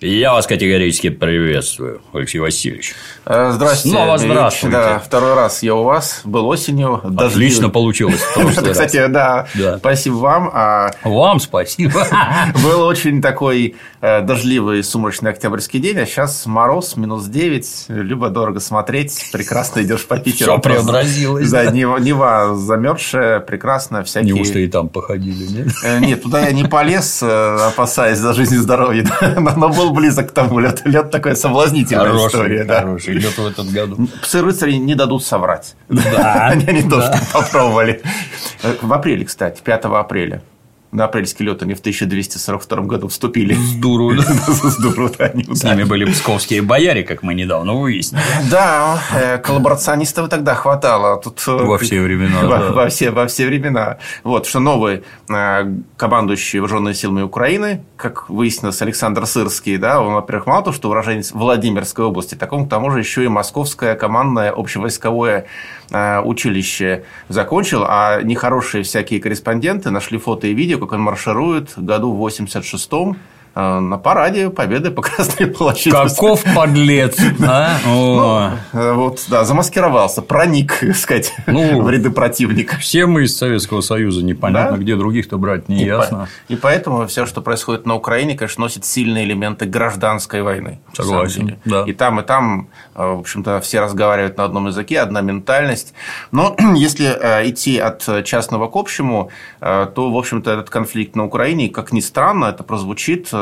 Я вас категорически приветствую, Алексей Васильевич. Э, здравствуйте. Снова Ильич. здравствуйте. Да, второй раз я у вас, был осенью. Отлично дождливый. получилось. Кстати, да, спасибо вам. А, Вам спасибо. Был очень такой э, дождливый сумрачный октябрьский день, а сейчас мороз, минус 9, любо-дорого смотреть, прекрасно идешь по Питеру. Всё преобразилось, Да. Нева, замерзшая, прекрасно, всякие... Неужто и там походили, нет? Э, Нет, туда я не полез, опасаясь за жизнь и здоровье, но но был близок к тому. Лед, лед такая соблазнительная история. Хороший, да. хороший лед в этот году. Псы-рыцари не дадут соврать. Да, Они не то, что попробовали. Э, В апреле, кстати, 5 апреля. На апрельский лед они в 1242 году вступили. С дуру. С дуру, да, С ними были псковские бояре, как мы недавно выяснили. Да, э, коллаборационистов тогда хватало. Тут, э, Во все времена, Во, да. во все, во все времена. Вот, что новый э, командующий вооруженными силами Украины, как выяснилось, Александр Сырский, да, он, во-первых, мало того, что уроженец Владимирской области, так он, к тому же, еще и Московское командное общевойсковое училище закончил, а нехорошие всякие корреспонденты нашли фото и видео, как он марширует году в 86-м э, на параде Победы по Красной площади. Каков подлец, а? О. Э, Вот, да, замаскировался, проник, так сказать, Ну, в ряды противника. Все мы из Советского Союза, непонятно, Да? где других-то брать, не И ясно. по- И поэтому все, что происходит на Украине, конечно, носит сильные элементы гражданской войны. Согласен, да. И там, и там, э, в общем-то, все разговаривают на одном языке, одна ментальность. Но если э, идти от частного к общему, э, то, в общем-то, этот конфликт на Украине, как ни странно, это прозвучит, э,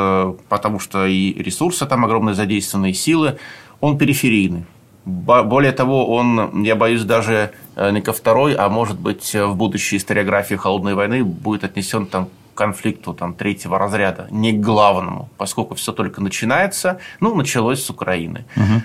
потому что и ресурсы там огромные задействованы, и силы, он периферийный. Более того, он, я боюсь, даже э, не ко второй, а может быть, э, в будущей историографии холодной войны будет отнесен там, к конфликту там, третьего разряда, не к главному, поскольку все только начинается. Ну, началось с Украины.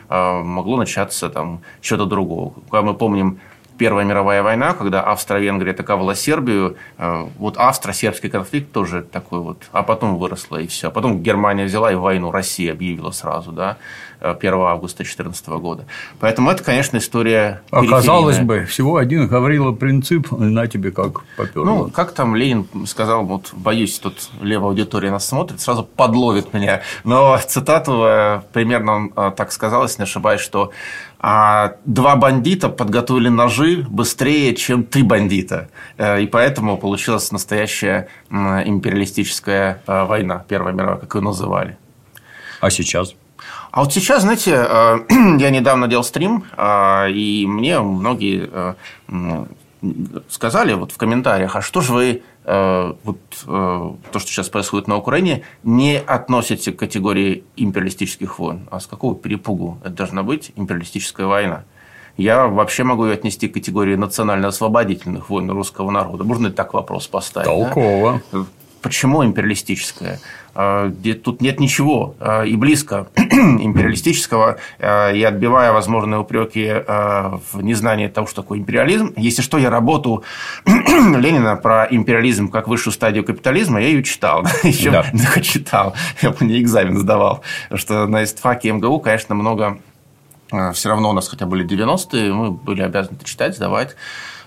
Э, Могло начаться там что-то другого. Когда мы помним Первая мировая война, когда Австро-Венгрия атаковала Сербию, э, вот австро-сербский конфликт тоже такой вот, а потом выросло и все. Потом Германия взяла и войну Россия объявила сразу, да, э, 1 августа 2014 года. Поэтому это, конечно, история Оказалось бы, всего один Гаврила принцип, на тебе как поперло. Ну, как там Ленин сказал, вот боюсь, тут левая аудитория нас смотрит, сразу подловит меня. Но цитату э, примерно он э, так сказал, если не ошибаюсь, что а, два бандита подготовили ножи быстрее, чем три бандита. Э, И поэтому получилась настоящая империалистическая э, война, Первая мировая, как ее называли. А сейчас? А вот сейчас, знаете, э, я недавно делал стрим, и мне многие сказали вот в комментариях, а что же вы вот э, то, что сейчас происходит на Украине, не относите к категории империалистических войн, а с какого перепугу это должна быть империалистическая война? Я вообще могу ее отнести к категории национально-освободительных войн русского народа. Можно и так вопрос поставить? да? Почему империалистическая? А, Тут нет ничего а, и близко империалистического. А, И отбивая возможные упреки в незнании того, что такое империализм. Если что, я работу Ленина про империализм как высшую стадию капитализма, я ее читал. Еще Да. читал. Я по ней экзамен сдавал. Потому что на истфаке МГУ, конечно, много все равно у нас хотя были 90-е, мы были обязаны это читать, сдавать.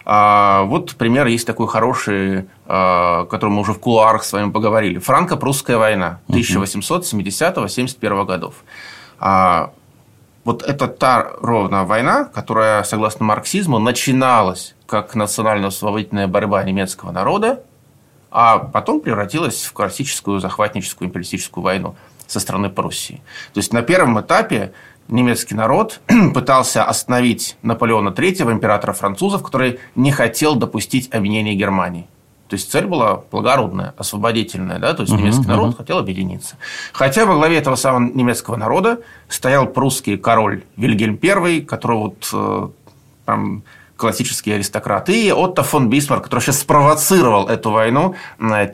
А, Вот пример есть такой хороший, а, о котором мы уже в кулуарах с вами поговорили. Франко-прусская война 1870-71 годов. А, Вот это та ровно война, которая, согласно марксизму, начиналась как национально-освободительная борьба немецкого народа, а потом превратилась в классическую захватническую империалистическую войну со стороны Пруссии. То есть на первом этапе немецкий народ пытался остановить Наполеона III, императора французов, который не хотел допустить объединения Германии. То есть цель была благородная, освободительная, да, то есть немецкий народ хотел объединиться. Хотя во главе этого самого немецкого народа стоял прусский король Вильгельм I, который вот э, там, классический аристократ, и Отто фон Бисмарк, который сейчас спровоцировал эту войну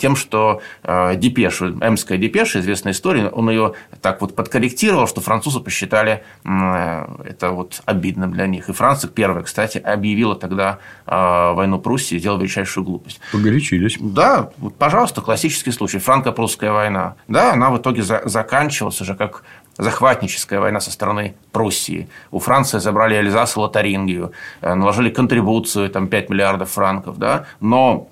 тем, что э, депешу, эмская депеша, известная история, он ее так вот подкорректировал, что французы посчитали это вот обидным для них. И Франция первая, кстати, объявила тогда э, войну Пруссии, сделала величайшую глупость. Погорячились. Да, вот, пожалуйста, классический случай. Франко-прусская война. Да, она в итоге за- заканчивалась уже как захватническая война со стороны Пруссии. У Франции забрали Эльзас и Лотарингию, э, наложили контрибуцию, там, 5 миллиардов франков, да, но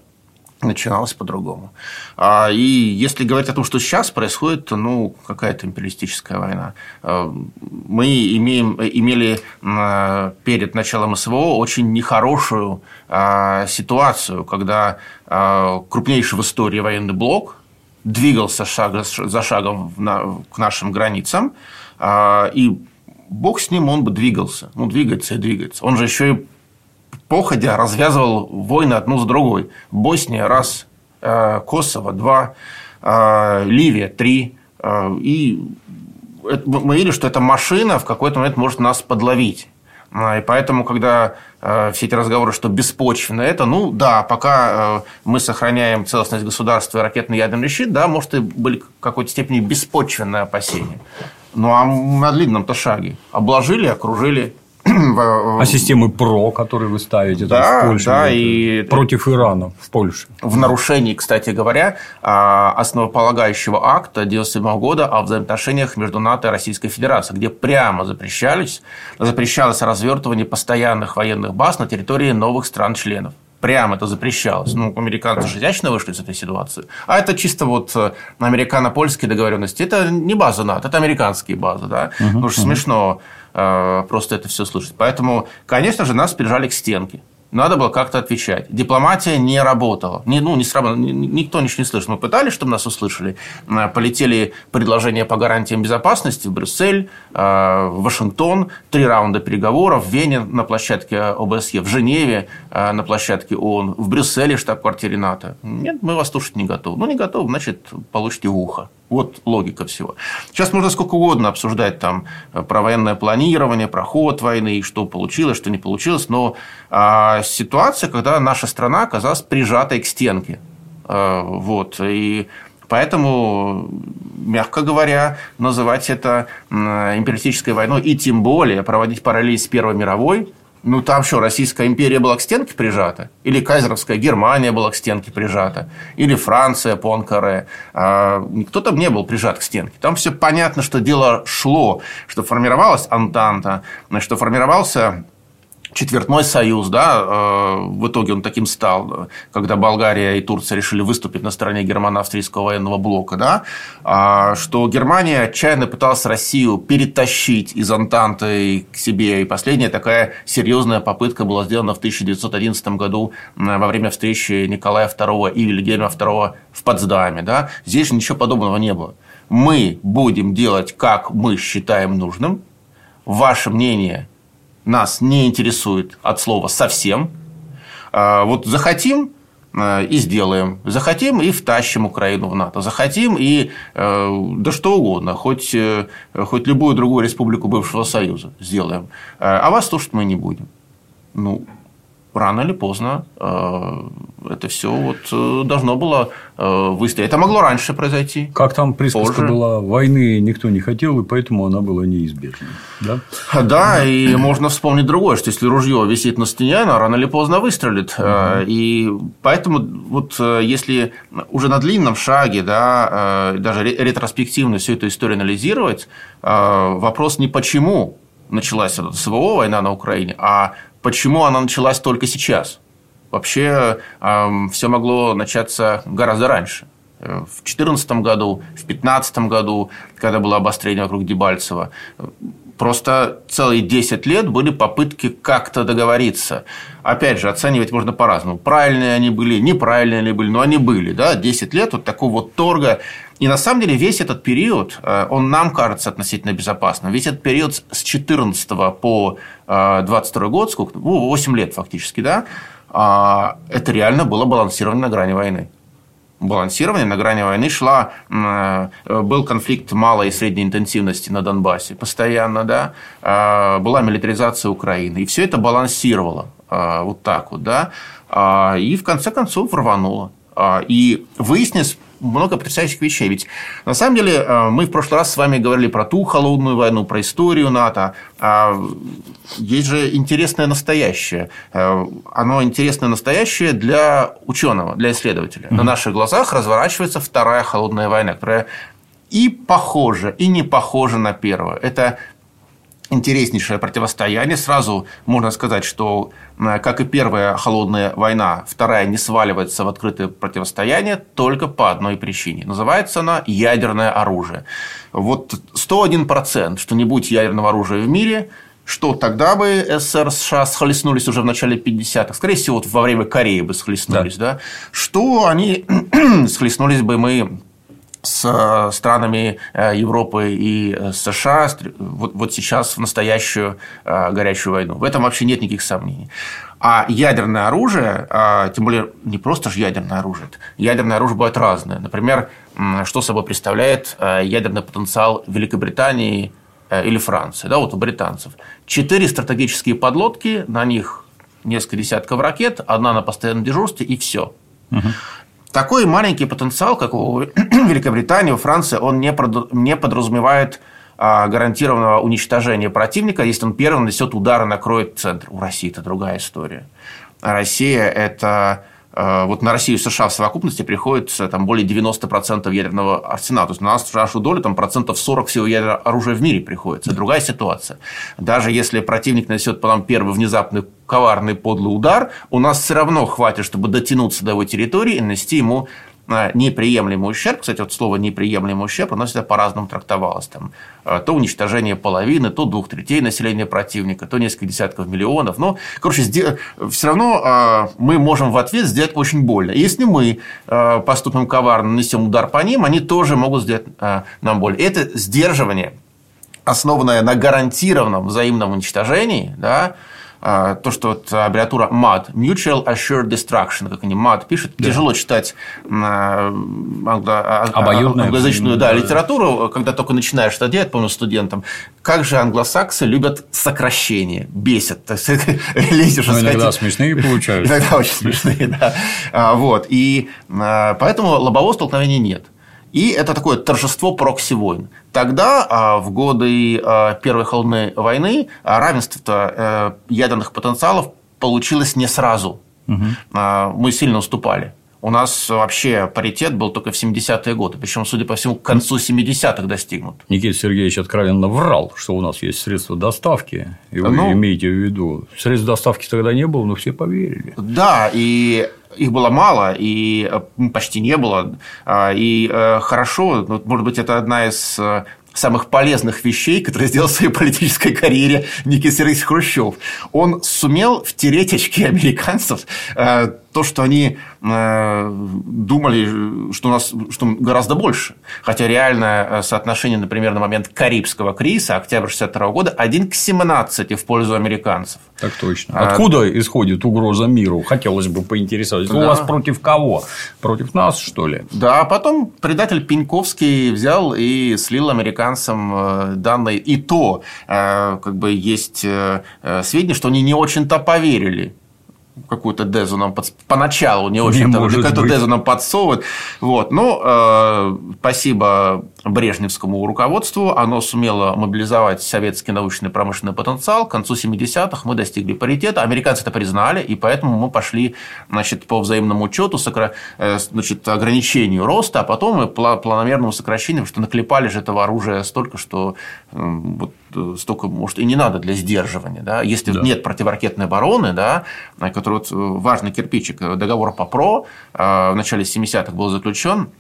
начиналось по-другому. А, и если говорить о том, что сейчас происходит, ну, какая-то империалистическая война. А, мы имеем, имели перед началом СВО очень нехорошую а, ситуацию, когда крупнейший в истории военный блок двигался шаг за шагом к нашим границам, и бог с ним, он бы двигался. Ну, двигается и двигается. Он же еще и походя развязывал войны одну за другой. Босния – раз, э, Косово – два, э, Ливия – три. Э, и мы видели, что эта машина в какой-то момент может нас подловить. И поэтому, когда все эти разговоры, что беспочвенно это, ну да, пока мы сохраняем целостность государства и ракетный ядерный щит, да, может, и были в какой-то степени беспочвенные опасения. Ну а на длинном-то шаге обложили, окружили, а системы ПРО, которые вы ставите да, в Польше, да, и против Ирана в Польше? В нарушении, кстати говоря, а, основополагающего акта 1997 года о взаимоотношениях между НАТО и Российской Федерацией, где прямо запрещались, запрещалось развертывание постоянных военных баз на территории новых стран-членов прямо это запрещалось. Ну, американцы же изящно вышли из этой ситуации. А это чисто вот э, американо-польские договоренности. Это не база НАТО, это американские базы. Да? Угу, Потому что угу. смешно э, просто это все слышать. Поэтому, конечно же, нас прижали к стенке. Надо было как-то отвечать. Дипломатия не работала. Не, ну, не сработала. Никто ничего не слышал. Мы пытались, чтобы нас услышали. Э, полетели предложения по гарантиям безопасности в Брюссель, э, в Вашингтон. Три раунда переговоров. В Вене на площадке ОБСЕ, в Женеве э, на площадке ООН, в Брюсселе штаб-квартире НАТО. Нет, мы вас слушать не готовы. Ну, не готовы, значит, получите ухо. Вот логика всего. Сейчас можно сколько угодно обсуждать там э, про военное планирование, про ход войны, что получилось, что не получилось, но а, ситуация, когда наша страна оказалась прижатой к стенке. А, вот, и Поэтому, мягко говоря, называть это империалистической войной и тем более проводить параллель с Первой мировой ну, там что, Российская империя была к стенке прижата? Или Кайзеровская Германия была к стенке прижата? Или Франция по Анкаре? А, никто там не был прижат к стенке. Там все понятно, что дело шло, что формировалась Антанта, что формировался четвертной союз, да, э, в итоге он таким стал, когда Болгария и Турция решили выступить на стороне германо-австрийского военного блока, да, а, что Германия отчаянно пыталась Россию перетащить из Антанты к себе, и последняя такая серьезная попытка была сделана в 1911 году во время встречи Николая II и Вильгельма II в Потсдаме, да, здесь же ничего подобного не было. Мы будем делать, как мы считаем нужным, ваше мнение нас не интересует от слова совсем. А, вот захотим а, и сделаем. Захотим и втащим Украину в НАТО. Захотим и э, да что угодно, хоть, э, хоть любую другую республику бывшего Союза сделаем. А вас слушать мы не будем. Ну, рано или поздно э, это все вот э, должно было э, выстоять. Это могло раньше произойти. Как там присказка позже. была, войны никто не хотел, и поэтому она была неизбежна. Да, да и можно вспомнить другое, что если ружье висит на стене, оно рано или поздно выстрелит. Угу. И поэтому вот если уже на длинном шаге, да, даже ретроспективно всю эту историю анализировать, вопрос не почему началась СВО, война на Украине, а почему она началась только сейчас. Вообще все могло начаться гораздо раньше. Э, в 2014 году, в 2015 году, когда было обострение вокруг Дебальцева. Просто целые 10 лет были попытки как-то договориться. Опять же, оценивать можно по-разному. Правильные они были, неправильные они были, но они были. Да? 10 лет вот такого вот торга. И на самом деле весь этот период, э, он нам кажется относительно безопасным. Весь этот период с 2014 по 2022 э, год, сколько? Ну, 8 лет фактически, да? А, это реально было балансирование на грани войны балансирование на грани войны шла, э, был конфликт малой и средней интенсивности на Донбассе постоянно, да, а, была милитаризация Украины, и все это балансировало а, вот так вот, да, и в конце концов рвануло. И выяснилось много потрясающих вещей. Ведь на самом деле э, мы в прошлый раз с вами говорили про ту холодную войну, про историю НАТО. А есть же интересное настоящее. Э, оно интересное настоящее для ученого, для исследователя. На наших глазах разворачивается вторая холодная война, которая и похожа, и не похожа на первую. Это интереснейшее противостояние. Сразу можно сказать, что, как и первая холодная война, вторая не сваливается в открытое противостояние только по одной причине. Называется она ядерное оружие. Вот 101%, что не будет ядерного оружия в мире, что тогда бы СССР США схлестнулись уже в начале 50-х, скорее всего, вот во время Кореи бы схлестнулись, да, да? что они схлестнулись бы мы с э, странами э, Европы и э, США вот, вот сейчас в настоящую горячую войну. В этом вообще нет никаких сомнений. А ядерное оружие, тем более не просто же ядерное оружие, ядерное оружие бывает разное. Например, что собой представляет ядерный потенциал Великобритании или Франции, да, вот у британцев. Четыре стратегические подлодки, на них несколько десятков ракет, одна на постоянном дежурстве и все. Угу. Такой маленький потенциал, как у Великобритании, у Франции, он не, подразумевает а, гарантированного уничтожения противника, если он первым нанесет удар и накроет центр. У России это другая история. А Россия – это Э, вот на Россию и США в совокупности приходится там, более 90% ядерного арсенала. То есть на нас нашу долю там, процентов 40 всего ядерного оружия в мире приходится. Другая ситуация. Даже если противник нанесет по нам первый внезапный коварный подлый удар, у нас все равно хватит, чтобы дотянуться до его территории и нанести ему неприемлемый ущерб, кстати, вот слово неприемлемый ущерб, оно всегда по-разному трактовалось. Там, э, то уничтожение половины, то двух третей населения противника, то несколько десятков миллионов. Но, короче, все равно э, мы можем в ответ сделать очень больно. Если мы э, поступим коварно, нанесем удар по ним, они тоже могут сделать нам боль. Это сдерживание, основанное на гарантированном взаимном уничтожении, да, то, что вот аббревиатура MAD, Mutual Assured Destruction, как они MAD пишут, да. тяжело читать а, англо... А, англоязычную да, литературу, когда только начинаешь это делать, помню, студентам. Как же англосаксы любят сокращения, бесят. Лезешь, ну, иногда смешные получаются. Иногда очень смешные, да. Вот. И поэтому лобового столкновения нет. И это такое торжество прокси-войн. Тогда, а, в годы а, Первой холодной войны, а, равенство э, ядерных потенциалов получилось не сразу. Угу. Мы сильно уступали. У нас вообще паритет был только в 70-е годы, причем, судя по всему, к концу 70-х достигнут. Никита Сергеевич откровенно врал, что у нас есть средства доставки, и вы ну, имеете в виду. Средств доставки тогда не было, но все поверили. Да, и их было мало и почти не было. И э, хорошо, ну, может быть, это одна из э, самых полезных вещей, которые сделал в своей политической карьере Никита Сергеевич Хрущев. Он сумел втереть очки американцев э, то, что они э, думали, что у нас что гораздо больше. Хотя реальное э, соотношение, например, на момент Карибского кризиса, октябрь 62 года, 1 к 17 в пользу американцев. Так точно. А Откуда а... исходит угроза миру? Хотелось бы поинтересоваться. Да. У вас против кого? Против нас, что ли? Да, а потом предатель Пеньковский взял и слил американцам э, данные. И то, как бы, есть сведения, что они не очень-то поверили какую-то дезу нам под... поначалу не очень какую-то дезу нам подсовывают. Вот. Но э, спасибо брежневскому руководству, оно сумело мобилизовать советский научный промышленный потенциал. К концу 70-х мы достигли паритета, американцы это признали, и поэтому мы пошли значит, по взаимному учету, сокра... Э, значит, ограничению роста, а потом мы планомерному сокращению, потому что наклепали же этого оружия столько, что вот, э, столько, может, и не надо для сдерживания. Да? Если да. нет противоракетной обороны, да, который вот э, важный кирпичик, договор по ПРО в начале 70-х был заключен,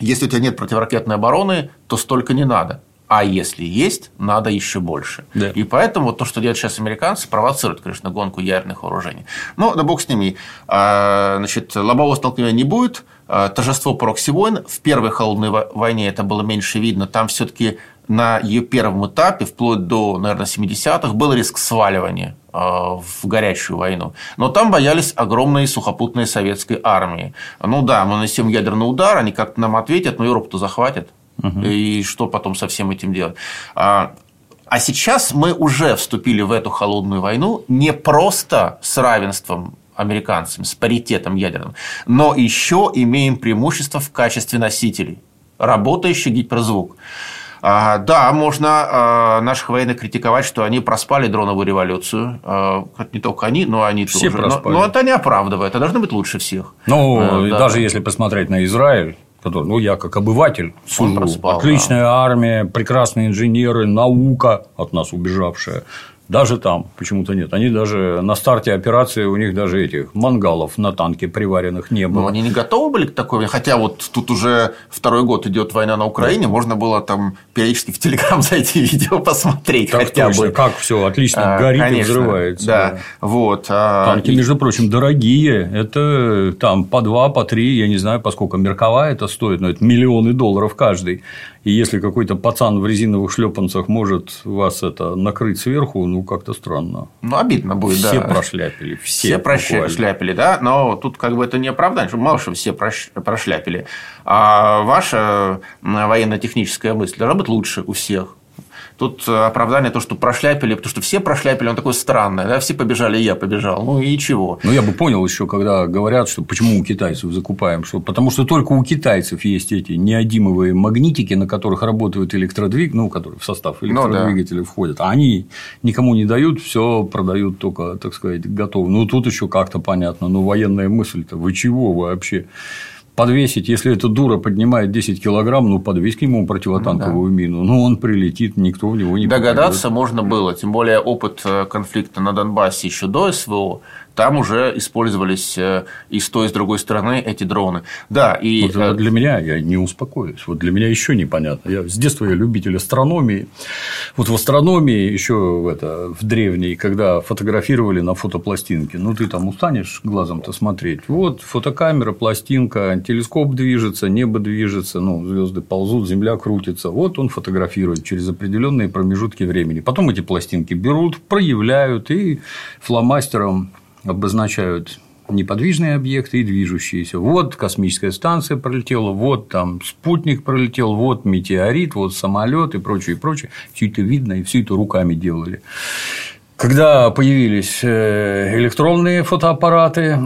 если у тебя нет противоракетной обороны, то столько не надо. А если есть, надо еще больше. Да. И поэтому то, что делают сейчас американцы, провоцирует, конечно, гонку ядерных вооружений. Но да бог с ними. А, значит, лобового столкновения не будет. А, торжество прокси-войн. В первой холодной войне это было меньше видно. Там все-таки на ее первом этапе, вплоть до, наверное, 70-х, был риск сваливания а, в горячую войну. Но там боялись огромной сухопутной советской армии. Ну да, мы нанесем ядерный удар, они как-то нам ответят, но Европу-то захватят. Угу. И что потом со всем этим делать? А, а сейчас мы уже вступили в эту холодную войну не просто с равенством американцами, с паритетом ядерным, но еще имеем преимущество в качестве носителей. Работающий гиперзвук. А, да, можно а, наших военных критиковать, что они проспали дроновую революцию. А, не только они, но они Все тоже. Проспали. Но, но это не оправдывает. Это должно быть лучше всех. Ну, да. даже если посмотреть на Израиль, который, ну, я как обыватель служу, проспал, отличная да. армия, прекрасные инженеры, наука от нас убежавшая. Даже там почему-то нет. Они даже на старте операции у них даже этих мангалов на танке приваренных не было. Но они не готовы были к такой, хотя вот тут уже второй год идет война на Украине, можно было там периодически в Телеграм зайти видео посмотреть так хотя точно, бы. Как все отлично а, горит конечно, и взрывается. Да, да. вот. А... Танки, между прочим, дорогие. Это там по два, по три, я не знаю, поскольку мерковая это стоит, но это миллионы долларов каждый. И если какой-то пацан в резиновых шлепанцах может вас это накрыть сверху, ну как-то странно. Ну, обидно будет, все да. прошляпили. Все, все прошляпили, да. Но тут как бы это не оправдание, что мало что все прошляпили. А ваша военно-техническая мысль должна быть лучше у всех. Тут оправдание то, что прошляпили, потому что все прошляпили, он такой странный, да, все побежали, и я побежал. Ну и чего? Ну, я бы понял еще, когда говорят, что почему у китайцев закупаем, что потому что только у китайцев есть эти неодимовые магнитики, на которых работают электродвигатели, ну, которые в состав электродвигателя ну, да. входят, а они никому не дают, все продают только, так сказать, готово. Ну, тут еще как-то понятно, но военная мысль-то, вы чего вообще? Подвесить, если эта дура поднимает 10 килограмм, ну, подвесь к нему противотанковую ну, да. мину. Ну, он прилетит, никто в него не Догадаться попадет. можно было, тем более опыт э, конфликта на Донбассе еще до СВО там уже использовались э, и с той, и с другой стороны эти дроны. Да, и... Вот э, для меня, я не успокоюсь, вот для меня еще непонятно. Я, с детства я любитель астрономии. Вот в астрономии еще это, в древней, когда фотографировали на фотопластинке, ну, ты там устанешь глазом-то смотреть. Вот фотокамера, пластинка, телескоп движется, небо движется, ну, звезды ползут, земля крутится. Вот он фотографирует через определенные промежутки времени. Потом эти пластинки берут, проявляют и фломастером обозначают неподвижные объекты и движущиеся. Вот космическая станция пролетела, вот там спутник пролетел, вот метеорит, вот самолет и прочее, и прочее. Все это видно, и все это руками делали. Когда появились э, электронные фотоаппараты,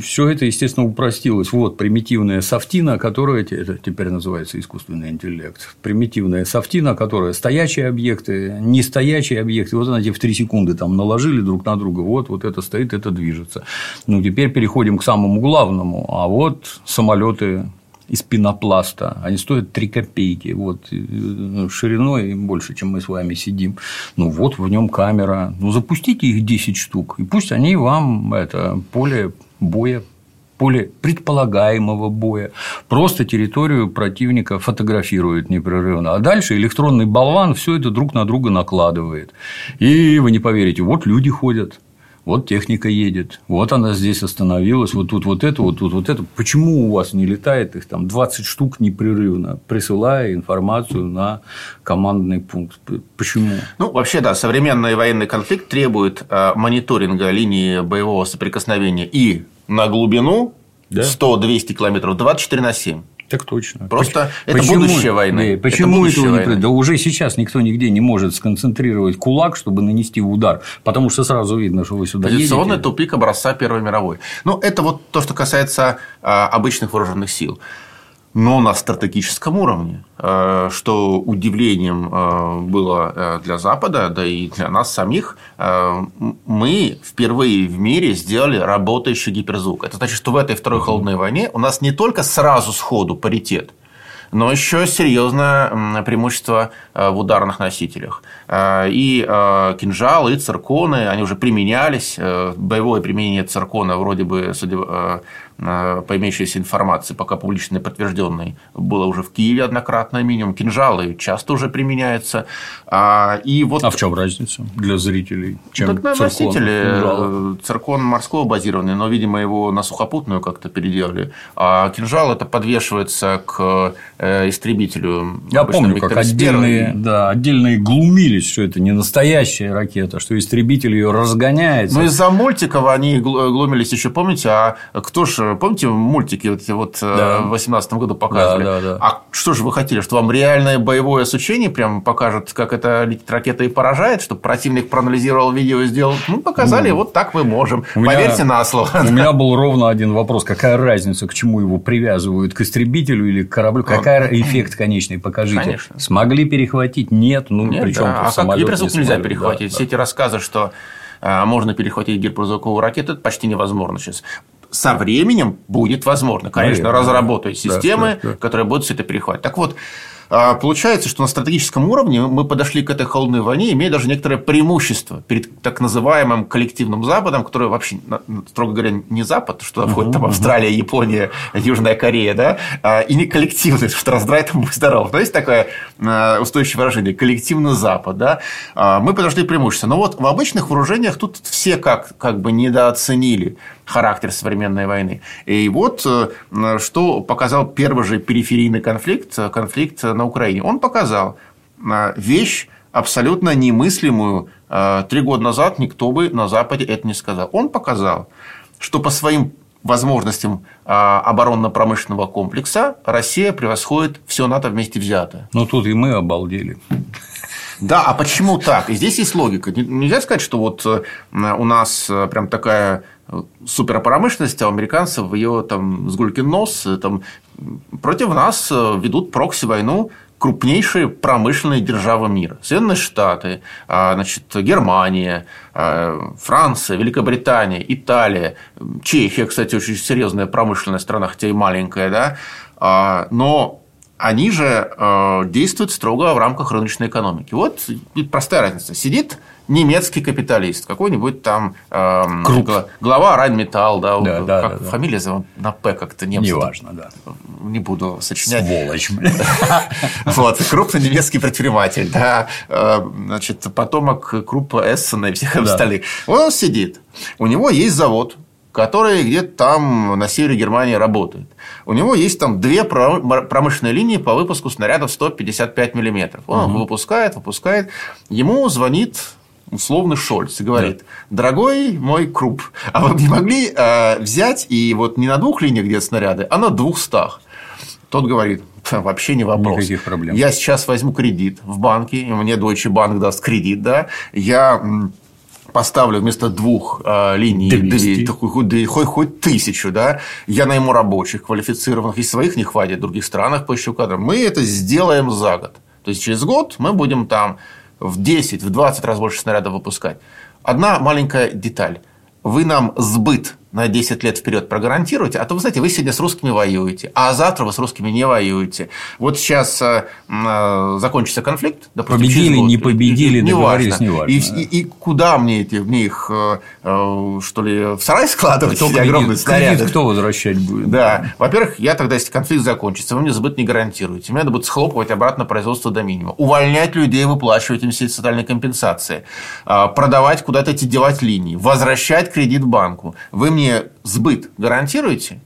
все это, естественно, упростилось. Вот примитивная софтина, которая это теперь называется искусственный интеллект. Примитивная софтина, которая стоячие объекты, не стоячие объекты. Вот она в три секунды там наложили друг на друга. Вот, вот это стоит, это движется. Ну, теперь переходим к самому главному. А вот самолеты из пенопласта. Они стоят 3 копейки. Вот, ну, шириной больше, чем мы с вами сидим. Ну, вот в нем камера. Ну, запустите их 10 штук, и пусть они вам это поле боя поле предполагаемого боя, просто территорию противника фотографирует непрерывно. А дальше электронный болван все это друг на друга накладывает. И вы не поверите, вот люди ходят, вот техника едет, вот она здесь остановилась, вот тут вот это, вот тут вот это. Почему у вас не летает их там 20 штук непрерывно, присылая информацию на командный пункт? Почему? Ну, вообще, да, современный военный конфликт требует э, мониторинга линии боевого соприкосновения и на глубину да? 100-200 километров 24 на 7. Так точно. Просто это почему, будущее войны. Да, почему это этого войны. не Да уже сейчас никто нигде не может сконцентрировать кулак, чтобы нанести удар, потому что сразу видно, что вы сюда Позиционный едете. тупик образца Первой мировой. Ну, это вот то, что касается а, обычных вооруженных сил но на стратегическом уровне, э, что удивлением э, было э, для Запада, да и для нас самих, мы впервые в мире сделали работающий гиперзвук. Это значит, что в этой второй холодной войне у нас не только сразу сходу паритет, но еще серьезное преимущество в ударных носителях. И кинжалы, и цирконы, они уже применялись. Боевое применение циркона вроде бы, по имеющейся информации, пока публично подтвержденной, было уже в Киеве однократно минимум. Кинжалы часто уже применяются. А, и вот... а в чем разница для зрителей? Чем так на циркон, носителе кинжал? циркон морского базированный, но, видимо, его на сухопутную как-то переделали. А кинжал это подвешивается к э, истребителю. Я помню, как отдельные, да, отдельные глумились, что это не настоящая ракета, что истребитель ее разгоняет. Ну, из-за мультиков они глумились еще, помните, а кто ж помните, мультики вот, вот э, да. в 2018 году показывали? Да, да, да. А что же вы хотели, что вам реальное боевое сучение прям покажет, как эта летит ракета и поражает, чтобы противник проанализировал видео и сделал? Ну, показали, mm. вот так мы можем. У Поверьте меня, на слово. У меня был ровно один вопрос. Какая разница, к чему его привязывают? К истребителю или к кораблю? Какой эффект конечный? Покажите. Конечно. Смогли перехватить? Нет. Ну, Нет, причем да. А как гиперзвук не нельзя перехватить? Да, Все да. эти рассказы, что а, можно перехватить гиперзвуковую ракету, это почти невозможно сейчас со временем будет возможно. Конечно, Наверное, разработать да, системы, да, да. которые будут все это перехватывать. Так вот, а, Получается, что на стратегическом уровне мы подошли к этой холодной войне, имея даже некоторое преимущество перед так называемым коллективным Западом, который вообще, строго говоря, не Запад, что входит там Австралия, Япония, Южная Корея, да, а, и не коллективный, что раздрай там будь здоров. Но есть такое а, устойчивое выражение – коллективный Запад. Да? Мы подошли к преимуществу. Но вот в обычных вооружениях тут все как, как бы недооценили характер современной войны. И вот э, что показал первый же периферийный конфликт, конфликт на Украине. Он показал э, вещь абсолютно немыслимую. Э, три года назад никто бы на Западе это не сказал. Он показал, что по своим возможностям оборонно-промышленного комплекса Россия превосходит все НАТО вместе взятое. Ну, тут и мы обалдели. Да, а почему так? И здесь есть логика. Нельзя сказать, что вот у нас прям такая суперпромышленность, а у американцев ее там с гулькин нос, там, против нас ведут прокси-войну крупнейшие промышленные державы мира. Соединенные Штаты, значит, Германия, Франция, Великобритания, Италия, Чехия, кстати, очень серьезная промышленная страна, хотя и маленькая, да, но они же э, действуют строго в рамках рыночной экономики. Вот простая разница. Сидит немецкий капиталист, какой-нибудь там э, глава Райнметалл, да, да, да, как да, фамилия да. на П как-то немцы. Неважно, да. Не буду сочинять. Сволочь. Вот, крупный немецкий предприниматель, да, значит, потомок крупа Эссена и всех остальных. Он сидит, у него есть завод, который где-то там на севере Германии работает. У него есть там две промышленные линии по выпуску снарядов 155 миллиметров. Он угу. выпускает, выпускает. Ему звонит условно Шольц и говорит, да. дорогой мой Круп, а вы не могли э, взять и вот не на двух линиях где снаряды, а на двухстах? Тот говорит, вообще не вопрос. Никаких проблем. Я сейчас возьму кредит в банке, мне Deutsche Bank даст кредит, да, я поставлю вместо двух э, линий 200. Две, хоть, хоть тысячу, да, я найму рабочих квалифицированных, и своих не хватит, в других странах поищу кадры. Мы это сделаем за год. То есть, через год мы будем там в 10, в 20 раз больше снарядов выпускать. Одна маленькая деталь. Вы нам сбыт на 10 лет вперед прогарантируете, а то, вы знаете, вы сегодня с русскими воюете, а завтра вы с русскими не воюете. Вот сейчас э, э закончится конфликт. Допустим, победили, не победили, не договорились, важно. не важно. И, и, и куда мне эти, мне их, э, э, что ли, в сарай складывать, кто эти огромные снаряды? Кредит кто возвращать будет? Да. Во-первых, я тогда, если конфликт закончится, вы мне сбыт не гарантируете. Мне надо будет схлопывать обратно производство до минимума. Увольнять людей, выплачивать им все социальные компенсации. Э, продавать куда-то эти девать линии. Возвращать кредит банку. Вы мне сбыт гарантируете?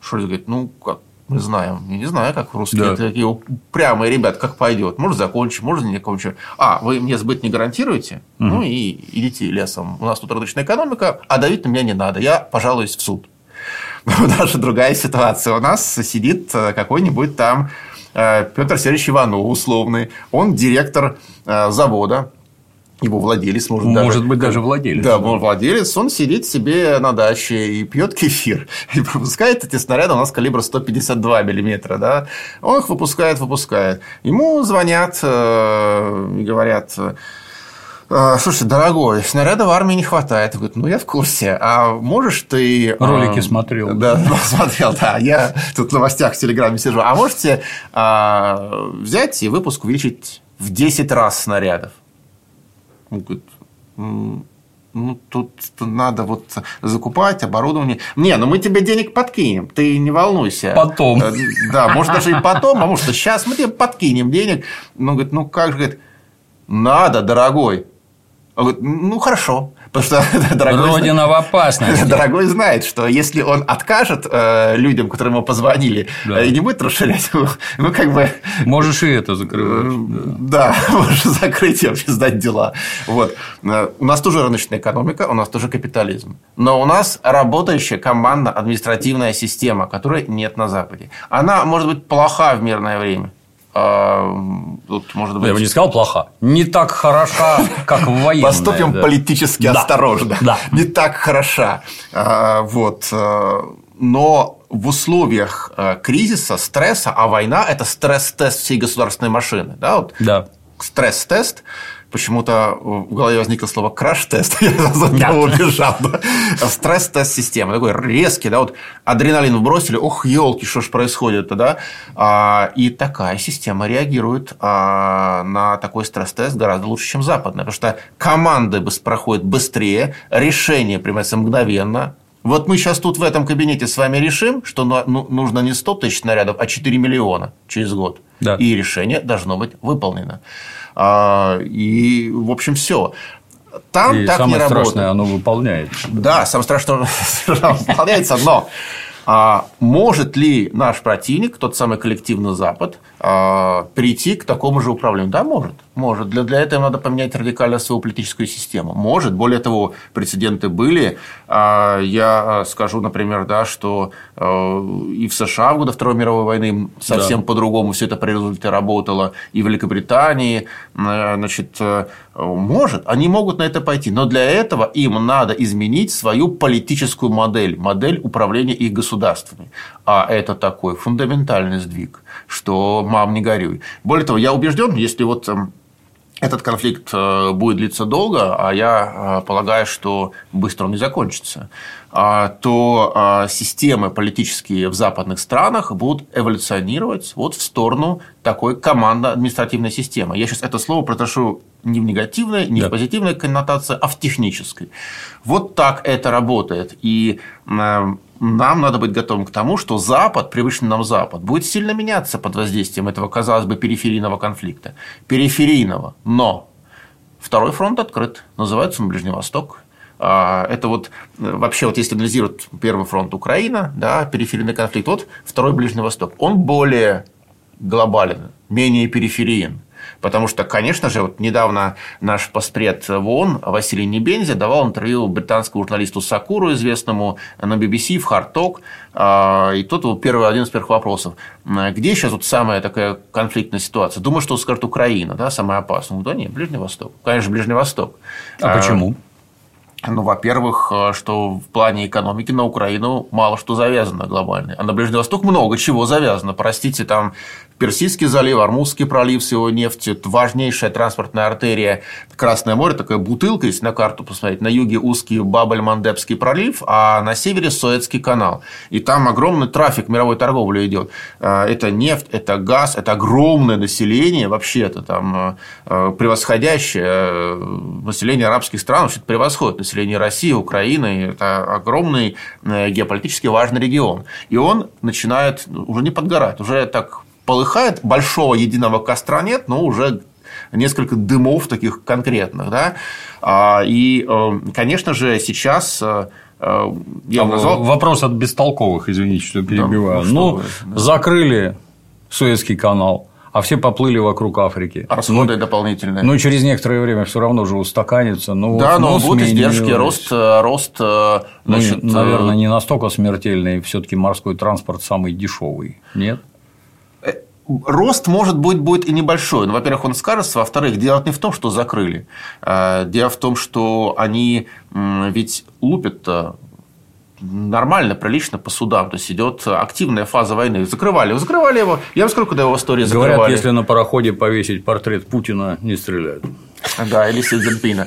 Шольц говорит, ну, как, мы знаем. Я не знаю, как русские да. такие упрямые ребят, как пойдет. Может, закончим, может, не закончим. А, вы мне сбыт не гарантируете? Угу. Ну, и идите лесом. У нас тут рыночная экономика, а давить на меня не надо. Я пожалуюсь в суд. Даже другая ситуация. У нас сидит э, какой-нибудь там э, Петр Сергеевич Иванов, условный. Он директор э, завода его владелец, может, может даже, быть, даже владелец. Да, владелец, он сидит себе на даче и пьет кефир. И выпускает эти снаряды у нас калибра 152 миллиметра. Да? Он их выпускает, выпускает. Ему звонят э, и говорят, «Э, Слушай, дорогой, снаряда в армии не хватает. Он говорит, ну, я в курсе. А можешь ты... Ролики э, смотрел. Да, смотрел, да. Я тут в новостях в Телеграме сижу. А можете взять и выпуск увеличить в 10 раз снарядов? Он говорит, ну, тут надо вот закупать оборудование. Не, ну мы тебе денег подкинем, ты не волнуйся. Потом. Э, да, может, даже и потом, а может, сейчас мы тебе подкинем денег. Ну, говорит, ну как же, говорит, надо, дорогой. Он говорит, ну, хорошо. Потому что дорогой Родина в опасности. Дорогой знает, что если он откажет э, людям, которым ему позвонили, да. и не будет расширять, ну, как бы... Можешь и это закрывать. Э, да, да можешь закрыть и вообще сдать дела. Вот. Э, у нас тоже рыночная экономика, у нас тоже капитализм. Но у нас работающая командно-административная система, которой нет на Западе. Она может быть плоха в мирное время. А, тут, может быть... Я бы не сказал плохо. Не так хороша, как в военной. Поступим да. политически да. осторожно. Да. Не так хороша. А, вот. Э, но в условиях э, кризиса, стресса, а война – это стресс-тест всей государственной машины. Да? Вот да. Стресс-тест почему-то в голове возникло слово краш-тест, я за убежал. Да? Стресс-тест системы, такой резкий, да, вот адреналин вбросили, ох, елки, что ж происходит-то, да? А, и такая система реагирует а, на такой стресс-тест гораздо лучше, чем западная, потому что команды проходят быстрее, решение принимается мгновенно, вот мы сейчас тут в этом кабинете с вами решим, что ну, нужно не 100 тысяч снарядов, а 4 миллиона через год. Да. И решение должно быть выполнено. А, и, в общем, все. Там и так самое не страшное, работает. оно выполняется. Да, самое страшное, оно выполняется, но а может ли наш противник, тот самый коллективный Запад, прийти к такому же управлению? Да, может. Может. Для, для этого надо поменять радикально свою политическую систему. Может. Более того, прецеденты были. А, я скажу, например, да, что и в США в годы Второй мировой войны совсем да. по-другому все это при результате работало. И в Великобритании. Значит, может. Они могут на это пойти. Но для этого им надо изменить свою политическую модель. Модель управления их государствами. А это такой фундаментальный сдвиг, что мам, не горюй. Более того, я убежден, если вот эм, этот конфликт э, будет длиться долго, а я э, полагаю, что быстро он не закончится, а, то а, системы политические в западных странах будут эволюционировать вот в сторону такой командно-административной системы. Я сейчас это слово протошу не в негативной, не да. в позитивной коннотации, а в технической. Вот так это работает. И э, нам надо быть готовым к тому, что Запад, привычный нам Запад, будет сильно меняться под воздействием этого, казалось бы, периферийного конфликта. Периферийного. Но второй фронт открыт. Называется он Ближний Восток. А, это вот э, вообще, вот если анализировать первый фронт Украина, да, периферийный конфликт, вот второй Ближний Восток, он более глобален, менее периферийен. Потому что, конечно же, вот недавно наш поспред в ООН Василий Небензи давал интервью британскому журналисту Сакуру, известному на BBC, в. А, и тот был первый, один из первых вопросов. Где сейчас вот самая такая конфликтная ситуация? Думаю, что скажет Украина, да, самая опасная. Да нет, Ближний Восток. Конечно, Ближний Восток. А, а почему? Ну, во-первых, что в плане экономики на Украину мало что завязано глобально. А на Ближний Восток много чего завязано. Простите, там Персидский залив, Армузский пролив с его нефтью, важнейшая транспортная артерия Красное море, такая бутылка, если на карту посмотреть, на юге узкий Бабель-Мандебский пролив, а на севере Суэцкий канал. И там огромный трафик мировой торговли идет. А, это нефть, это газ, это огромное население, вообще-то там а, а, превосходящее население арабских стран, вообще превосходит население России, Украины. Это огромный э, геополитически важный регион. И он начинает уже не подгорать, уже так полыхает, большого единого костра нет, но уже несколько дымов таких конкретных. Да? А, и, э, конечно же, сейчас э, э, я назвал... Вопрос от бестолковых, извините, что перебиваю. Да, ну, ну закрыли Суэцкий канал, а все поплыли вокруг Африки. А расходы ну, дополнительные. Ну, через некоторое время все равно же устаканится. Ну, да, вот, но будут издержки, рост, рост ну, значит... ну, наверное, не настолько смертельный, все-таки морской транспорт самый дешевый, нет? Рост, может быть, будет и небольшой. Но, во-первых, он скажется. Во-вторых, дело не в том, что закрыли. А, дело в том, что они ведь лупят нормально, прилично по судам. То есть идет активная фаза войны. Закрывали, закрывали его. Я вам скажу, когда его в истории закрывали. Говорят, если на пароходе повесить портрет Путина, не стреляют. Да, или Си Цзиньпина.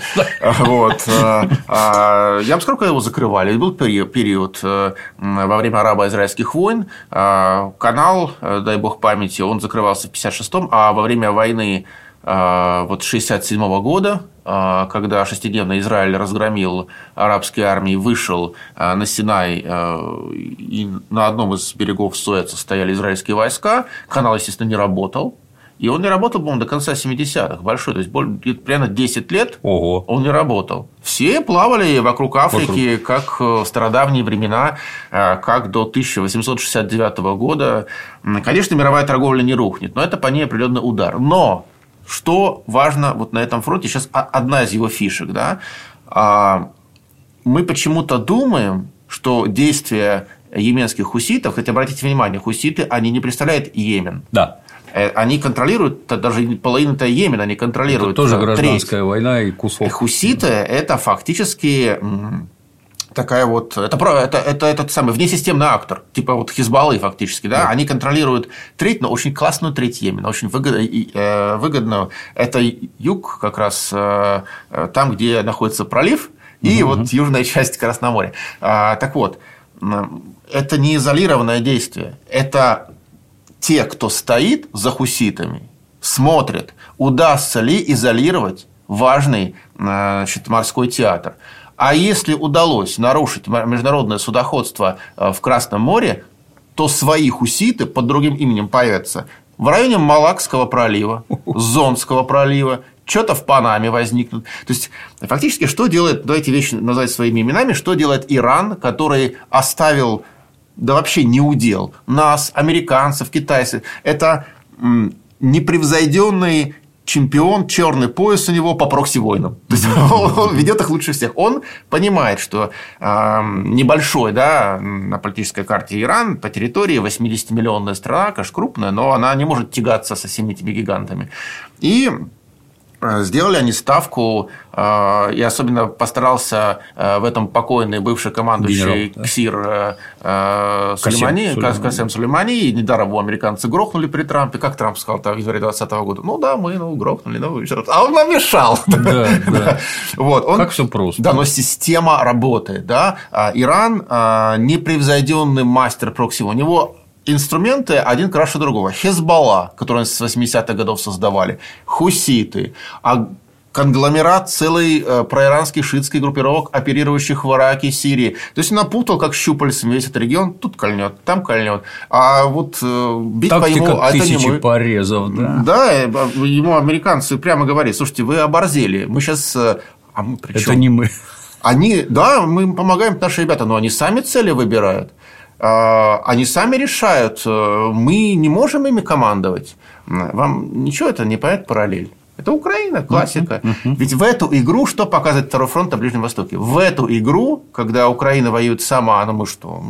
Вот. Э, а, я вам скажу, когда его закрывали. Был период э, во время арабо-израильских войн. Э, канал, дай бог памяти, он закрывался в 56-м, а во время войны вот 67 -го года, когда шестидневный Израиль разгромил арабские армии, вышел на Синай, и на одном из берегов Суэца стояли израильские войска, канал, естественно, не работал, и он не работал, по-моему, до конца 70-х, большой, то есть примерно 10 лет Ого. он не работал. Все плавали вокруг Африки, вокруг. как в стародавние времена, э, как до 1869 года. Конечно, мировая торговля не рухнет, но это по ней определенный удар. Но что важно вот на этом фронте, сейчас одна из его фишек, да, а, мы почему-то думаем, что действия йеменских хуситов, хотя обратите внимание, хуситы, они не представляют Йемен. Да. Э, они контролируют, даже половину-то Йемена они контролируют. Это тоже гражданская треть. война и кусок. Хуситы – это фактически такая вот это это это этот самый внесистемный актор типа вот Хизбаллы фактически да, да. они контролируют треть но очень классную треть Йемена очень выгодно, э, выгодную это юг как раз э, там где находится пролив и угу. вот южная часть Красноморья а, так вот это не изолированное действие это те кто стоит за хуситами смотрят удастся ли изолировать важный значит, морской театр а если удалось нарушить международное судоходство э, в Красном море, то свои хуситы под другим именем появятся в районе Малакского пролива, Зонского пролива, что-то в Панаме возникнут. То есть, фактически, что делает, давайте вещи назвать своими именами, что делает Иран, который оставил, да вообще не удел, нас, американцев, китайцев. Это непревзойденный чемпион, черный пояс у него по прокси-войнам. То есть он ведет их лучше всех. Он понимает, что небольшой да, на политической карте Иран по территории 80-миллионная страна, конечно, крупная, но она не может тягаться со всеми этими гигантами. И сделали они ставку, э, и особенно постарался э, в этом покойный бывший командующий Генерал, да? КСИР Сулеймани, Касем Сулеймани, и недаром его американцы грохнули при Трампе. Как Трамп сказал в январе 2020 года? Ну да, мы ну, грохнули, ну, а он нам мешал. Да, да. Вот, он, как все просто. Да, но система работает. Да? А Иран непревзойденный мастер прокси. У него инструменты один краше другого. Хезбалла, который с 80-х годов создавали, хуситы, а конгломерат целый э, проиранских шитских группировок, оперирующих в Ираке, Сирии. То есть напутал как щупальцем весь этот регион, тут кольнет, там кольнет. А вот э, бить Тактика по ему, а это не мы. порезов, да. Да, э, ему американцы прямо говорят, слушайте, вы оборзели, мы сейчас... А мы при Это не мы. Они, да, мы помогаем наши ребята, но они сами цели выбирают. А, они сами решают, э, мы не можем ими командовать. Вам ничего это не понятно параллель? Это Украина, классика. Uh-huh, uh-huh. Ведь в эту игру что показывает Второй фронт на Ближнем Востоке? В эту игру, когда Украина воюет сама, ну мы что,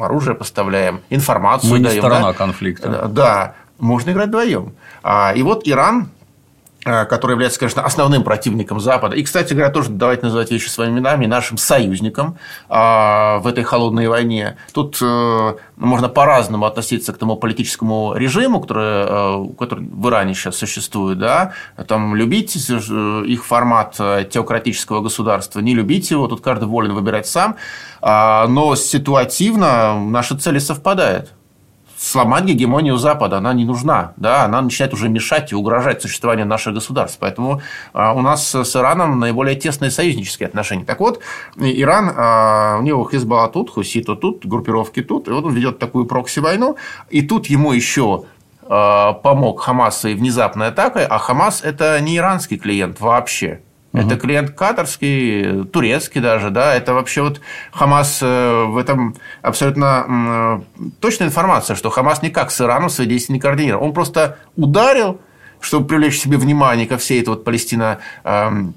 оружие поставляем, информацию мы даем. не сторона да? конфликта. Да, можно играть вдвоем. А, и вот Иран который является, конечно, основным противником Запада. И, кстати говоря, тоже давайте называть вещи своими именами, нашим союзником а, в этой холодной войне. Тут э, можно по-разному относиться к тому политическому режиму, который, э, который в Иране сейчас существует. Да? Там любить их формат теократического государства, не любить его, тут каждый волен выбирать сам. А, но ситуативно наши цели совпадают сломать гегемонию Запада, она не нужна, да, она начинает уже мешать и угрожать существованию наших государств. Поэтому а, у нас с Ираном наиболее тесные союзнические отношения. Так вот, Иран, а, у него Хизбалла тут, Хусита тут, группировки тут, и вот он ведет такую прокси-войну, и тут ему еще а, помог Хамас и внезапной атакой, а Хамас – это не иранский клиент вообще. Это клиент катарский, турецкий даже, да, это вообще вот Хамас э, в этом абсолютно точная информация, что Хамас никак с Ираном свои действия не координировал. Он просто ударил, чтобы привлечь себе внимание ко всей этой вот Палестино эм,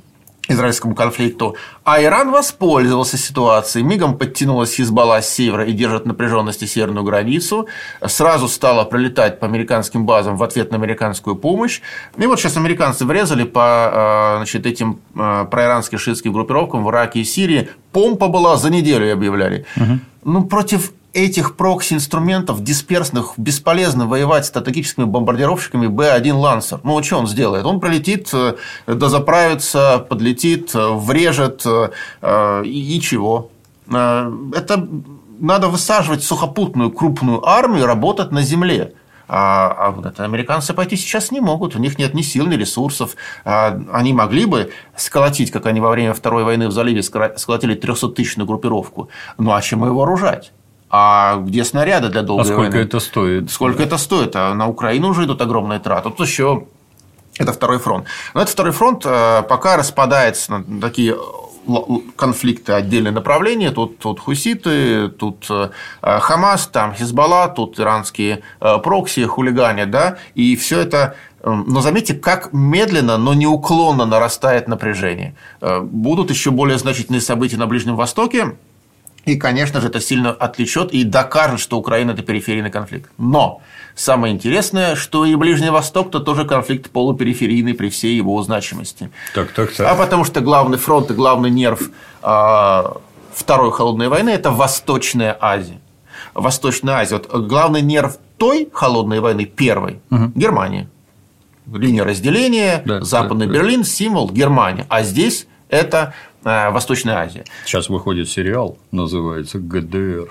израильскому конфликту. А Иран воспользовался ситуацией. Мигом подтянулась Хизбалла с севера и держит напряженности северную границу. Сразу стала пролетать по американским базам в ответ на американскую помощь. И вот сейчас американцы врезали по э, значит, этим э, проиранским шиитским группировкам в Ираке и Сирии. Помпа была за неделю, объявляли. Угу. Ну, против этих прокси-инструментов дисперсных бесполезно воевать с стратегическими бомбардировщиками Б-1 «Лансер». Ну, что он сделает? Он пролетит, э, дозаправится, подлетит, э, врежет, э, и чего? Это надо высаживать сухопутную крупную армию, работать на земле. А, а вот это американцы пойти сейчас не могут, у них нет ни сил, ни ресурсов. А, они могли бы сколотить, как они во время Второй войны в заливе сколотили 300-тысячную группировку. Ну, а чем ее вооружать? А где снаряды для долгой а сколько войны? это стоит? Сколько да. это стоит? А на Украину уже идут огромные траты. Тут еще это второй фронт. Но этот второй фронт э, пока распадается на такие конфликты отдельные направления. Тут, тут хуситы, тут э, Хамас, там Хизбалла, тут иранские э, прокси, хулигане, да, и все это но заметьте, как медленно, но неуклонно нарастает напряжение. Будут еще более значительные события на Ближнем Востоке. И, конечно же, это сильно отвлечет и докажет, что Украина – это периферийный конфликт. Но самое интересное, что и Ближний Восток – то тоже конфликт полупериферийный при всей его значимости. Так, так, так. А потому что главный фронт и главный нерв а, Второй холодной войны – это Восточная Азия. Восточная Азия. Вот главный нерв той холодной войны, первой, угу. Германия. Линия разделения, да, Западный да, Берлин, символ Германия. А здесь это э, Восточная Азия. Сейчас выходит сериал, называется ГДР.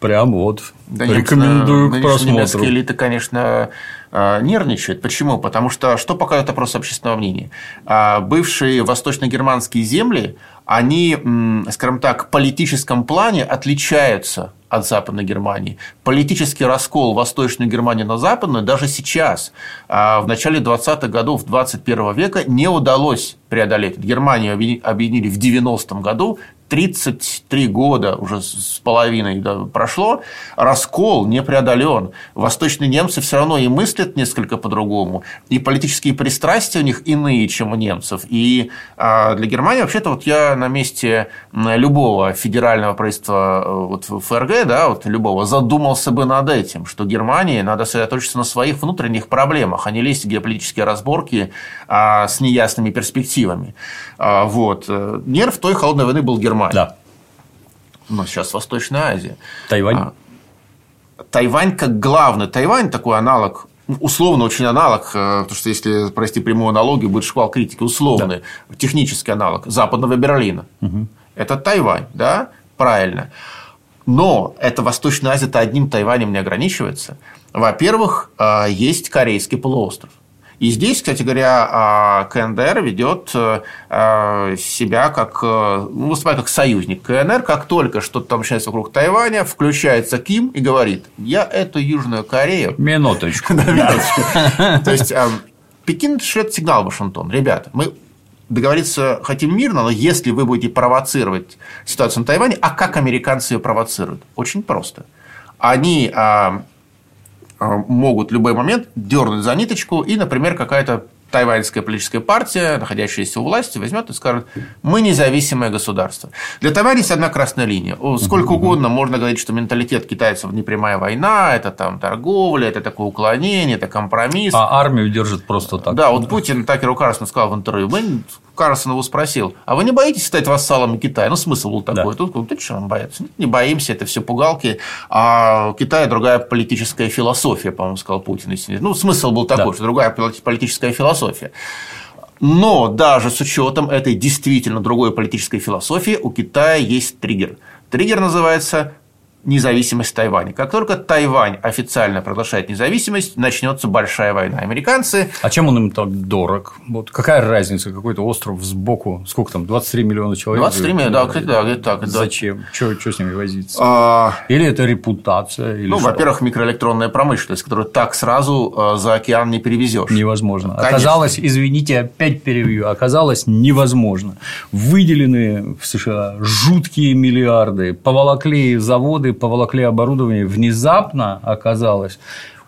Прям вот. Да, Рекомендую к просмотру. Немецкие элиты, конечно, э, нервничают. Почему? Потому что что показывает опрос общественного мнения? Бывшие восточно-германские земли, они, скажем так, в политическом плане отличаются от Западной Германии. Политический раскол Восточной Германии на Западную даже сейчас, а, в начале 20-х годов 21 века, не удалось преодолеть. Германию объединили в 90-м году, 33 года уже с половиной да, прошло, раскол не преодолен. Восточные немцы все равно и мыслят несколько по-другому, и политические пристрастия у них иные, чем у немцев. И а, для Германии, вообще-то, вот я на месте любого федерального правительства э, вот, ФРГ, да, вот любого, задумался бы над этим, что Германии надо сосредоточиться на своих внутренних проблемах, а не лезть в геополитические разборки а, с неясными перспективами. А, вот. Нерв той холодной войны был Германия Германия. Да. Но сейчас Восточная Азия. Тайвань. А, Тайвань как главный. Тайвань такой аналог условно очень аналог, э, потому что если провести прямую аналогию, будет шквал критики, условный, да. технический аналог западного Берлина. Угу. Это Тайвань, да, правильно. Но это Восточная Азия-то одним Тайванем не ограничивается. Во-первых, э, есть Корейский полуостров. И здесь, кстати говоря, а, КНДР ведет э, э, себя как, э, ну, выступает как союзник КНР. Как только что-то там начинается вокруг Тайваня, включается Ким и говорит, я эту Южную Корею... Минуточку. То есть, Пекин шлет сигнал Вашингтон. Ребята, мы договориться хотим мирно, но если вы будете провоцировать ситуацию на Тайване, а как американцы ее провоцируют? Очень просто. Они а, а, могут в любой момент дернуть за ниточку, и, например, какая-то тайваньская политическая партия, находящаяся у власти, возьмет и скажет, мы независимое государство. Для Тайваня есть одна красная линия. Сколько угодно можно говорить, что менталитет китайцев не прямая война, это там торговля, это такое уклонение, это компромисс. А армию держит просто так. Да, вот Путин Такеру Карлсону сказал в интервью, мы Карлсон его спросил, а вы не боитесь стать вассалом Китая? Ну, смысл был такой. Да. Тут, ты что, боятся? Не боимся, это все пугалки. А у Китая другая политическая философия, по-моему, сказал Путин. Ну, смысл был такой, да. что другая политическая философия философия. Но даже с учетом этой действительно другой политической философии у Китая есть триггер. Триггер называется независимость Тайваня. Как только Тайвань официально проглашает независимость, начнется большая война. Американцы... А чем он им так дорог? Вот какая разница? Какой-то остров сбоку, сколько там, 23 миллиона человек? 23 миллиона, да, кстати, да, где-то так. Зачем? Да. Что, с ними возиться? А... Или это репутация? Или ну, что? во-первых, микроэлектронная промышленность, которую так сразу а, за океан не перевезешь. Невозможно. Конечно. Оказалось, извините, опять перевью, оказалось невозможно. Выделены в США жуткие миллиарды, поволокли заводы заводы поволокли оборудование, внезапно оказалось,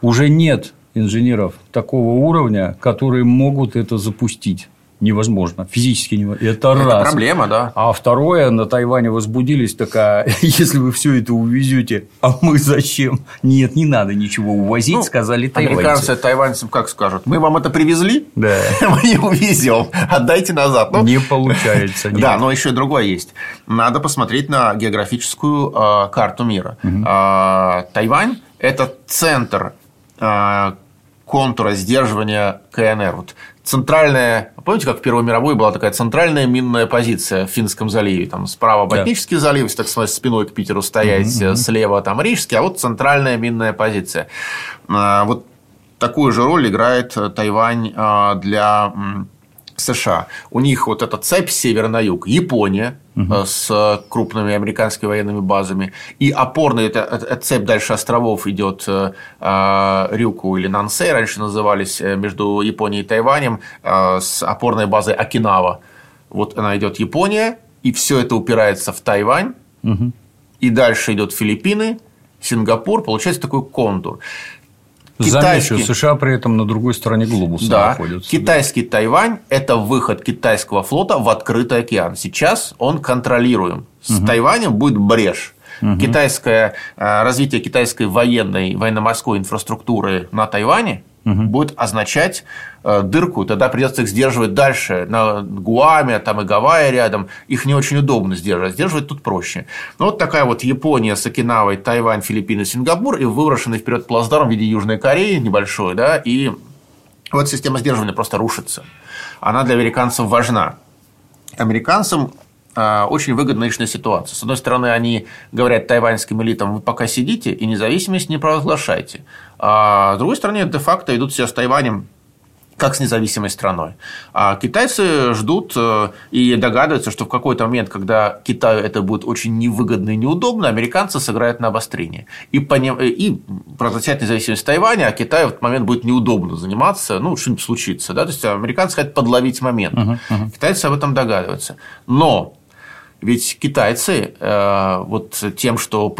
уже нет инженеров такого уровня, которые могут это запустить невозможно, физически невозможно. Это, это раз. проблема, да. А второе, на Тайване возбудились такая, если вы все это увезете, а мы зачем? Нет, не надо ничего увозить, ну, сказали тайваньцы. Американцы тайваньцам как скажут? Мы вам это привезли, да. мы не увезем, отдайте назад. Ну, не получается. Нет. Да, но еще и другое есть. Надо посмотреть на географическую э, карту мира. Угу. Тайвань – это центр э, контура сдерживания КНР. Вот центральная, помните, как в Первой мировой была такая центральная минная позиция в Финском заливе, там справа Ботнический да. залив, так сказать, спиной к Питеру стоять, mm-hmm. слева там Рижский, а вот центральная минная позиция. А, вот такую же роль играет Тайвань а, для США. У них вот эта цепь север на юг, Япония угу. с крупными американскими военными базами, и опорная эта, эта цепь дальше островов идет э, Рюку или Нансей, раньше назывались, э, между Японией и Тайванем, э, с опорной базой Окинава. Вот она идет Япония, и все это упирается в Тайвань, угу. и дальше идет Филиппины, Сингапур, получается такой контур. Китайский... Замечу, США при этом на другой стороне глобуса да, находятся. Китайский Тайвань – это выход китайского флота в открытый океан. Сейчас он контролируем. С угу. Тайванем будет брешь. Угу. Китайское, э, развитие китайской военной, военно-морской инфраструктуры на Тайване угу. будет означать э, дырку, тогда придется их сдерживать дальше. На Гуаме, там и Гавайи рядом, их не очень удобно сдерживать. Сдерживать тут проще. Ну, вот такая вот Япония с Окинавой, Тайвань, Филиппины, Сингапур и выброшенный вперед плацдарм в виде Южной Кореи небольшой, да, и вот система сдерживания просто рушится. Она для американцев важна. Американцам а, очень выгодна личная ситуация. С одной стороны, они говорят тайваньским элитам, вы пока сидите и независимость не провозглашайте. А с другой стороны, де-факто идут все с Тайванем как с независимой страной. А китайцы ждут э, и догадываются, что в какой-то момент, когда Китаю это будет очень невыгодно и неудобно, американцы сыграют на обострение. И, поним... и провозгласят независимость Тайваня, а Китаю в этот момент будет неудобно заниматься, ну, что-нибудь случится. Да? То есть, американцы хотят подловить момент. Uh-huh, uh-huh. Китайцы об этом догадываются. Но ведь китайцы э, вот тем, что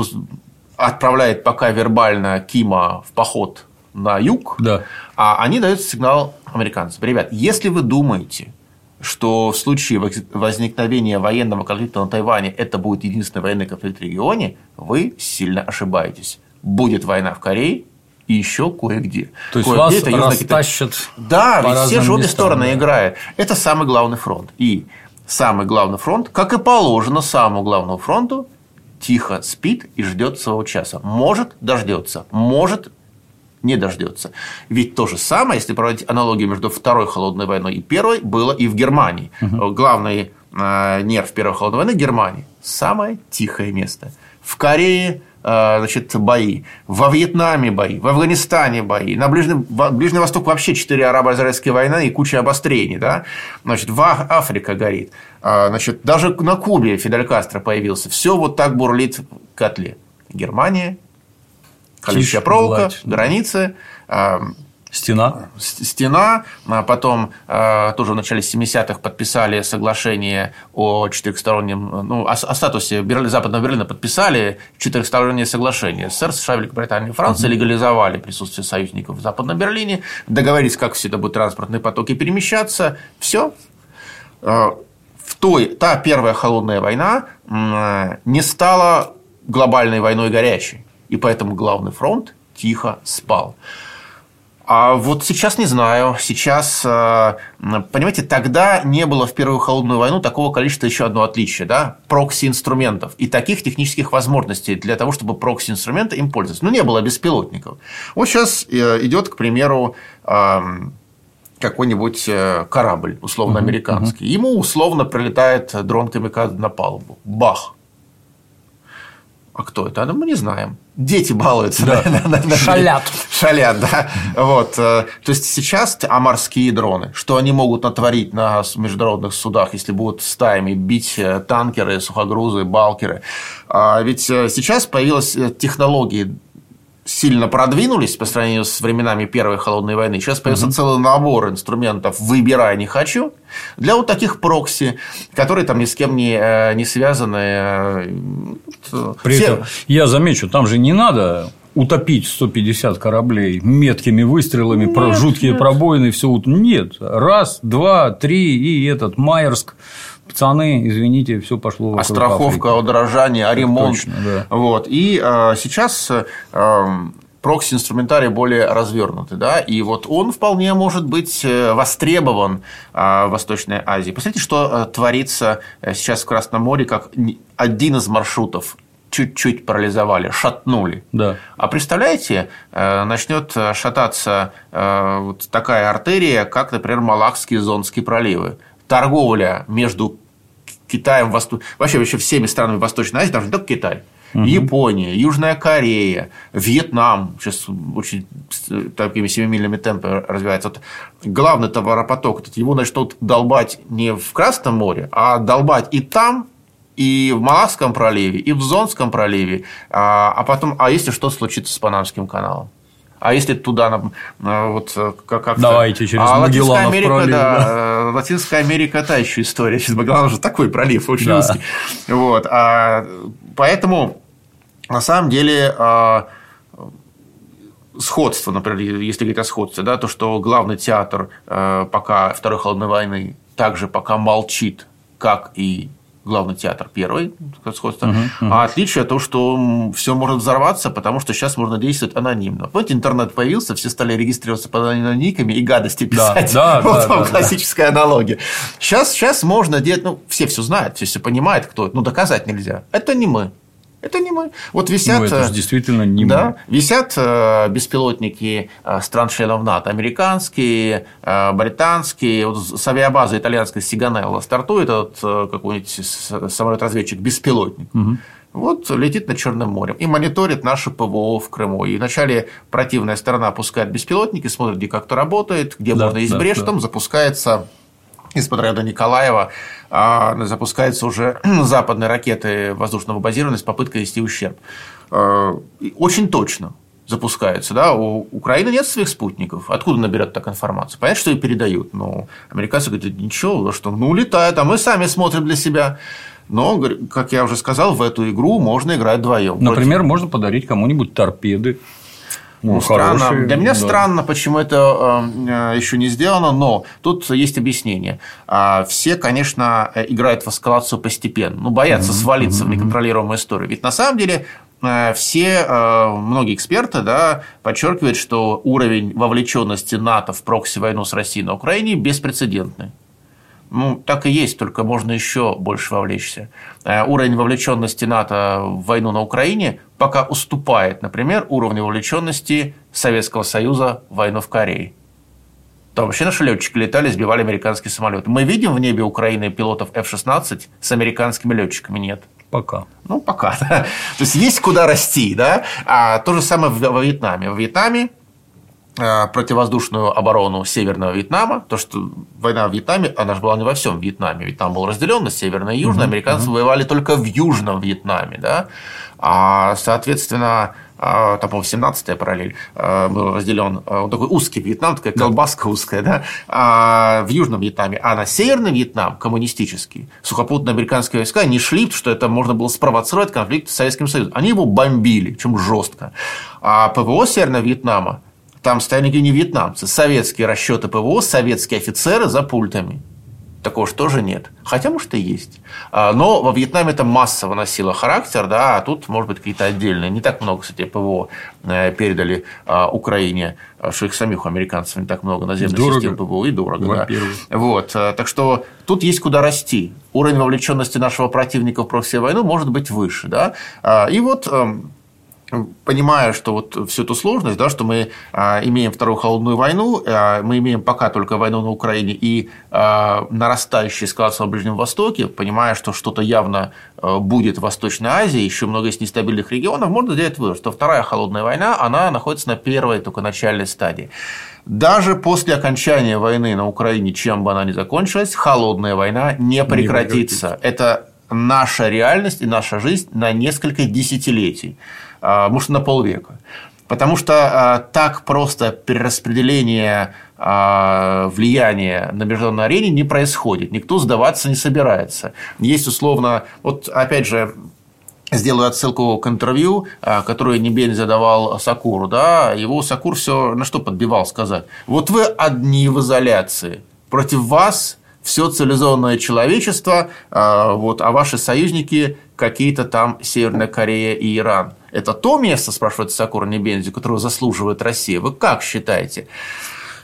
отправляет пока вербально Кима в поход на юг, да. а они дают сигнал американцам. Ребят, если вы думаете, что в случае возникновения военного конфликта на Тайване это будет единственный военный конфликт в регионе, вы сильно ошибаетесь. Будет война в Корее, и еще кое-где. То есть кое вас это растащат Да, ведь все же обе стороны да. играют. Это самый главный фронт. И самый главный фронт, как и положено самому главному фронту, тихо спит и ждет своего часа. Может, дождется, может, не дождется. Ведь то же самое, если проводить аналогию между Второй холодной войной и Первой, было и в Германии. Угу. Главный э, нерв Первой холодной войны – Германия. Самое тихое место. В Корее значит, бои, во Вьетнаме бои, в Афганистане бои, на Ближнем, Ближний Восток вообще четыре арабо-израильские войны и куча обострений, да? значит, в Африка горит, э, значит, даже на Кубе Фидель Кастро появился, все вот так бурлит в котле. Германия, колючая проволока, границы, э, Стена. Стена. А потом э, тоже в начале 70-х подписали соглашение о четырехстороннем, ну, о, о статусе Берлина, Западного Берлина подписали четырехстороннее соглашение. СССР, США, Великобритания и Франция угу. легализовали присутствие союзников в Западном Берлине, договорились, как все это будут транспортные потоки перемещаться. Все. Э, в той, та первая холодная война не стала глобальной войной горячей. И поэтому главный фронт тихо спал. А вот сейчас не знаю. Сейчас, э, понимаете, тогда не было в Первую холодную войну такого количества еще одно отличие, да, прокси-инструментов и таких технических возможностей для того, чтобы прокси-инструменты им пользоваться. Ну, не было беспилотников. Вот сейчас э, идет, к примеру, эм, какой-нибудь э, корабль, условно американский. Ему условно прилетает дрон камикадзе на палубу. Бах! А кто это? А мы не знаем. Дети балуются. Да. На, на, на, Шалят. Шалят, да. Вот. Э, то есть сейчас а морские дроны, что они могут натворить на международных судах, если будут стаями бить э, танкеры, сухогрузы, балкеры. А ведь э, сейчас появилась технологии сильно продвинулись по сравнению с временами Первой холодной войны. Сейчас появился угу. целый набор инструментов «выбирай, не хочу» для вот таких прокси, которые там ни с кем не, э, не связаны. Э, При Все... этом я замечу, там же не надо утопить 150 кораблей меткими выстрелами, нет, про жуткие нет. пробоины, все. Нет. Раз, два, три, и этот Майерск пацаны, извините, все пошло. А страховка, удорожание, а ремонт. Точно, да. вот. И э, сейчас э, прокси-инструментарий более развернутый, да, и вот он вполне может быть э, востребован в Восточной Азии. Посмотрите, что творится сейчас в Красном море, как один из маршрутов чуть-чуть парализовали, шатнули. Да. А представляете, начнет шататься вот такая артерия, как, например, Малакские Зонские проливы. Торговля между Китаем, Восто... вообще, вообще всеми странами Восточной Азии, даже не только Китай, угу. Япония, Южная Корея, Вьетнам сейчас очень такими семимильными темпами развивается. Вот главный товаропоток, его начнут долбать не в Красном море, а долбать и там, и в Малакском проливе, и в Зонском проливе, а, а потом, а если что случится с Панамским каналом? А если туда, вот как как Давайте через а Магелланов Латинская Америка, пролив, да. Э, Латинская Америка – та еще история. Сейчас Магеллан уже такой пролив, очень да. узкий. Вот. А, поэтому, на самом деле, а, сходство, например, если говорить о сходстве, да, то, что главный театр а, пока Второй холодной войны также пока молчит, как и главный театр первый, сходство. Угу, угу. А отличие то, что все может взорваться, потому что сейчас можно действовать анонимно. Помните, интернет появился, все стали регистрироваться под анонимниками и гадости писать. Да, да, вот да, вам да, классическая да. аналогия. Сейчас, сейчас можно делать, ну, все все знают, все все понимают, кто это, ну, доказать нельзя. Это не мы. Это не мы. Вот висят... Ну, это же действительно не да, мы. Висят э, беспилотники э, стран-членов НАТО. Американские, э, британские. Вот с авиабазы итальянской Сиганелла стартует этот какой-нибудь самолет-разведчик беспилотник. Угу. Вот летит над Черным морем и мониторит наше ПВО в Крыму. И вначале противная сторона пускает беспилотники, смотрит, где как-то работает, где да, можно есть да, да. там запускается из-под района Николаева а, запускаются уже западные ракеты воздушного базирования с попыткой нанести ущерб. А, очень точно запускаются. Да? У Украины нет своих спутников. Откуда наберет так информацию? Понятно, что и передают. Но американцы говорят, ничего, что ну улетает, а мы сами смотрим для себя. Но, как я уже сказал, в эту игру можно играть вдвоем. Например, против... можно подарить кому-нибудь торпеды ну, странно. Хороший, Для меня да. странно, почему это э, еще не сделано, но тут есть объяснение. А, все, конечно, играют в эскалацию постепенно, ну, боятся свалиться в неконтролируемую историю. Ведь на самом деле э, все, э, многие эксперты да, подчеркивают, что уровень вовлеченности НАТО в прокси-войну с Россией на Украине беспрецедентный. Ну, так и есть, только можно еще больше вовлечься. Э, уровень вовлеченности НАТО в войну на Украине пока уступает, например, уровню вовлеченности Советского Союза в войну в Корее. Там вообще наши летчики летали, сбивали американские самолеты. Мы видим в небе Украины пилотов F-16 с американскими летчиками? Нет. Пока. Ну, пока. Да. То есть есть куда расти, да. А то же самое во Вьетнаме. В Вьетнаме противовоздушную оборону Северного Вьетнама, то, что война в Вьетнаме, она же была не во всем Вьетнаме, ведь там был разделен на Северное и Южное, американцы uh-huh. воевали только в Южном Вьетнаме, да, а, соответственно, а, там, по-моему, 17-я параллель э, был разделен, э, он такой узкий Вьетнам, такая колбаска узкая, да, а в Южном Вьетнаме, а на Северный Вьетнам, коммунистический, сухопутные американские войска не шли, что это можно было спровоцировать конфликт с Советским Союзом. Они его бомбили, чем жестко. А ПВО Северного Вьетнама там стояли не вьетнамцы, советские расчеты ПВО, советские офицеры за пультами. Такого же тоже нет. Хотя, может, и есть. А, но во Вьетнаме это массово носило характер, да, а тут, может быть, какие-то отдельные. Не так много, кстати, ПВО э, передали а, Украине, а, что их самих американцев не так много наземных дорого. систем ПВО, и дорого. Да. Вот. Так что тут есть куда расти. Уровень вовлеченности нашего противника в прокси войну может быть выше. Да? И вот эм, понимая, что вот всю эту сложность, да, что мы а, имеем вторую холодную войну, а, мы имеем пока только войну на Украине и а, нарастающую эскалацию на Ближнем Востоке, понимая, что что-то явно будет в Восточной Азии, еще много есть нестабильных регионов, можно сделать вывод, что вторая холодная война, она находится на первой только начальной стадии. Даже после окончания войны на Украине, чем бы она ни закончилась, холодная война не прекратится. Не прекратится. Это наша реальность и наша жизнь на несколько десятилетий. А, может, на полвека. Потому что а, так просто перераспределение а, влияния на международной арене не происходит. Никто сдаваться не собирается. Есть условно, вот опять же, сделаю отсылку к интервью, которое Небень задавал Сакуру. Да? Его Сакур все на что подбивал сказать. Вот вы одни в изоляции. Против вас все цивилизованное человечество, вот, а ваши союзники какие-то там Северная Корея и Иран. Это то место, спрашивает Сакура Небензи, которого заслуживает Россия. Вы как считаете?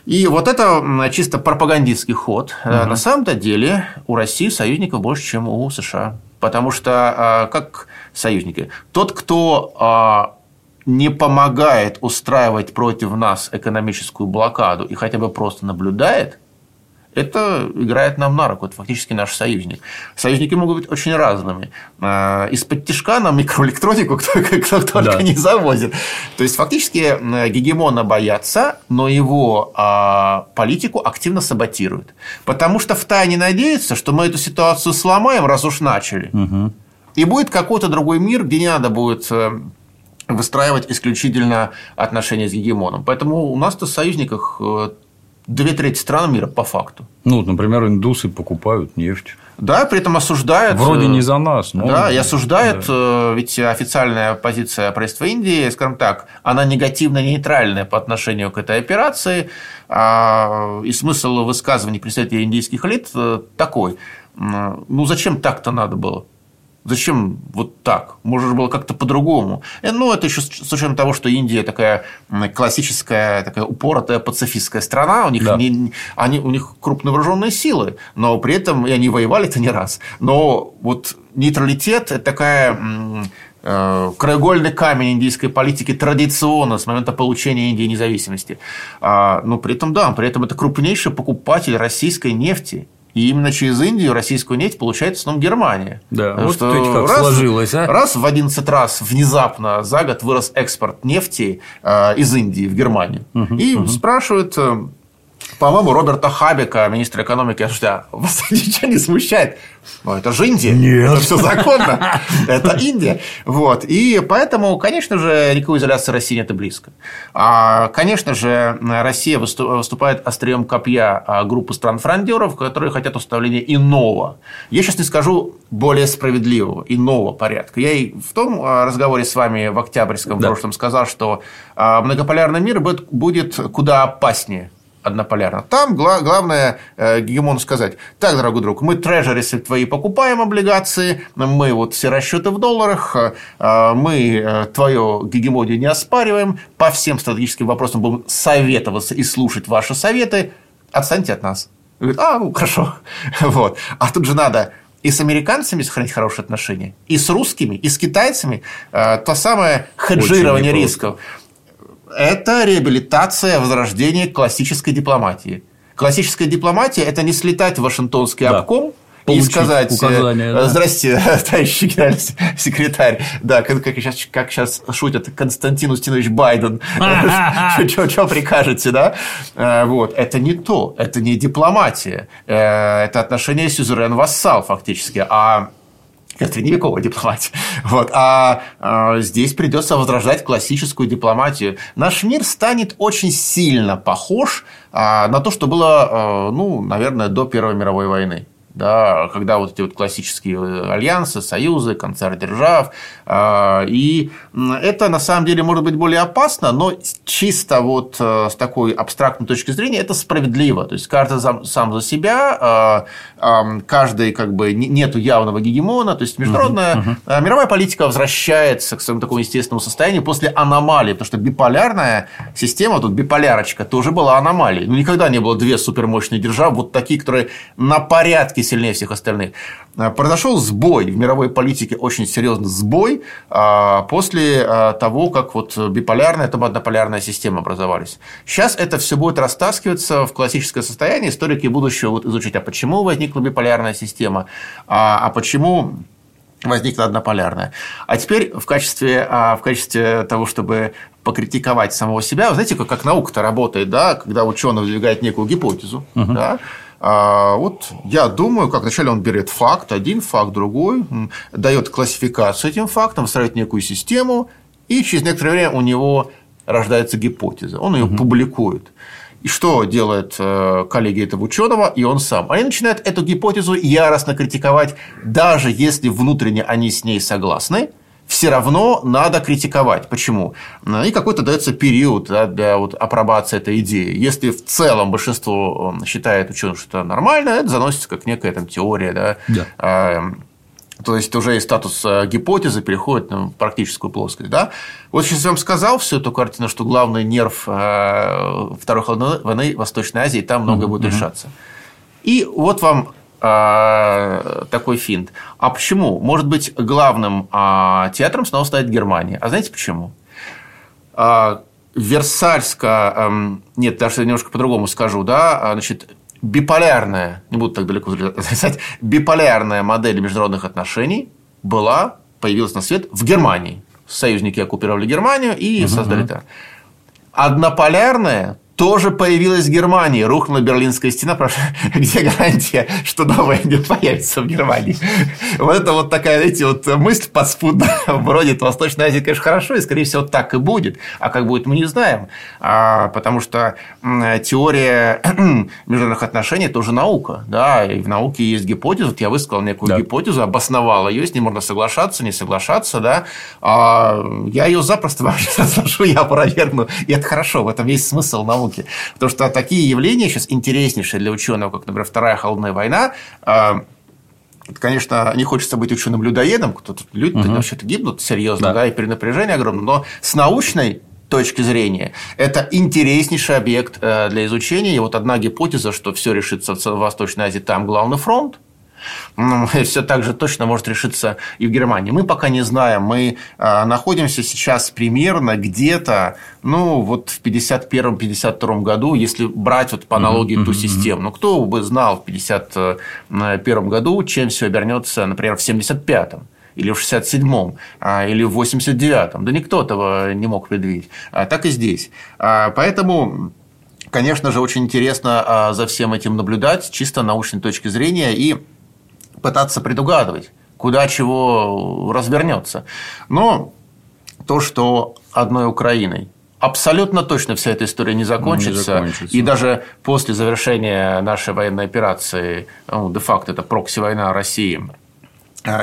И вот это чисто пропагандистский ход. Угу. На самом-то деле у России союзников больше, чем у США. Потому что, а, как союзники, тот, кто а, не помогает устраивать против нас экономическую блокаду и хотя бы просто наблюдает, это играет нам на руку, это фактически наш союзник. Союзники могут быть очень разными. А, из-под тяжка нам микроэлектронику кто, кто только да. не завозит. То есть, фактически гегемона боятся, но его а, политику активно саботируют. Потому что в тайне надеются, что мы эту ситуацию сломаем, раз уж начали. Угу. И будет какой-то другой мир, где не надо будет э, выстраивать исключительно отношения с гегемоном. Поэтому у нас-то в союзниках э, две трети стран мира по факту. Ну, например, индусы покупают нефть. Да, при этом осуждают. Вроде э, не за нас, но. Да, и осуждают, да. Э, ведь официальная позиция правительства Индии, скажем так, она негативно-нейтральная по отношению к этой операции. А, и смысл высказываний представителей индийских элит э, такой. ну, зачем так-то надо было? Зачем вот так? Может было как-то по-другому. Э, ну, это еще с учетом того, что Индия такая классическая, такая упоротая пацифистская страна, у них, да. не, они, у них крупно вооруженные силы, но при этом и они воевали-то не раз. Но вот нейтралитет – это такая э, краеугольный камень индийской политики традиционно с момента получения Индии независимости. А, но при этом, да, при этом это крупнейший покупатель российской нефти и именно через Индию российскую нефть получает в основном Германия. Да, Потому вот что как раз, сложилось, а? Раз в 11 раз внезапно за год вырос экспорт нефти э, из Индии в Германию. Угу, и угу. спрашивают э, по-моему, Роберта Хабика, министра экономики, а вас ничего не смущает? Ну, это же Индия. Нет. Это все законно. Это Индия. Вот. И поэтому, конечно же, никакой изоляции России нет и близко. А, конечно же, Россия выступает острием копья а, группы стран-фрондеров, которые хотят установления иного. Я сейчас не скажу более справедливого, иного порядка. Я и в том а, разговоре с вами в октябрьском да. прошлом сказал, что многополярный мир будет куда опаснее однополярно. Там гла- главное э, гегемону сказать, так, дорогой друг, мы трежерисы твои покупаем облигации, мы вот все расчеты в долларах, э, мы э, твое гегемонию не оспариваем, по всем стратегическим вопросам будем советоваться и слушать ваши советы, отстаньте от нас. Говорит, а, ну, хорошо. Вот. А тут же надо и с американцами сохранить хорошие отношения, и с русскими, и с китайцами. Э, то самое хеджирование рисков это реабилитация, возрождение классической дипломатии. Классическая дипломатия – это не слетать в Вашингтонский да. обком, и сказать, указания, да. здрасте, товарищ генеральный секретарь, да, как, как, сейчас, как сейчас шутят Константин Устинович Байден, что прикажете, да? Э, вот, это не то, это не дипломатия, э, это отношение сюзерен-вассал фактически, а это средневековая дипломатия. Вот. А, а здесь придется возрождать классическую дипломатию. Наш мир станет очень сильно похож а, на то, что было, а, ну, наверное, до Первой мировой войны да, когда вот эти вот классические э, альянсы, союзы, концерт держав. А, и это на самом деле может быть более опасно, но чисто вот э, с такой абстрактной точки зрения это справедливо. То есть каждый сам за себя, а, каждый как бы нету явного гегемона, то есть международная uh-huh, uh-huh. мировая политика возвращается к своему такому естественному состоянию после аномалии, потому что биполярная система, тут биполярочка, тоже была аномалией. Ну, никогда не было две супермощные державы, вот такие, которые на порядке сильнее всех остальных. Э, произошел сбой в мировой политике, очень серьезный сбой а, после а, того, как вот биполярная, это однополярная система образовались. Сейчас это все будет растаскиваться в классическое состояние. Историки будущего будут изучить, а почему возникла биполярная система, а, а почему возникла однополярная. А теперь в качестве, в качестве того, чтобы покритиковать самого себя, знаете, как, как наука-то работает, да, когда ученый выдвигает некую гипотезу, угу. да, вот я думаю, как вначале он берет факт, один факт, другой, дает классификацию этим фактом, выстраивает некую систему, и через некоторое время у него рождается гипотеза. Он ее угу. публикует. И что делает э, коллеги этого ученого и он сам? Они начинают эту гипотезу яростно критиковать, даже если внутренне они с ней согласны, все равно надо критиковать. Почему? И какой-то дается период да, для вот апробации этой идеи. Если в целом большинство считает ученых, что это нормально, это заносится как некая там, теория. Да? Да. А, то есть уже из статуса гипотезы переходит в практическую плоскость. Да? Вот сейчас я вам сказал всю эту картину, что главный нерв э, Второй холодной войны Восточной Азии, там многое mm-hmm. будет решаться. И вот вам такой финт. А почему? Может быть, главным а, театром снова станет Германия. А знаете почему? А, Версальская, эм, нет, даже немножко по-другому скажу, да, значит, биполярная, не буду так далеко залезать, биполярная модель международных отношений была, появилась на свет в Германии. Союзники оккупировали Германию и угу. создали это. Однополярная тоже появилась в Германии. Рухнула Берлинская стена. Где гарантия, что новая не появится в Германии? Вот это вот такая, знаете, вот мысль подспудно бродит в Восточной Азии, конечно, хорошо, и, скорее всего, так и будет. А как будет, мы не знаем. А, потому что теория международных отношений – это уже наука. Да? И в науке есть гипотеза. Вот я высказал некую да. гипотезу, обосновал ее, с ней можно соглашаться, не соглашаться. Да? А я ее запросто вообще разношу, я опровергну. И это хорошо, в этом есть смысл науки науки. Потому что такие явления сейчас интереснейшие для ученого, как, например, Вторая холодная война, а, конечно, не хочется быть ученым-людоедом, кто-то люди угу. вообще-то гибнут серьезно, да. да, и перенапряжение огромное, но с научной точки зрения, это интереснейший объект э, для изучения. И вот одна гипотеза, что все решится в Восточной Азии, там главный фронт, все так же точно может решиться и в Германии. Мы пока не знаем. Мы э, находимся сейчас примерно где-то, ну, вот в 51-52 году, если брать вот по аналогии mm-hmm. ту систему. Ну, кто бы знал в 51 году, чем все обернется, например, в 75-м или в 67-м, а, или в 89-м. Да никто этого не мог предвидеть. А так и здесь. А, поэтому Конечно же, очень интересно за всем этим наблюдать, чисто научной точки зрения, и пытаться предугадывать, куда чего развернется. Но то, что одной Украиной абсолютно точно вся эта история не закончится. Не закончится. И даже после завершения нашей военной операции, ну, де-факто это прокси-война России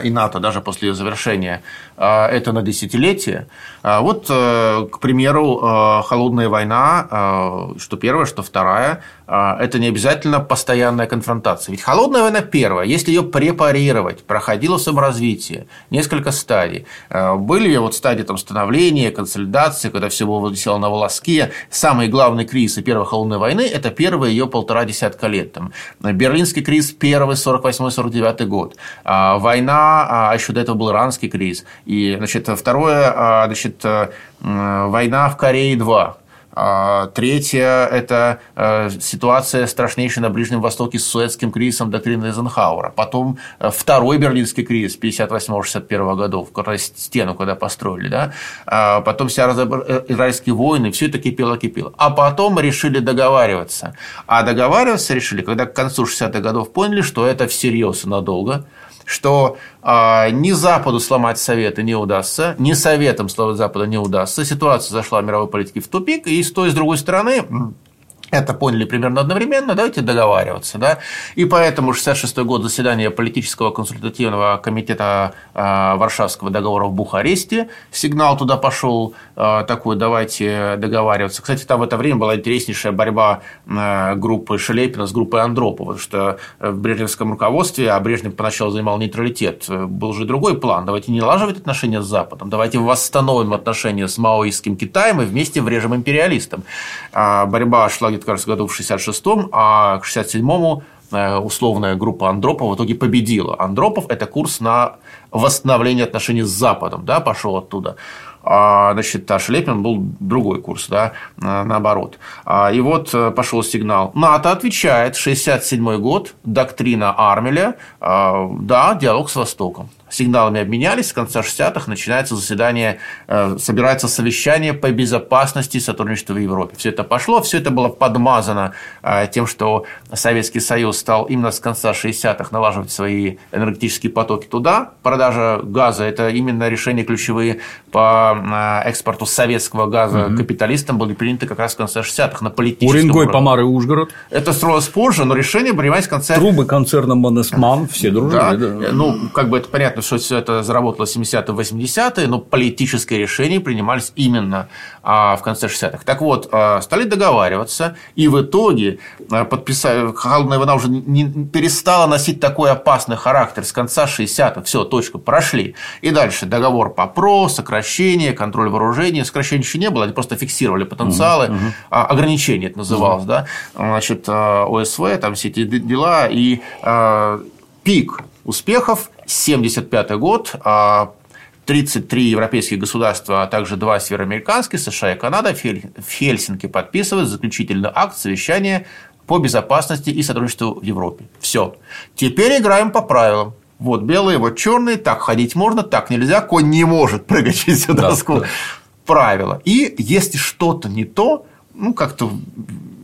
и НАТО даже после ее завершения, э, это на десятилетие. Э, вот, к примеру, холодная война, что первая, что вторая, это не обязательно постоянная конфронтация. Ведь холодная война первая, если ее препарировать, проходила саморазвитие, несколько стадий. Были вот стадии там, становления, консолидации, когда всего висело на волоске. Самые главные кризисы Первой холодной войны – это первые ее полтора десятка лет. Там, Берлинский кризис первый, 48-49 год. Война война, а еще до этого был иранский кризис. И, значит, второе, а, значит, э, война в Корее 2. А, третье – это э, ситуация страшнейшая на Ближнем Востоке с Суэцким кризисом доктрины Эйзенхауэра. Потом э, второй Берлинский кризис 58-61 годов, когда стену когда построили. Да? А потом вся израильские войны, все это кипело-кипело. А потом решили договариваться. А договариваться решили, когда к концу 60-х годов поняли, что это всерьез и надолго – что э, ни Западу сломать Советы не удастся, ни Советам сломать Запада не удастся. Ситуация зашла в мировой политике в тупик, и с той и с другой стороны это поняли примерно одновременно, давайте договариваться. Да? И поэтому 66 год заседания политического консультативного комитета э, Варшавского договора в Бухаресте, сигнал туда пошел э, такой, давайте договариваться. Кстати, там в это время была интереснейшая борьба э, группы Шелепина с группой Андропова, потому что в брежневском руководстве, а Брежнев поначалу занимал нейтралитет, был же другой план. Давайте не налаживать отношения с Западом, давайте восстановим отношения с маоистским Китаем и вместе врежем империалистам. Борьба шла где-то, кажется, году в 66-м, а к 67-му э, условная группа Андропова в итоге победила. Андропов – это курс на восстановление отношений с Западом, да, пошел оттуда. А, значит, а Шлепин был другой курс, да, наоборот. А, и вот э, пошел сигнал. НАТО отвечает, 67 год, доктрина Армеля, а, да, диалог с Востоком сигналами обменялись, с конца 60-х начинается заседание, э, собирается совещание по безопасности и сотрудничеству в Европе. Все это пошло, все это было подмазано э, тем, что Советский Союз стал именно с конца 60-х налаживать свои энергетические потоки туда. Продажа газа – это именно решения ключевые по э, экспорту советского газа угу. капиталистам были приняты как раз в конце 60-х на политическом Уренгой, уровне. Помар и Ужгород. Это строилось позже, но решение принимались в конце... Трубы концерна Монесман, все дружили. Да. Да. Ну, как бы это понятно, что все это заработало 70-е, 80-е, но политические решения принимались именно а, в конце 60-х. Так вот, а, стали договариваться, и в итоге а, подписали, холодная война уже не перестала носить такой опасный характер с конца 60-х. Все, точка, прошли. И дальше договор по ПРО, сокращение, контроль вооружения. Сокращения еще не было, они просто фиксировали потенциалы. Угу, Ограничение это называлось, угу. да. Значит, ОСВ, там все эти дела. И пик успехов 1975 год, 33 а европейских государства, а также два североамериканских, США и Канада в Хельсинки подписывают заключительный акт совещания по безопасности и сотрудничеству в Европе. Все. Теперь играем по правилам. Вот белые, вот черные, так ходить можно, так нельзя, конь не может прыгать через всю доску. Да, Правила. И если что-то не то, ну, как-то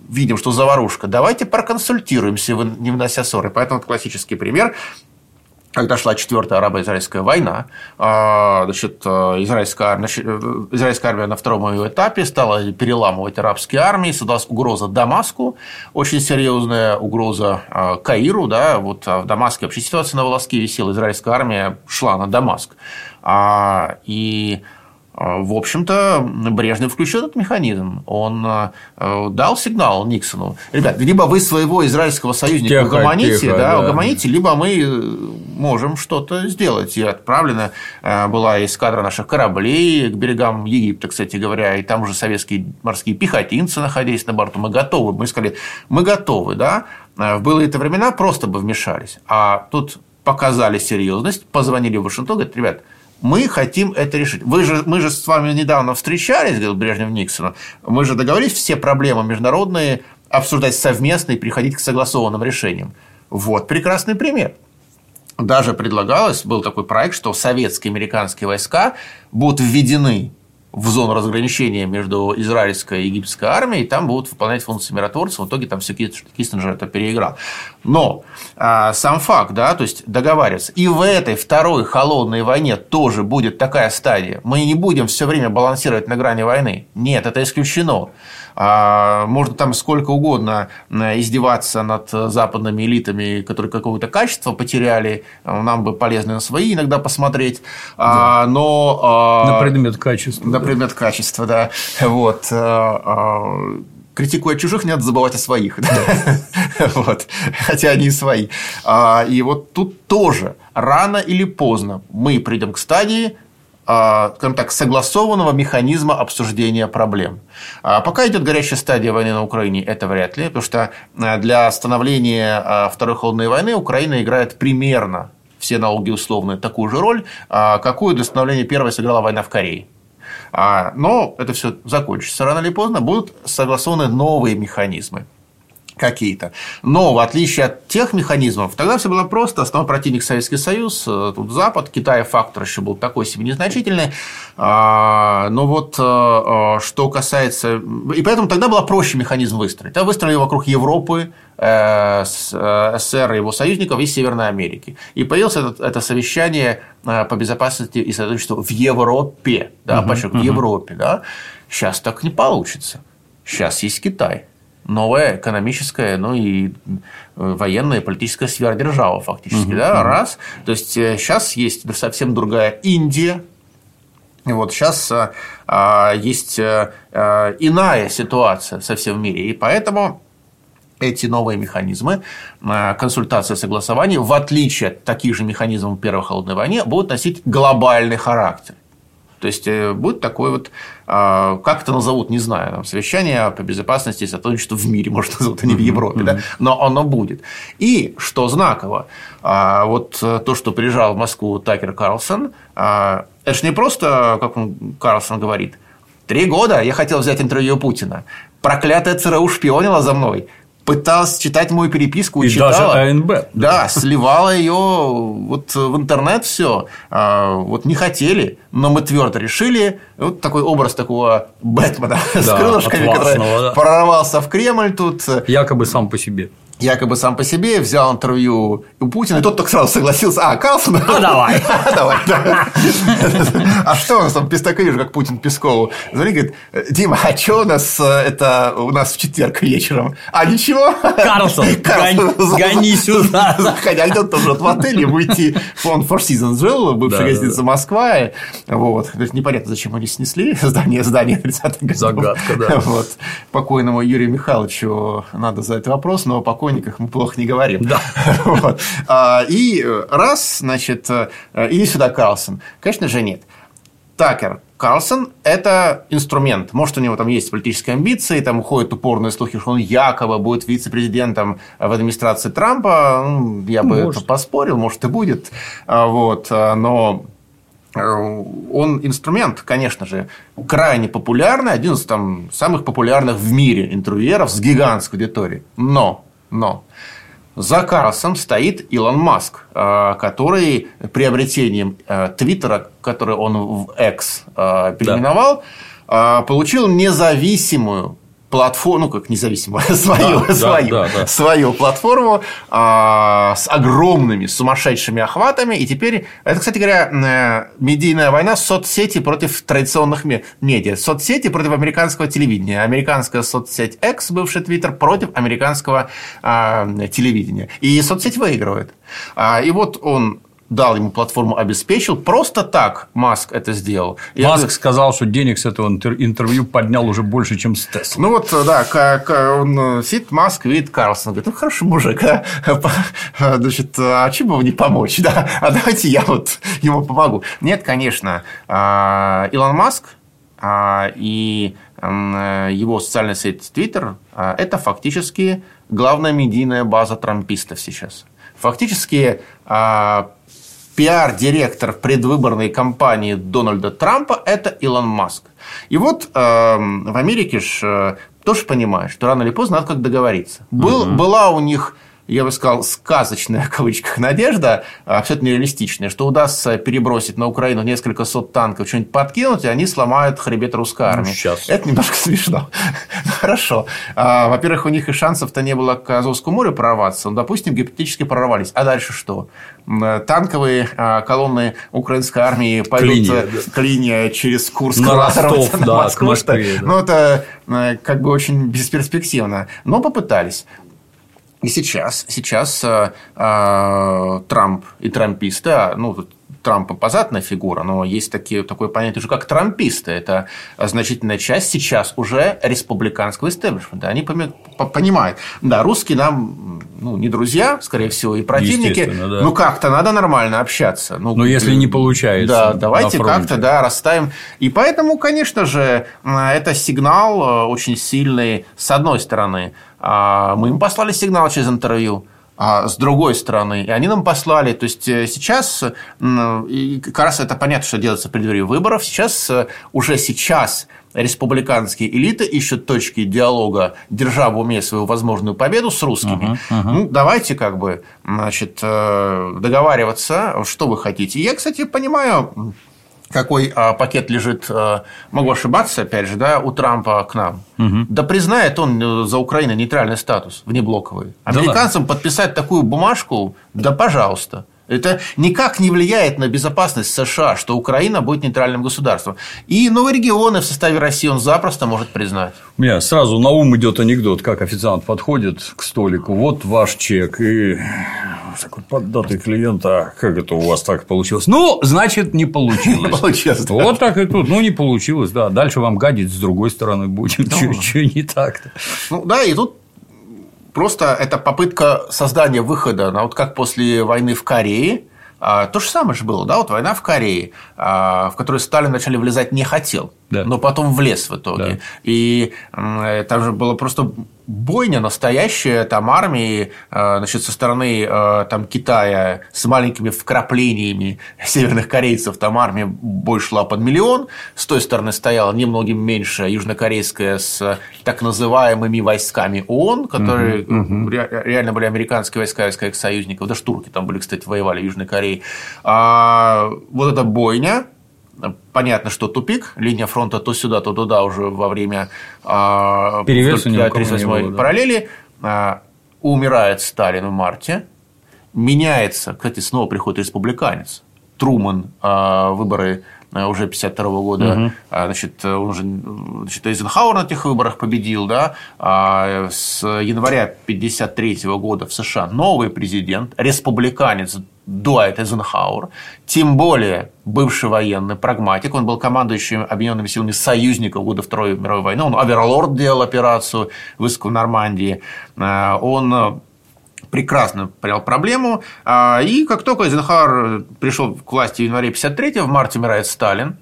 видим, что заварушка, давайте проконсультируемся, не внося ссоры. Поэтому классический пример когда шла четвертая арабо-израильская война, а, значит, израильская армия, э, израильская армия на втором ее этапе стала переламывать арабские армии, создалась угроза Дамаску, очень серьезная угроза а, Каиру, да, вот а в Дамаске вообще ситуация на волоске висела, израильская армия шла на Дамаск. И в общем-то, Брежнев включил этот механизм. Он дал сигнал Никсону. Ребят, либо вы своего израильского союзника тихо, угомоните, тихо, да, да. угомоните, либо мы можем что-то сделать. И отправлена была эскадра наших кораблей к берегам Египта, кстати говоря, и там уже советские морские пехотинцы находились на борту. Мы готовы. Мы сказали, мы готовы, да. В былые это времена просто бы вмешались. А тут показали серьезность, позвонили в Вашингтон, говорят, ребят, мы хотим это решить. Вы же, мы же с вами недавно встречались, говорил Брежнев Никсону, мы же договорились все проблемы международные обсуждать совместно и приходить к согласованным решениям. Вот прекрасный пример. Даже предлагалось, был такой проект, что советские и американские войска будут введены в зону разграничения между израильской и египетской армией, и там будут выполнять функции миротворцев. В итоге там все Киссинджер это переиграл. Но а, сам факт, да, то есть договариваться. И в этой второй холодной войне тоже будет такая стадия. Мы не будем все время балансировать на грани войны. Нет, это исключено. А, можно там сколько угодно издеваться над западными элитами, которые какое-то качество потеряли. Нам бы полезно на свои иногда посмотреть. А, да. Но... А, на предмет качества. На предмет качества, да. Вот критикуя чужих, не надо забывать о своих. вот. Хотя они и свои. и вот тут тоже рано или поздно мы придем к стадии, а, скажем так, согласованного механизма обсуждения проблем. А пока идет горячая стадия войны на Украине, это вряд ли, потому что а, для становления Второй холодной войны Украина играет примерно все налоги условные такую же роль, какую для становления первой сыграла война в Корее. Но это все закончится рано или поздно, будут согласованы новые механизмы какие-то. Но в отличие от тех механизмов, тогда все было просто. Основной противник Советский Союз, э, тут Запад, Китай фактор еще был такой себе незначительный. А, но вот э, э, что касается... И поэтому тогда было проще механизм выстроить. Тогда выстроили вокруг Европы, СССР и его союзников и Северной Америки. И появилось это, это совещание по безопасности и сотрудничеству в Европе. Да, угу, подчеркну, угу. в Европе. Да? Сейчас так не получится. Сейчас есть Китай новая экономическая, ну и э, военная, политическая сверхдержава фактически, угу, да, угу. раз. То есть сейчас э, есть совсем другая Индия, вот сейчас а, а, есть а, иная ситуация совсем в мире, и поэтому эти новые механизмы консультации, согласования, в отличие от таких же механизмов Первой холодной войны, будут носить глобальный характер. То есть э, будет такой вот, а, как это назовут, не знаю, совещание по безопасности и сотрудничеству в мире, может, назовут, а не в Европе, да, но оно будет. И что знаково, а, вот э, то, что приезжал в Москву Такер Карлсон, а, это же не просто, как он, Карлсон говорит, три года я хотел взять интервью Путина, проклятая ЦРУ шпионила за мной, пыталась читать мою переписку и, и читала. даже АНБ. Да, сливала ее вот в интернет все. А, вот не хотели, но мы твердо решили. Вот такой образ такого Бэтмена да, с крылышками, который да. прорвался в Кремль тут. Якобы сам по себе якобы сам по себе, взял интервью у Путина, и тот только сразу согласился. А, Карлсон? А давай. давай. А что у нас там Пестака вижу, как Путин Пескову. Звонит, говорит, Дима, а что у нас э, это у нас в четверг вечером? А ничего? Карлсон, гони сюда. Хотя где-то тоже в отеле выйти. Он Four Seasons жил, бывшая гостиница Москва. Вот. Непонятно, зачем они снесли здание, здание 30-х годов. Загадка, да. Вот. Покойному Юрию Михайловичу надо задать вопрос, но покойный покойниках мы плохо не говорим. Да. вот. А, и раз, значит, э, иди сюда, Карлсон. Конечно же, нет. Такер Карлсон – это инструмент. Может, у него там есть политические амбиции, там уходят упорные слухи, что он якобы будет вице-президентом в администрации Трампа. Ну, я бы может. это поспорил, может, и будет. А, вот. А, но э, он инструмент, конечно же, крайне популярный, один из там, самых популярных в мире интервьюеров с гигантской аудиторией. Но но за Карлсом стоит Илон Маск, э, который приобретением э, Твиттера, который он в X э, переименовал, да. получил независимую платформу, ну как независимую, свою, да, свою, да, да, свою платформу а, с огромными сумасшедшими охватами. И теперь, это, кстати говоря, э, медийная война соцсети против традиционных медиа. Соцсети против американского телевидения. Американская соцсеть X, бывший Твиттер, против американского а, телевидения. И соцсеть выигрывает. А, и вот он дал ему платформу, обеспечил. Просто так Маск это сделал. Маск это... сказал, что денег с этого интервью поднял уже больше, чем с Тесла. Ну вот, да, как он сидит, Маск видит Карлсон, говорит, ну хороший мужик, а? значит, а чем бы не помочь, да? А давайте я вот ему помогу. Нет, конечно, а, Илон Маск а, и его социальная сеть Twitter – это фактически главная медийная база трампистов сейчас. Фактически пиар-директор предвыборной кампании Дональда Трампа – это Илон Маск. И вот э, в Америке ж э, тоже понимаешь, что рано или поздно надо как договориться. Был, угу. Была у них я бы сказал, сказочная, в кавычках, надежда, абсолютно нереалистичная, что удастся перебросить на Украину несколько сот танков, что-нибудь подкинуть, и они сломают хребет русской ну, армии. Ну, сейчас. Это немножко смешно. Ну, хорошо. А, во-первых, у них и шансов-то не было к Азовскому морю прорваться. Ну, допустим, гипотетически прорвались. А дальше что? Танковые а, колонны украинской армии пойдут к линии через Курск. На Ростов, да, Москву, Москве. Да. Ну, это э, как бы очень бесперспективно. Но попытались. И сейчас, сейчас э, э, Трамп и трамписты, а, ну, тут Трамп опозатная фигура, но есть такие, такое понятие уже как трамписты. Это значительная часть сейчас уже республиканского истеблишмента. Они понимают, да, русские нам ну, не друзья, скорее всего, и противники. Да. Ну, как-то надо нормально общаться. Ну, но если не получается. Да, давайте как-то да, расставим. И поэтому, конечно же, это сигнал э, очень сильный, с одной стороны. А, мы им послали сигнал через интервью а с другой стороны, и они нам послали, то есть э, сейчас, как раз это понятно, что делается в преддверии выборов, сейчас, э, уже сейчас республиканские элиты ищут точки диалога, держа в уме свою возможную победу с русскими. Uh-huh, uh-huh. Ну, давайте как бы значит, э, договариваться, что вы хотите. Я, кстати, понимаю какой а, пакет лежит, а, могу ошибаться, опять же, да, у Трампа к нам. Угу. Да признает он э, за Украиной нейтральный статус, внеблоковый. Американцам да подписать такую бумажку, да пожалуйста. Это никак не влияет на безопасность США, что Украина будет нейтральным государством. И новые регионы в составе России он запросто может признать. У меня сразу на ум идет анекдот, как официант подходит к столику, вот ваш чек, и такой поддатый клиент, а как это у вас так получилось? Ну, значит, не получилось. получилось да. Вот так и тут. Ну, не получилось, да. Дальше вам гадить с другой стороны будем. Что не так-то. Ну, да, и тут просто это попытка создания выхода, вот как после войны в Корее, а, то же самое же было, да, вот война в Корее, а, в которую Сталин вначале влезать не хотел, да. но потом влез в итоге. Да. И там же было просто бойня настоящая, там армии, э, значит, со стороны э, там, Китая с маленькими вкраплениями северных корейцев, там армия больше шла под миллион, с той стороны стояла немногим меньше южнокорейская с так называемыми войсками ООН, которые угу, угу. реально были американские войска, войска их союзников, даже турки там были, кстати, воевали в Южной Корее. А вот эта бойня, понятно, что тупик, линия фронта то сюда, то туда уже во время а, Перевес 38 параллели. Да. Умирает Сталин в марте, меняется, кстати, снова приходит республиканец. Труман, а, выборы а, уже 52 года, угу. значит, он уже значит, Эйзенхауэр на этих выборах победил, да, с января 53 года в США новый президент, республиканец Дуайт Эйзенхауэр, тем более бывший военный прагматик, он был командующим объединенными силами союзников в годы Второй мировой войны, он оверлорд делал операцию в в Нормандии, а, он прекрасно понял проблему, а, и как только Эйзенхауэр пришел к власти в январе 53 в марте умирает Сталин,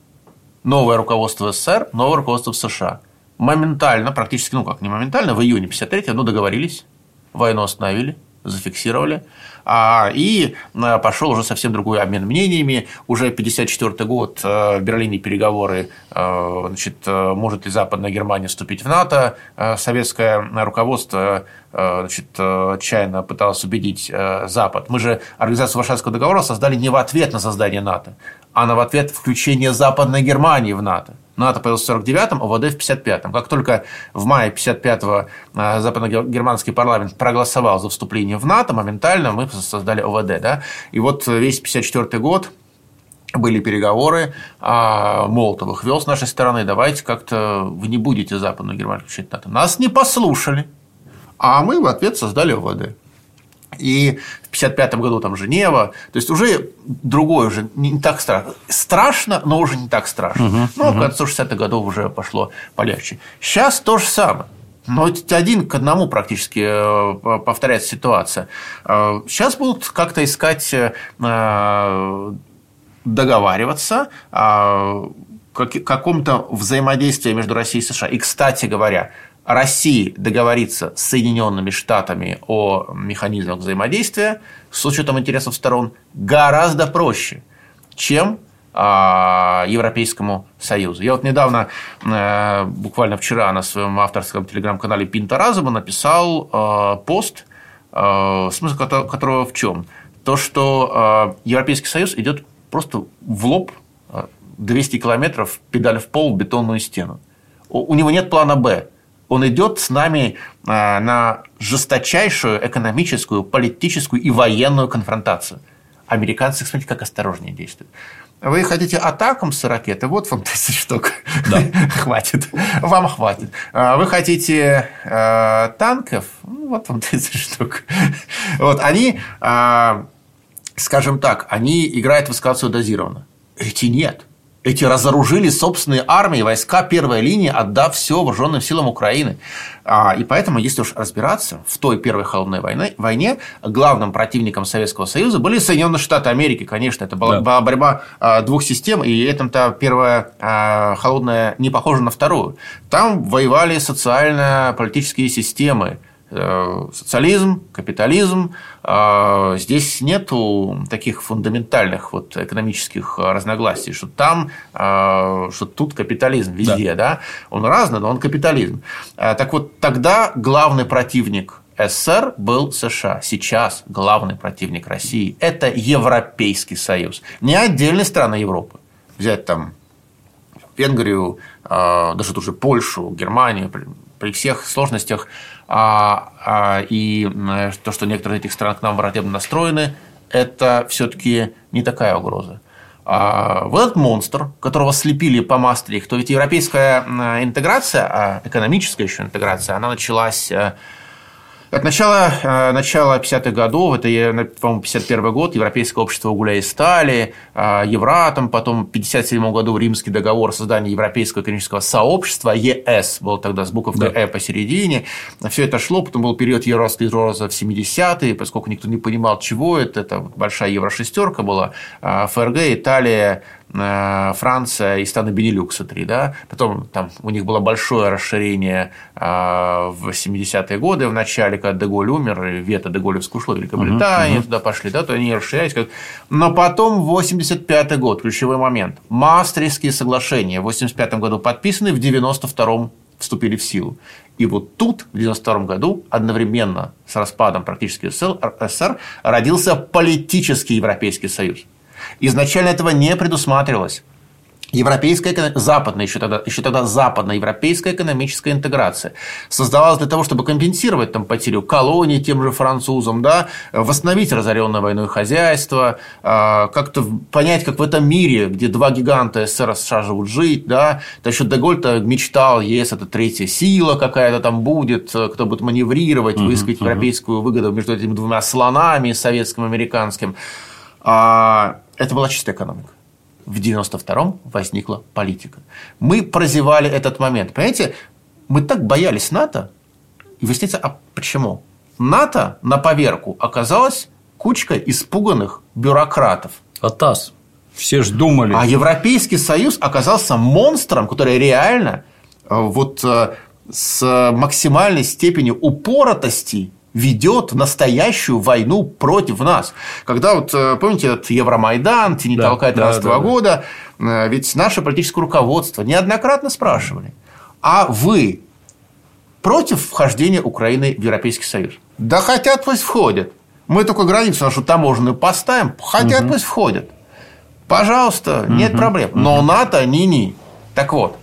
новое руководство СССР, новое руководство в США. Моментально, практически, ну как не моментально, в июне 53 ну договорились, войну остановили, зафиксировали. А, и а, пошел уже совсем другой обмен мнениями. Уже 1954 год в Берлине переговоры, значит, может ли Западная Германия вступить в НАТО. Советское руководство значит, отчаянно пыталось убедить Запад. Мы же Организацию Варшавского договора создали не в ответ на создание НАТО, а на в ответ включение Западной Германии в НАТО. НАТО появился в 49-м, ОВД в 55-м. Как только в мае 55-го э, западно-германский парламент проголосовал за вступление в НАТО, моментально мы создали ОВД. Да? И вот весь 54 год были переговоры, а Молотов их вел с нашей стороны, давайте как-то вы не будете западную Германию включать НАТО. Нас не послушали, а мы в ответ создали ОВД. И в 1955 году там Женева. То есть уже другое, уже не так страшно. Страшно, но уже не так страшно. Угу, ну, угу. к концу 60-х годов уже пошло полегче. Сейчас то же самое. Но один к одному практически э, повторяется ситуация. Сейчас э, будут как-то искать э, договариваться о каком-то взаимодействии между Россией и США. И, кстати говоря, России договориться с Соединенными Штатами о механизмах взаимодействия с учетом интересов сторон гораздо проще, чем а, Европейскому Союзу. Я вот недавно, э, буквально вчера на своем авторском телеграм-канале Пинта Разума написал э, пост, э, смысл которого в чем? То, что Европейский Союз идет просто в лоб 200 километров педаль в пол, бетонную стену. У него нет плана «Б». Он идет с нами на жесточайшую экономическую, политическую и военную конфронтацию. Американцы, смотрите, как осторожнее действуют. Вы хотите атакам с ракеты? Вот вам 30 штук. Да. хватит. Вам хватит. А вы хотите э, танков? Ну, вот вам 30 штук. вот они, э, скажем так, они играют в эскалацию дозированно. Эти нет. Эти разоружили собственные армии, войска первой линии, отдав все вооруженным силам Украины. А, и поэтому, если уж разбираться, в той первой холодной войне, войне главным противником Советского Союза были Соединенные Штаты Америки. Конечно, это была, да. борьба а, двух систем, и этом-то первая а, холодная не похожа на вторую. Там воевали социально-политические системы социализм, капитализм. А, здесь нету таких фундаментальных вот экономических разногласий, что там, а, что тут капитализм везде, да. да? Он разный, но он капитализм. Так вот, тогда главный противник СССР был США. Сейчас главный противник России – это Европейский Союз. Не отдельные страны Европы. Взять там Венгрию, даже ту же Польшу, Германию, при всех сложностях а, а, и то, что некоторые из этих стран к нам враждебно настроены, это все-таки не такая угроза. А вот этот монстр, которого слепили по Мастрихту, ведь европейская интеграция, а экономическая еще интеграция, она началась э, от начала, э, начала 50-х годов, это, по-моему, 51 год, Европейское общество угля и стали, э, Евратом, потом в 57 году Римский договор о создании Европейского экономического сообщества, ЕС, был тогда с буковкой да. «Э» посередине. Все это шло, потом был период евросклероза в 70-е, поскольку никто не понимал, чего это, это большая еврошестерка была, ФРГ, Италия, Э, Франция и страны Бенилюкса три, да, потом там у них было большое расширение э, в 70-е годы в начале, когда Деголь умер, и вето Деголевское ушло, Великобритания uh-huh, uh-huh. туда пошли, да, то они расширялись, как... но потом 85-й год, ключевой момент, Мастрихтские соглашения в 85 году подписаны, в 92-м вступили в силу. И вот тут, в 92 году, одновременно с распадом практически СССР, родился политический Европейский Союз. Изначально этого не предусматривалось. Европейская, западная, еще тогда, еще тогда западноевропейская экономическая интеграция создавалась для того, чтобы компенсировать там потерю колоний тем же французам, да, восстановить разоренное войной хозяйство, а, как-то понять, как в этом мире, где два гиганта СССР и США живут жить, да, то еще Деголь-то мечтал, ЕС – это третья сила какая-то там будет, кто будет маневрировать, выискивать uh-huh, европейскую выгоду между этими двумя слонами, советским и американским. А, это была чистая экономика. В 92-м возникла политика. Мы прозевали этот момент. Понимаете, мы так боялись НАТО, и выясняется, а почему? НАТО на поверку оказалась кучкой испуганных бюрократов. АТАС. Все ж думали. А Европейский Союз оказался монстром, который реально э, вот э, с максимальной степенью упоротости ведет настоящую войну против нас. Когда вот, э, помните, этот Евромайдан, тени да, толкает да, 13 да, да, года, э, ведь наше политическое руководство неоднократно спрашивали, а вы против вхождения Украины в Европейский Союз? Да хотят, пусть входят. Мы только границу нашу таможенную поставим, хотят, угу. пусть входят. Пожалуйста, угу. нет проблем. Но НАТО ни-ни. Так вот,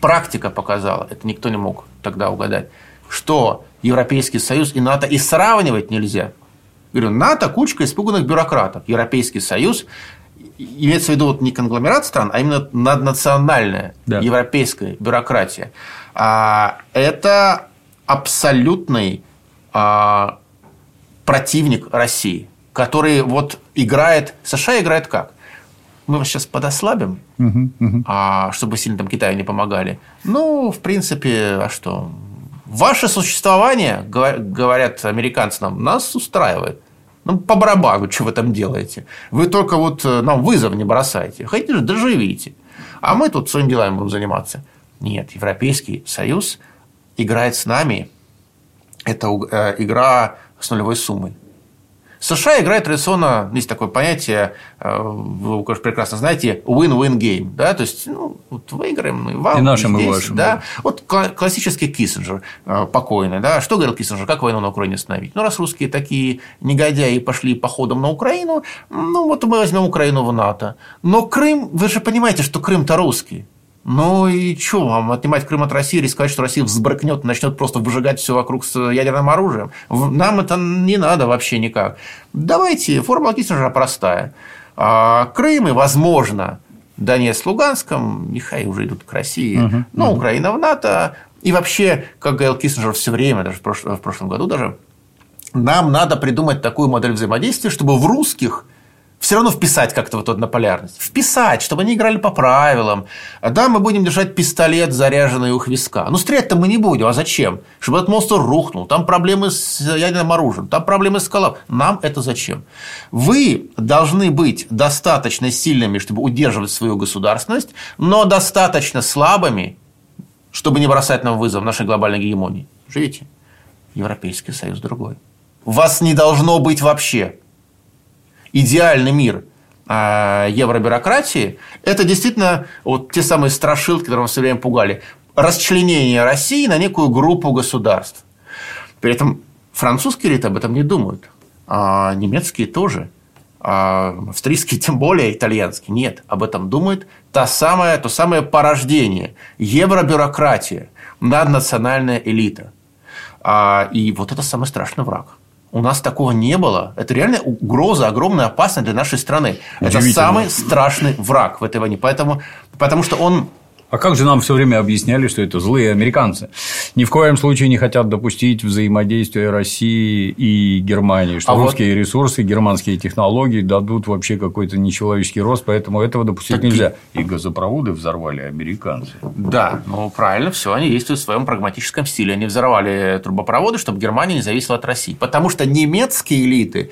практика показала, это никто не мог тогда угадать, что Европейский Союз и НАТО и сравнивать нельзя. Говорю, НАТО – кучка испуганных бюрократов. Европейский Союз имеется в виду вот не конгломерат стран, а именно наднациональная да. европейская бюрократия. А, это абсолютный а, противник России, который вот играет... США играет как? Мы вас сейчас подослабим, угу, угу. А, чтобы сильно там Китаю не помогали. Ну, в принципе, а что? Ваше существование, говорят американцы нам, нас устраивает. Ну, по барабану, что вы там делаете. Вы только вот э, нам вызов не бросаете. Хотите же, доживите. А мы тут своим делами будем заниматься. Нет, Европейский Союз играет с нами. Это э, игра с нулевой суммой. США играет традиционно, есть такое понятие, э, вы, конечно, прекрасно знаете, win-win game. Да? То есть, ну, вот выиграем мы вам, и нашим, здесь, и вашим. Да? Вот классический Киссинджер э, покойный. Да? Что говорил Киссинджер? Как войну на Украине остановить? Ну, раз русские такие негодяи пошли походом на Украину, ну, вот мы возьмем Украину в НАТО. Но Крым, вы же понимаете, что Крым-то русский. Ну и что вам, отнимать Крым от России, рисковать, что Россия взбрыкнет и начнет просто выжигать все вокруг с ядерным оружием? Нам это не надо вообще никак. Давайте, формула Киссинджера простая. А, Крым и, возможно, Донецк, Луганском, нехай уже идут к России, угу, но угу. Украина в НАТО. И вообще, как говорил Киссинджер все время, даже в прошлом году даже, нам надо придумать такую модель взаимодействия, чтобы в русских все равно вписать как-то вот эту однополярность. Вписать, чтобы они играли по правилам. А да, мы будем держать пистолет, заряженный у хвиска. Ну, стрелять-то мы не будем. А зачем? Чтобы этот монстр рухнул. Там проблемы с ядерным оружием. Там проблемы с скалом. Нам это зачем? Вы должны быть достаточно сильными, чтобы удерживать свою государственность, но достаточно слабыми, чтобы не бросать нам вызов нашей глобальной гегемонии. Живите. Европейский Союз другой. Вас не должно быть вообще идеальный мир а, евробюрократии, это действительно вот те самые страшилки, которые нас все время пугали. Расчленение России на некую группу государств. При этом французские элиты об этом не думают, а немецкие тоже. А австрийские, тем более итальянские. Нет, об этом думает та самая, то самое порождение. Евробюрократия, наднациональная элита. А, и вот это самый страшный враг. У нас такого не было. Это реально угроза, огромная опасность для нашей страны. Это самый страшный враг в этой войне. Поэтому, потому что он а как же нам все время объясняли, что это злые американцы? Ни в коем случае не хотят допустить взаимодействия России и Германии, что а русские вот... ресурсы, германские технологии дадут вообще какой-то нечеловеческий рост, поэтому этого допустить так... нельзя. И газопроводы взорвали американцы. Да, ну правильно, все, они действуют в своем прагматическом стиле. Они взорвали трубопроводы, чтобы Германия не зависела от России. Потому что немецкие элиты,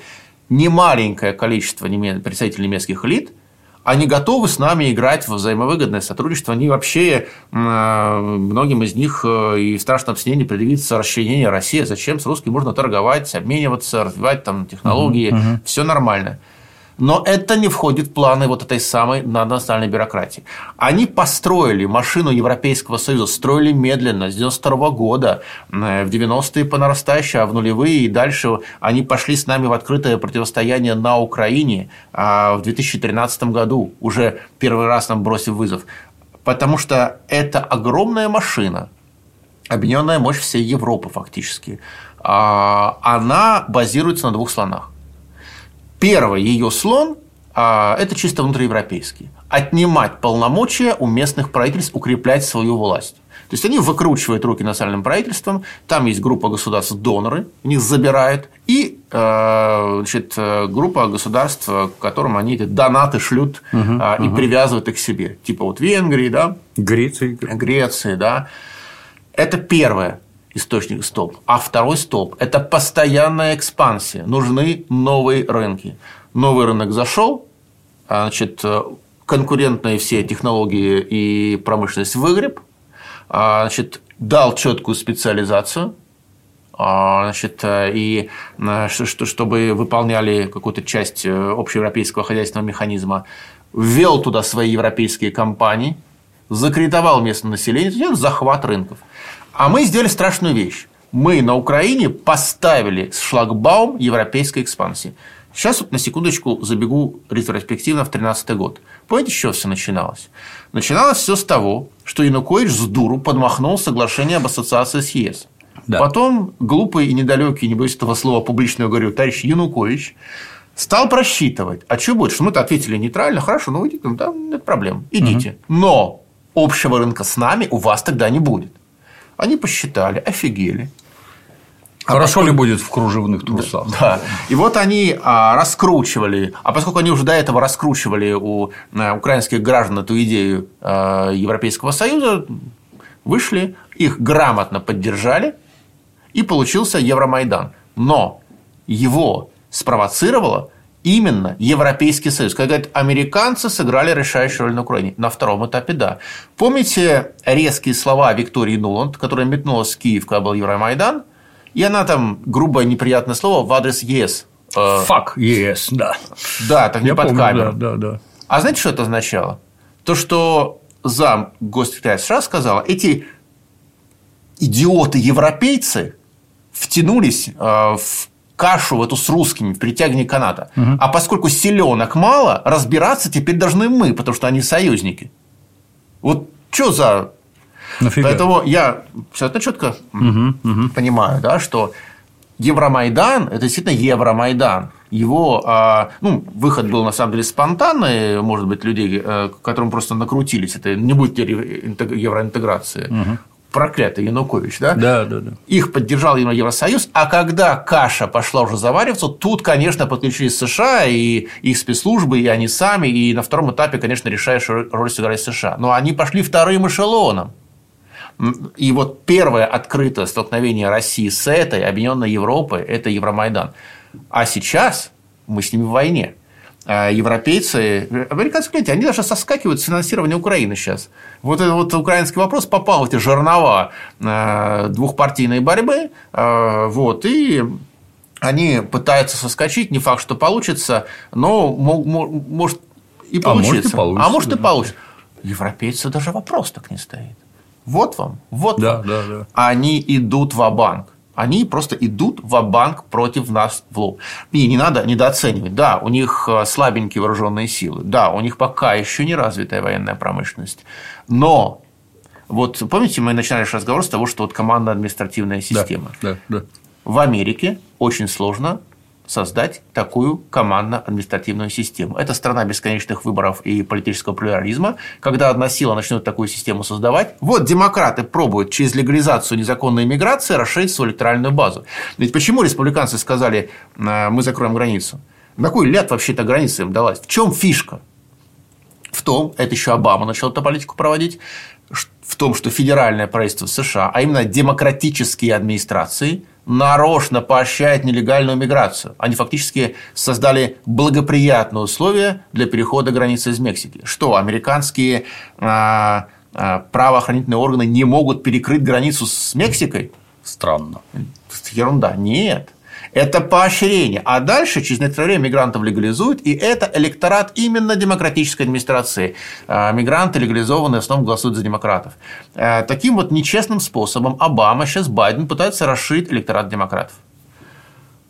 немаленькое количество представителей немецких элит – они готовы с нами играть в взаимовыгодное сотрудничество. Они вообще, э, многим из них э, и в страшном сне предъявится расчленение России. Зачем с русским можно торговать, обмениваться, развивать там технологии. Угу, угу. Все нормально. Но это не входит в планы вот этой самой наднациональной бюрократии. Они построили машину Европейского Союза, строили медленно, с 92 года, э, в 90-е по нарастающей, а в нулевые и дальше они пошли с нами в открытое противостояние на Украине а в 2013 году, уже первый раз нам бросив вызов. Потому что это огромная машина, объединенная мощь всей Европы фактически, а она базируется на двух слонах. Первый ее слон а, – это чисто внутриевропейский. Отнимать полномочия у местных правительств, укреплять свою власть. То есть они выкручивают руки национальным правительством, там есть группа государств-доноры, них забирают, и э, значит, группа государств, которым они эти донаты шлют угу, и угу. привязывают их к себе. Типа вот Венгрии, да? Греции. Греции, да. Это первое источник столб. А второй столб – это постоянная экспансия. Нужны новые рынки. Новый рынок зашел, а, значит, конкурентные все технологии и промышленность выгреб, а, значит, дал четкую специализацию, а, значит, и чтобы выполняли какую-то часть э, общеевропейского хозяйственного механизма, ввел туда свои европейские компании, закредитовал местное население, это захват рынков. А мы сделали страшную вещь. Мы на Украине поставили шлагбаум европейской экспансии. Сейчас вот на секундочку забегу ретроспективно в 2013 год. Помните, с чего все начиналось? Начиналось все с того, что Янукович с дуру подмахнул соглашение об ассоциации с ЕС. Да. Потом глупый и недалекий, не боюсь этого слова, публично говорю, товарищ Янукович стал просчитывать, а что будет, что мы-то ответили нейтрально, хорошо, ну идите, ну, да, нет проблем, идите. Угу. Но общего рынка с нами у вас тогда не будет. Они посчитали, офигели. А Хорошо поскольку... ли будет в кружевных трусах? Да. да. И вот они а, раскручивали, а поскольку они уже до этого раскручивали у а, украинских граждан эту идею а, Европейского Союза, вышли, их грамотно поддержали, и получился Евромайдан. Но его спровоцировало именно Европейский Союз. Когда говорят, американцы сыграли решающую роль на Украине. На втором этапе – да. Помните резкие слова Виктории Нуланд, которая метнулась в Киев, когда был Евромайдан, и она там грубое неприятное слово в адрес ЕС. Фак ЕС, да. Да, так не Я под помню, камеру. Да, да, да. А знаете, что это означало? То, что зам госсекретаря США сказала, эти идиоты-европейцы втянулись э, в кашу в эту с русскими в притягивании каната. Угу. А поскольку селенок мало, разбираться теперь должны мы, потому что они союзники. Вот что за Нафига? Поэтому я абсолютно четко угу, угу. понимаю, да, что Евромайдан – это действительно Евромайдан. Его а, ну, выход был на самом деле спонтанный, может быть, людей, э, которым просто накрутились. Это не будет евроинтеграции. Угу проклятый Янукович, да? Да, да, да. Их поддержал Евросоюз, а когда каша пошла уже завариваться, тут, конечно, подключились США и их спецслужбы, и они сами, и на втором этапе, конечно, решающую роль сыграли США. Но они пошли вторым эшелоном. И вот первое открытое столкновение России с этой объединенной Европой – это Евромайдан. А сейчас мы с ними в войне. А европейцы, американцы, гляньте, они даже соскакивают с финансирования Украины сейчас. Вот этот вот украинский вопрос попал в эти жернова э, двухпартийной борьбы, э, вот, и они пытаются соскочить, не факт, что получится, но может и получится. А может и получится. А может и получится. Европейцы даже вопрос так не стоит. Вот вам, вот да, вам. Да, да. Они идут в банк они просто идут в банк против нас в лоб. И не надо недооценивать. Да, у них э, слабенькие вооруженные силы. Да, у них пока еще не развитая военная промышленность. Но вот помните, мы начинали разговор с того, что вот командно-административная система. Да, да, да. В Америке очень сложно создать такую командно-административную систему. Это страна бесконечных выборов и политического плюрализма. Когда одна сила начнет такую систему создавать, вот демократы пробуют через легализацию незаконной иммиграции расширить свою электоральную базу. Ведь почему республиканцы сказали, «Э, мы закроем границу? На какой ляд вообще эта граница им далась? В чем фишка? В том, это еще Обама начал эту политику проводить, в том, что федеральное правительство США, а именно демократические администрации, нарочно поощряет нелегальную миграцию. Они фактически создали благоприятные условия для перехода границы из Мексики. Что, американские а, а, правоохранительные органы не могут перекрыть границу с Мексикой? Странно. Ерунда. Нет. Это поощрение. А дальше, через некоторое время, мигрантов легализуют, и это электорат именно демократической администрации. А, мигранты легализованные в основном голосуют за демократов. А, таким вот нечестным способом Обама, сейчас Байден пытается расширить электорат демократов.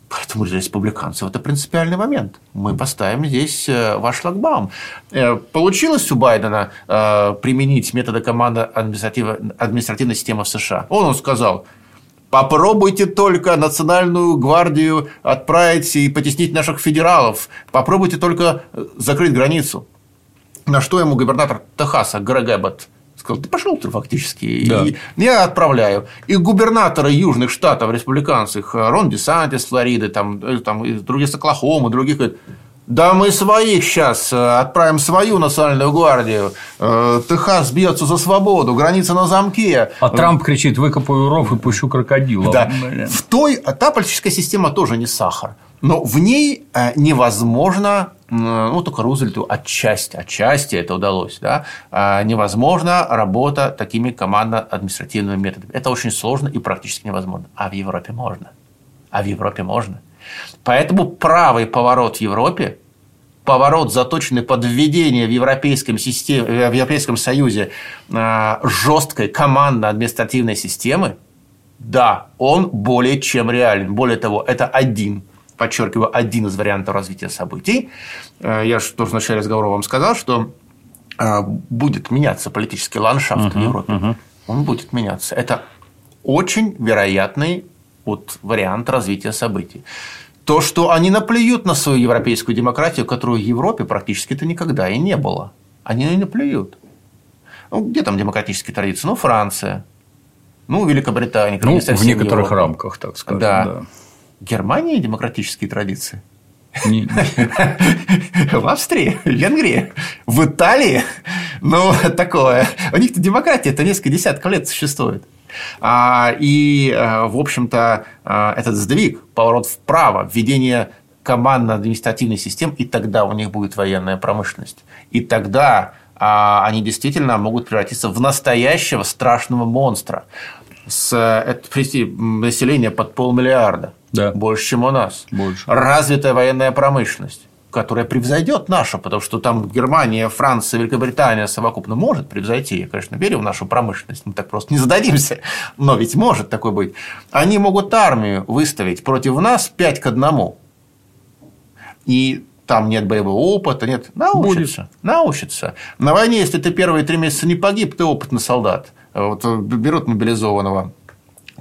Поэтому для республиканцев это принципиальный момент. Мы поставим здесь э, ваш шлагбаум. Э, получилось у Байдена э, применить методы команды административной системы в США? Он, он сказал, Попробуйте только национальную гвардию отправить и потеснить наших федералов. Попробуйте только э, закрыть границу. На что ему губернатор Техаса Грег Эббот сказал, ты пошел ты фактически. Да. И я отправляю. И губернаторы южных штатов республиканцев, Рон Десантис, Флориды, там, э, там, другие с Оклахомы, других, говорят, да мы своих сейчас э, отправим свою национальную гвардию. Э, Техас бьется за свободу, граница на замке. А Трамп кричит: выкопаю ров и пущу крокодила. Да. В той та политическая система тоже не сахар. Но в ней э, невозможно, ну, только Рузвельту отчасти, отчасти это удалось, да, невозможно работа такими командно-административными методами. Это очень сложно и практически невозможно. А в Европе можно. А в Европе можно. Поэтому правый поворот в Европе, поворот, заточенный под введение в Европейском, системе, в Европейском Союзе а, жесткой командно-административной системы, да, он более чем реален. Более того, это один подчеркиваю, один из вариантов развития событий. А, я же тоже в начале разговора вам сказал, что будет меняться политический ландшафт uh-huh, в Европе. Uh-huh. Он будет меняться. Это очень вероятный вот вариант развития событий. То, что они наплюют на свою европейскую демократию, которую в Европе практически-то никогда и не было. Они и наплюют. Ну, где там демократические традиции? Ну, Франция. Ну, Великобритания, ну, в некоторых Европа. рамках, так сказать. Да. да. Германия демократические традиции. В Австрии, в Венгрии, в Италии. Ну, такое. У них-то демократия, это несколько десятков лет существует. А, и, э, в общем-то, э, этот сдвиг, поворот вправо, введение командно-административной системы, и тогда у них будет военная промышленность. И тогда а, они действительно могут превратиться в настоящего страшного монстра. С, это, население под полмиллиарда. Да. Больше, чем у нас. Больше. Развитая военная промышленность которая превзойдет нашу, потому что там Германия, Франция, Великобритания совокупно может превзойти. Я, конечно, верю в нашу промышленность, мы так просто не зададимся, но ведь может такой быть. Они могут армию выставить против нас 5 к 1. И там нет боевого опыта, нет. Научатся. Будет. Научатся. На войне, если ты первые три месяца не погиб, ты опытный солдат. Вот берут мобилизованного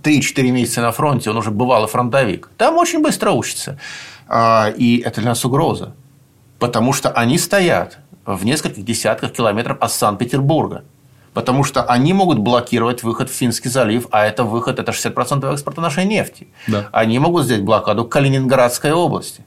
3-4 месяца на фронте, он уже бывалый фронтовик. Там очень быстро учится. А, и это для нас угроза. Потому что они стоят в нескольких десятках километров от Санкт-Петербурга. Потому что они могут блокировать выход в Финский залив, а это выход, это 60% экспорта нашей нефти. Да. Они могут сделать блокаду Калининградской области.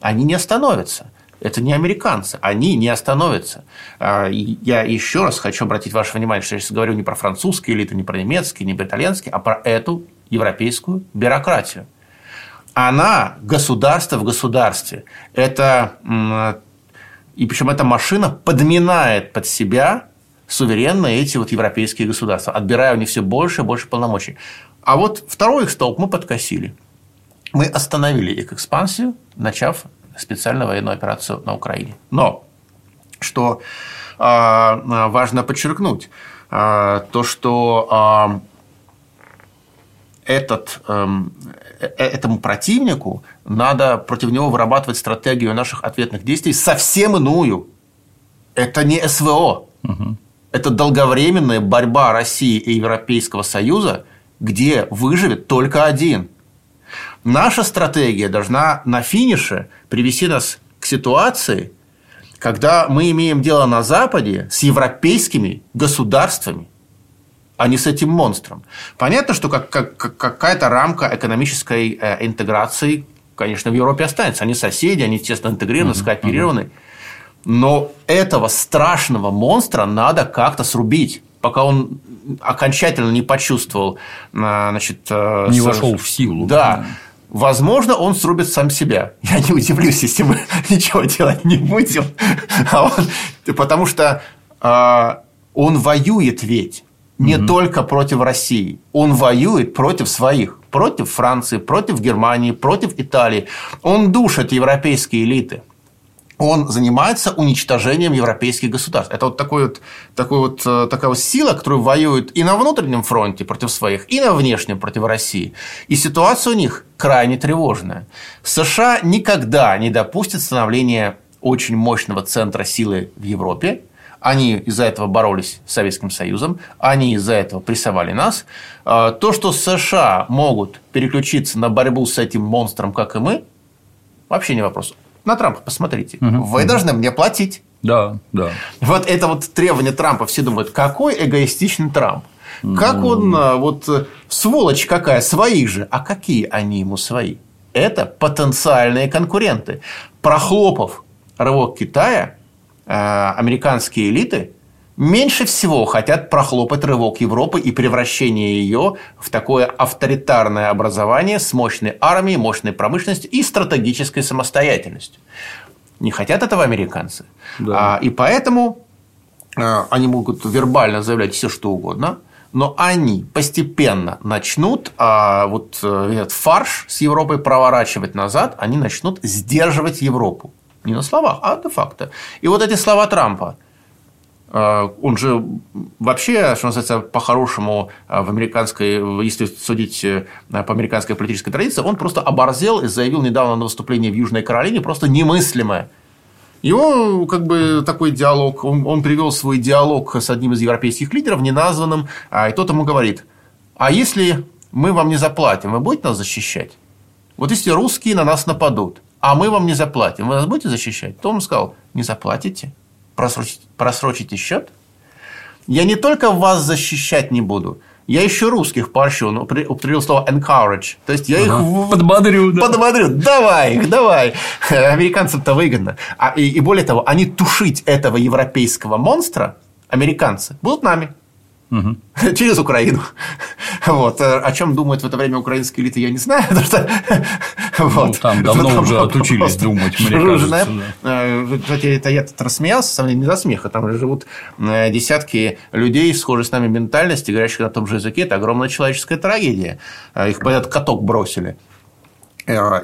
Они не остановятся. Это не американцы, они не остановятся. А, я еще раз хочу обратить ваше внимание, что я сейчас говорю не про французские элиты, не про немецкие, не про итальянские, а про эту европейскую бюрократию. Она государство в государстве. Это, и причем эта машина подминает под себя суверенно эти вот европейские государства, отбирая у них все больше и больше полномочий. А вот второй их столб мы подкосили. Мы остановили их экспансию, начав специальную военную операцию на Украине. Но, что а, важно подчеркнуть, а, то, что а, этот, эм, э, этому противнику надо против него вырабатывать стратегию наших ответных действий совсем иную. Это не СВО. Угу. Это долговременная борьба России и Европейского Союза, где выживет только один. Наша стратегия должна на финише привести нас к ситуации, когда мы имеем дело на Западе с европейскими государствами, а не с этим монстром. Понятно, что как, как, какая-то рамка экономической э, интеграции, конечно, в Европе останется. Они соседи, они, естественно, интегрированы, скооперированы. Но этого страшного монстра надо как-то срубить пока он окончательно не почувствовал, э, значит, э, не вошел в силу. Да. Возможно, он срубит сам себя. Я не удивлюсь, если мы ничего делать не будем. А он, потому что э, он воюет ведь не угу. только против России. Он воюет против своих. Против Франции, против Германии, против Италии. Он душит европейские элиты он занимается уничтожением европейских государств. Это вот, такой вот, такой вот э, такая вот сила, которая воюет и на внутреннем фронте против своих, и на внешнем против России. И ситуация у них крайне тревожная. США никогда не допустят становления очень мощного центра силы в Европе. Они из-за этого боролись с Советским Союзом, они из-за этого прессовали нас. А, то, что США могут переключиться на борьбу с этим монстром, как и мы, вообще не вопрос. На Трампа посмотрите. Угу. Вы должны мне платить. Да, да. Вот это вот требование Трампа. Все думают, какой эгоистичный Трамп. Как ну... он, а, вот сволочь какая, своих же. А какие они ему свои? Это потенциальные конкуренты. Прохлопав рывок Китая, американские элиты меньше всего хотят прохлопать рывок Европы и превращение ее в такое авторитарное образование с мощной армией, мощной промышленностью и стратегической самостоятельностью. Не хотят этого американцы. Да. А, и поэтому а, они могут вербально заявлять все, что угодно, но они постепенно начнут а, вот э, этот фарш с Европой проворачивать назад, они начнут сдерживать Европу. Не на словах, а де-факто. И вот эти слова Трампа – Э, он же вообще, что называется, по-хорошему э, в американской, если судить э, по американской политической традиции, он просто оборзел и заявил недавно на выступлении в Южной Каролине просто немыслимое. Его как бы такой диалог, он, привел свой диалог с одним из европейских лидеров, неназванным, а, и тот ему говорит, а если мы вам не заплатим, вы будете нас защищать? Вот если русские на нас нападут, а мы вам не заплатим, вы нас будете защищать? То он сказал, не заплатите, просрочить, просрочите счет, я не только вас защищать не буду, я еще русских поощрю, но употребил слово encourage. То есть, я ага. их подбодрю. Да. Подбодрю. Давай их, давай. Американцам-то выгодно. А, и, и более того, они тушить этого европейского монстра, американцы, будут нами. Угу. Через Украину. Вот. Э, о чем думают в это время украинские элиты, я не знаю. Потому что, ну, вот. там давно там уже отучились думать, мне кажется. Да. Э, кстати, это я тут рассмеялся, сам не за смеха. Там живут э, десятки людей, схожие с нами ментальности, говорящих на том же языке. Это огромная человеческая трагедия. Их под этот каток бросили.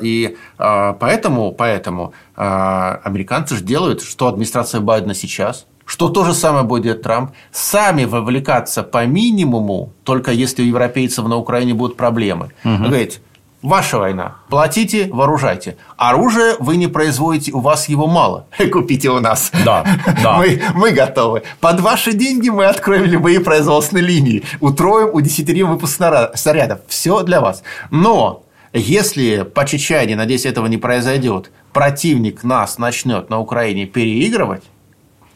И поэтому, поэтому американцы же делают, что администрация Байдена сейчас – что то же самое будет Трамп, сами вовлекаться по минимуму, только если у европейцев на Украине будут проблемы. Угу. Говорит, Ваша война. Платите, вооружайте. Оружие вы не производите, у вас его мало. Купите у нас. Да, да. Мы, мы готовы. Под ваши деньги мы откроем любые производственные линии. Утроим, удесятерим выпуск снарядов. Все для вас. Но если по Чечане, надеюсь, этого не произойдет, противник нас начнет на Украине переигрывать,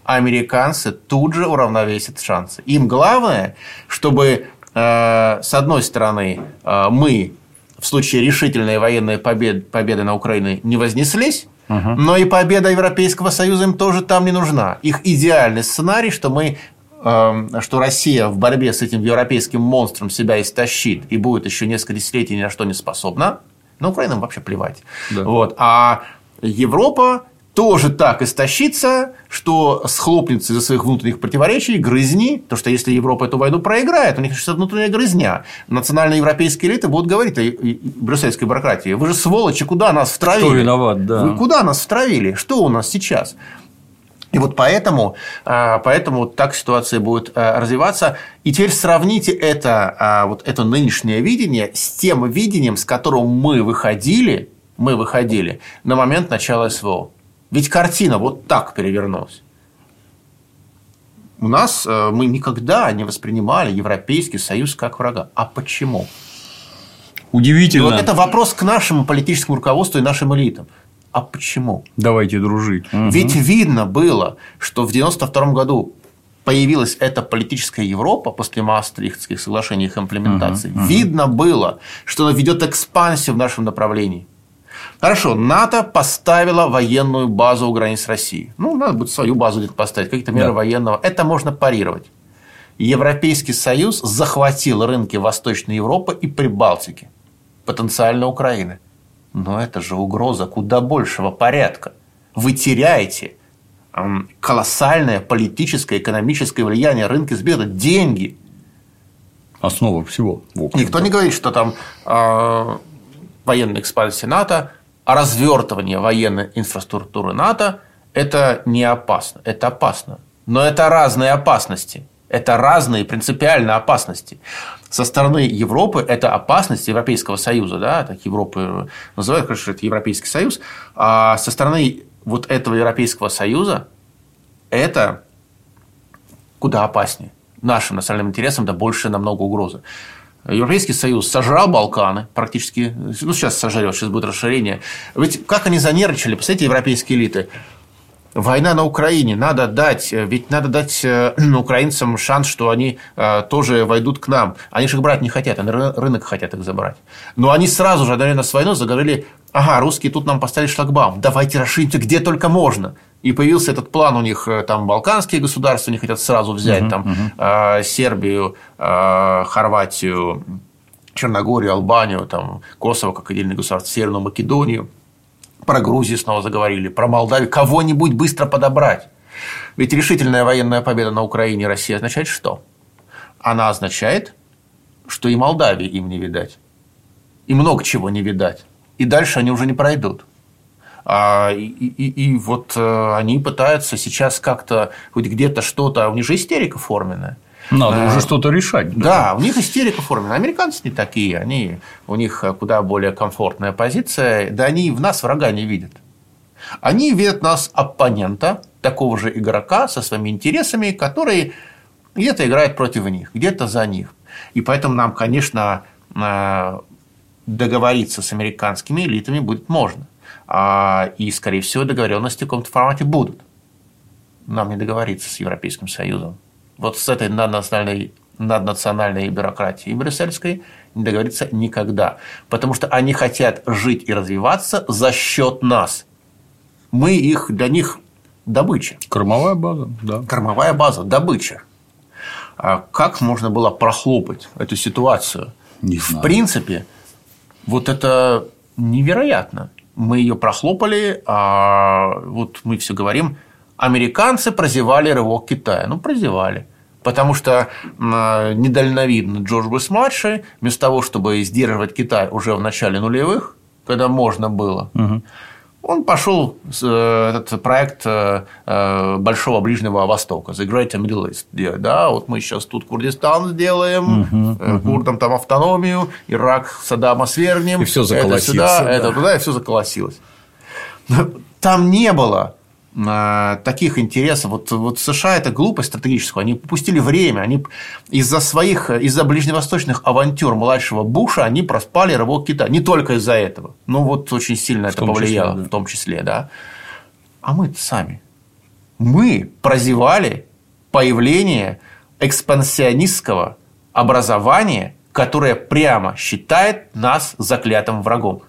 американцы тут же уравновесят шансы. Им главное, чтобы э, с одной стороны э, мы в случае решительной военной победы, победы на Украине не вознеслись, угу. но и победа Европейского Союза им тоже там не нужна. Их идеальный сценарий, что мы э, что Россия в борьбе с этим европейским монстром себя истощит и будет еще несколько десятилетий ни на что не способна, на Украину вообще плевать. Да. Вот. А Европа тоже так истощится, что схлопнется из-за своих внутренних противоречий, грызни, потому что если Европа эту войну проиграет, у них сейчас внутренняя грызня. Национальные европейские элиты будут говорить о брюссельской бюрократии. Вы же сволочи, куда нас втравили? Кто виноват, да. Вы куда нас втравили? Что у нас сейчас? И вот поэтому, а, поэтому так ситуация будет а, развиваться. И теперь сравните это, а, вот это нынешнее видение с тем видением, с которым мы выходили, мы выходили на момент начала СВО. Ведь картина вот так перевернулась. У нас э, мы никогда не воспринимали Европейский Союз как врага. А почему? Удивительно. вот это вопрос к нашему политическому руководству и нашим элитам. А почему? Давайте дружить. Ведь угу. видно было, что в 1992 году появилась эта политическая Европа после Маастрихтских соглашений и их имплементации. Угу, угу. Видно было, что она ведет экспансию в нашем направлении. Хорошо, НАТО поставила военную базу у границ России. Ну, надо будет свою базу где-то поставить, какие-то меры да. военного. Это можно парировать. Европейский Союз захватил рынки Восточной Европы и Прибалтики, потенциально Украины. Но это же угроза куда большего порядка. Вы теряете колоссальное политическое, экономическое влияние рынка сбеда, деньги. Основа всего. Никто не говорит, что там э, военная экспансия НАТО а развертывание военной инфраструктуры НАТО – это не опасно, это опасно. Но это разные опасности. Это разные принципиальные опасности. Со стороны Европы это опасность Европейского Союза, да, так Европы называют, конечно, это Европейский Союз, а со стороны вот этого Европейского Союза это куда опаснее. Нашим национальным интересам да больше намного угрозы. Европейский Союз сожрал Балканы практически, ну сейчас сожрет, сейчас будет расширение. Ведь как они занервничали, посмотрите, европейские элиты. Война на Украине, надо дать, ведь надо дать э, украинцам шанс, что они э, тоже войдут к нам. Они же их брать не хотят, они рынок хотят их забрать. Но они сразу же, одновременно с войной, заговорили, ага, русские тут нам поставили шлагбаум, давайте расширимся где только можно. И появился этот план у них, э, там балканские государства, они хотят сразу взять, uh-huh, там uh-huh. Сербию, э, Хорватию, Черногорию, Албанию, там, Косово как отдельный государство, Северную Македонию. Про Грузию снова заговорили, про Молдавию. Кого-нибудь быстро подобрать. Ведь решительная военная победа на Украине России означает что? Она означает, что и Молдавии им не видать. И много чего не видать. И дальше они уже не пройдут. А, и, и, и вот э, они пытаются сейчас как-то хоть где-то что-то, у них же истерика форменная. Надо а, уже что-то решать. Да. да, у них истерика форменная. Американцы не такие, они, у них куда более комфортная позиция, да они в нас врага не видят. Они видят нас оппонента, такого же игрока со своими интересами, который где-то играет против них, где-то за них. И поэтому нам, конечно, э, договориться с американскими элитами будет можно. А, и, скорее всего, договоренности в каком-то формате будут. Нам не договориться с Европейским Союзом. Вот с этой наднациональной над национальной бюрократией брюссельской не договориться никогда. Потому что они хотят жить и развиваться за счет нас. Мы их, для них добыча. Кормовая база, да. Кормовая база, добыча. А как можно было прохлопать эту ситуацию? Не В знаю. принципе, вот это невероятно. Мы ее прохлопали, а вот мы все говорим, американцы прозевали рывок Китая. Ну, прозевали. Потому что м, недальновидный Джордж Буш-младший, вместо того, чтобы сдерживать Китай уже в начале нулевых, когда можно было, он пошел э, этот проект э, э, Большого Ближнего Востока, The Great Middle East. Да, вот мы сейчас тут Курдистан сделаем, э, курдам там автономию, Ирак Саддама свергнем. И всё Это заколосится, сюда, да. это туда, и все заколосилось. Там не было таких интересов. Вот, вот США это глупость стратегическую. Они упустили время. Они из-за своих, из-за ближневосточных авантюр младшего Буша они проспали рывок Китая. Не только из-за этого. Но вот очень сильно это том числе, повлияло, да. в том числе, да. А мы сами. Мы прозевали появление экспансионистского образования, которое прямо считает нас заклятым врагом.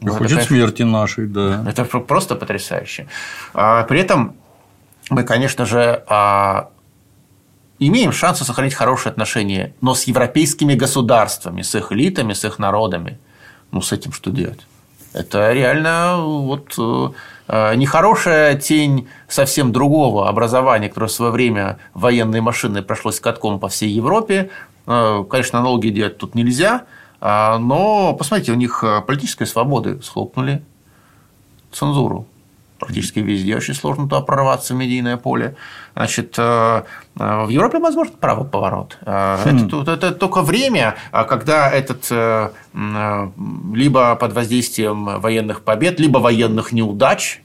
И Ну, это, хочет конечно, смерти нашей, да. это про- просто потрясающе. А, При этом мы, конечно же, а, имеем шансы сохранить хорошие отношения, но с европейскими государствами, с их элитами, с их народами. Ну, с этим что делать? Это реально вот э, э, нехорошая тень совсем другого образования, которое в свое время военной машиной прошлось катком по всей Европе. Э, Конечно, аналогии делать тут нельзя, а, но посмотрите, у них э, политической свободы схлопнули цензуру. Практически везде очень сложно туда прорваться в медийное поле. Значит, э, э, в Европе возможен правый поворот. Э, Это, это только время, а когда этот либо под воздействием военных побед, либо военных неудач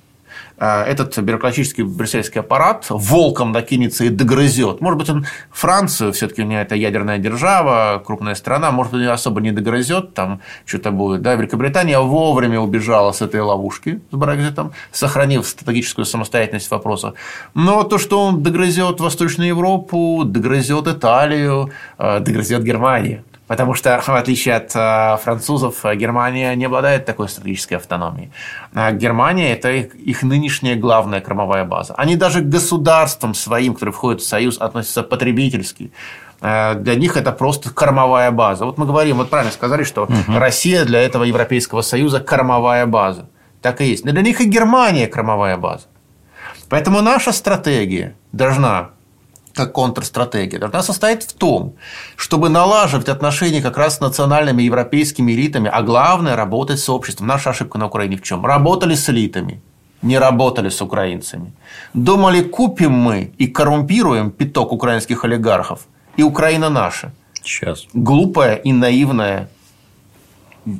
этот бюрократический брюссельский аппарат волком накинется и догрызет. Может быть, он Францию, все-таки у нее это ядерная держава, крупная страна, может быть, особо не догрызет, там что-то будет. Да, Великобритания вовремя убежала с этой ловушки с Брекзитом, сохранив стратегическую самостоятельность в вопросах. Но то, что он догрызет Восточную Европу, догрызет Италию, э, догрызет Германию. Потому что, в отличие от э, французов, э, Германия не обладает такой стратегической автономией. А Германия – это их, их нынешняя главная кормовая база. Они даже к государствам своим, которые входят в Союз, относятся потребительски. Э, Для них это просто кормовая база. Вот мы говорим, вот правильно сказали, что Россия для этого Европейского Союза кормовая база. Так и есть. Но для них и Германия кормовая база. Поэтому наша стратегия должна контрстратегия, должна состоять в том, чтобы налаживать отношения как раз с национальными европейскими элитами, а главное – работать с обществом. Наша ошибка на Украине в чем? Работали с элитами, не работали с украинцами. Думали, купим мы и коррумпируем пяток украинских олигархов, и Украина наша. Сейчас. Глупое и наивное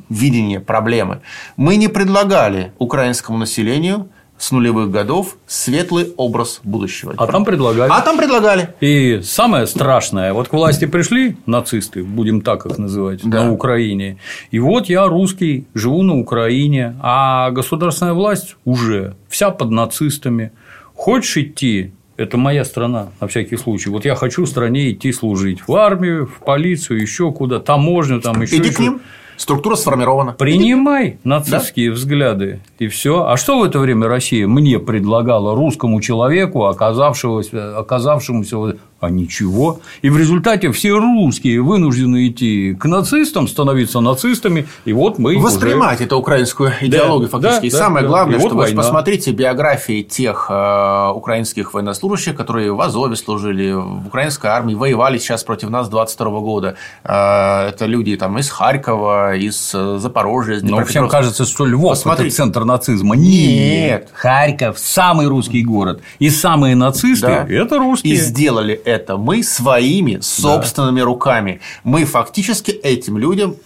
видение проблемы. Мы не предлагали украинскому населению с нулевых годов светлый образ будущего. А там предлагали. А там предлагали. И самое страшное, вот к власти пришли нацисты, будем так их называть, Да. на Украине. И вот я русский, живу на Украине, а государственная власть уже вся под нацистами. Хочешь идти? Это моя страна, на всякий случай. Вот я хочу в стране идти служить в армию, в полицию, еще куда, таможню, там еще. Иди к ним. Структура сформирована. Принимай нацистские взгляды и все. А что в это время Россия мне предлагала русскому человеку, оказавшегося, оказавшемуся, а ничего. И в результате все русские вынуждены идти к нацистам, становиться нацистами, и вот мы уже- Воспринимать эту украинскую идеологию Да, фактически. да, и да, самое да. главное, вот что вы война. посмотрите биографии тех э, украинских военнослужащих, которые в Азове служили, в украинской армии, воевали сейчас против нас 22 года. Э, это люди там, из Харькова, из э, Запорожья, из Но всем кажется, что Львов Посмотрите. это центр нацизма. Нет. Харьков самый русский город. И самые нацисты Да. это русские. И сделали это мы своими собственными руками. Мы фактически этим людям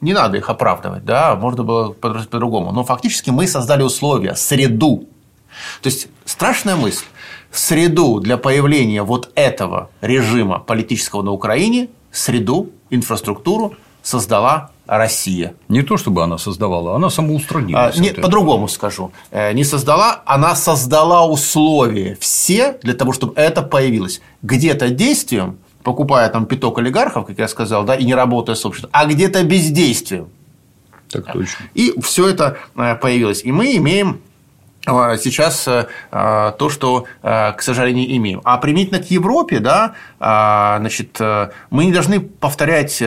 не надо их оправдывать, да, можно было по- по-другому. Но фактически мы создали условия, среду. То есть страшная мысль. Среду для появления вот этого режима политического на Украине, среду, инфраструктуру создала Россия. Не то чтобы она создавала, она А, самоустранилась. не, от этого. по-другому скажу. Э, Не создала, она создала условия все для того, чтобы это появилось. Где-то действием, покупая там пяток олигархов, как я сказал, да, и не работая с обществом, а где-то бездействием. Так точно. И все это появилось. И мы имеем сейчас то, что, к сожалению, имеем. А применительно к Европе, да, значит, мы не должны повторять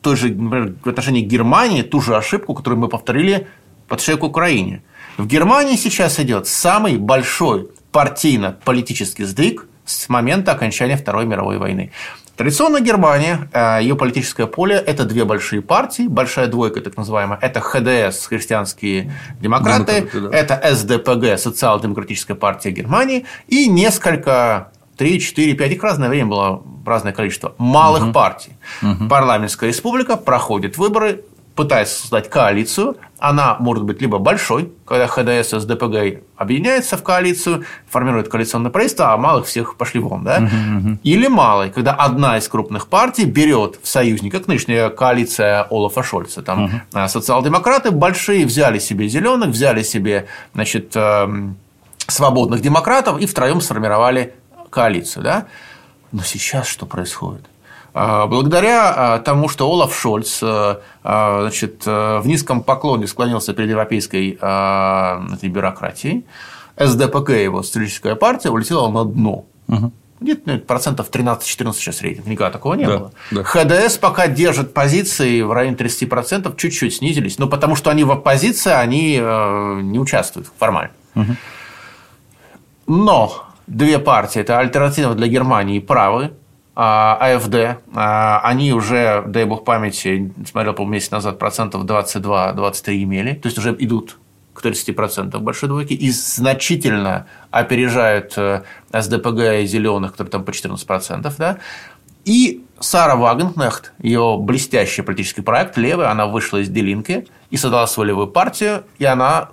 той же, например, в отношении Германии ту же ошибку, которую мы повторили по отношению к Украине. В Германии сейчас идет самый большой партийно-политический сдвиг с момента окончания Второй мировой войны. Традиционно Германия, э, ее политическое поле – это две большие партии, большая двойка, так называемая, это ХДС, христианские демократы, Демократы, да. это СДПГ, социал-демократическая партия Германии, и несколько 3, 4, 5, их разное время было разное количество малых угу. партий. Угу. Парламентская республика проходит выборы, пытается создать коалицию. Она может быть либо большой, когда ХДС и СДПГ объединяются в коалицию, формируют коалиционное правительство, а малых всех пошли вон. Да? Угу, угу. Или малой, когда одна из крупных партий берет в союзник, как нынешняя коалиция Олафа Шольца. Там угу. социал-демократы большие взяли себе зеленых, взяли себе значит, эм, свободных демократов и втроем сформировали коалицию. Да? Но сейчас что происходит? А, благодаря а, тому, что Олаф Шольц а, значит, в низком поклоне склонился перед европейской этой бюрократией, СДПК, его социалистическая партия, улетела на дно. Угу. Где-то ну, процентов 13-14 сейчас рейтинг. Никогда такого не да, было. Да. ХДС пока держит позиции в районе 30%, чуть-чуть снизились. Но потому что они в оппозиции, они не участвуют формально. Угу. Но две партии, это альтернатива для Германии правы, а, АФД, а, они уже, дай бог памяти, смотрел, по месяц назад, процентов 22-23 имели, то есть уже идут к 30% большой двойки и значительно опережают э, СДПГ и зеленых, которые там по 14%. Да? И Сара Вагенкнехт, ее блестящий политический проект «Левый», она вышла из Делинки и создала свою левую партию, и она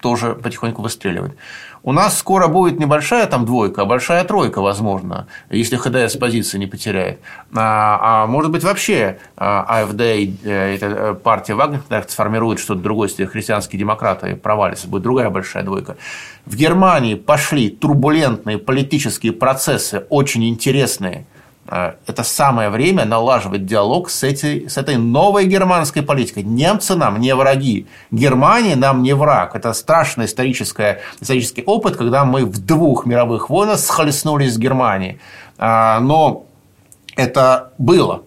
тоже потихоньку выстреливает. У нас скоро будет небольшая там двойка, а большая тройка, возможно, если ХДС позиции не потеряет. А, а может быть, вообще а, АФД, э, эта э, партия Вагнер сформирует что-то другое, если христианские демократы провалятся, будет другая большая двойка. В Германии пошли турбулентные политические процессы, очень интересные – а, это самое время налаживать диалог с, этой, с этой новой германской политикой. Немцы нам не враги, Германия нам не враг. Это страшный исторический, исторический опыт, когда мы в двух мировых войнах схлестнулись с Германией. А, но это было.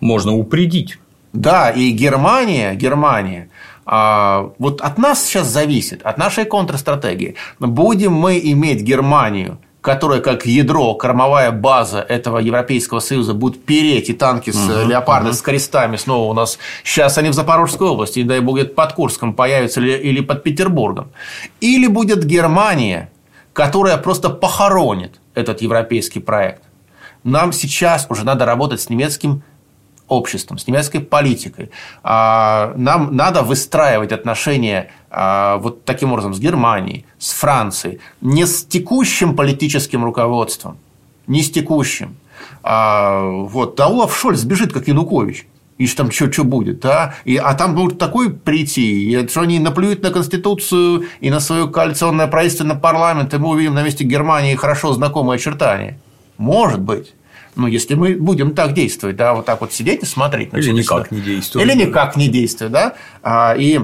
Можно упредить. Да, и Германия, Германия, а, вот от нас сейчас зависит, от нашей контрстратегии. Будем мы иметь Германию – которая как ядро, кормовая база этого Европейского Союза будет переть и танки с угу, леопардами, угу. с крестами снова у нас. Сейчас они в Запорожской области, не дай бог, где под Курском появятся или, или под Петербургом. Или будет Германия, которая просто похоронит этот европейский проект. Нам сейчас уже надо работать с немецким обществом, с немецкой политикой. А, нам надо выстраивать отношения а, вот таким образом с Германией, с Францией, не с текущим политическим руководством, не с текущим. А, вот, а Олаф Шольц бежит, как Янукович и что там что будет, да? И, а там будет такой прийти, и, что они наплюют на Конституцию и на свое коалиционное правительство, на парламент, и мы увидим на месте Германии хорошо знакомые очертания. Может быть. Ну, если мы будем так действовать, да, вот так вот сидеть и смотреть. Или никак не действовать. Или никак не действовать, да. А, и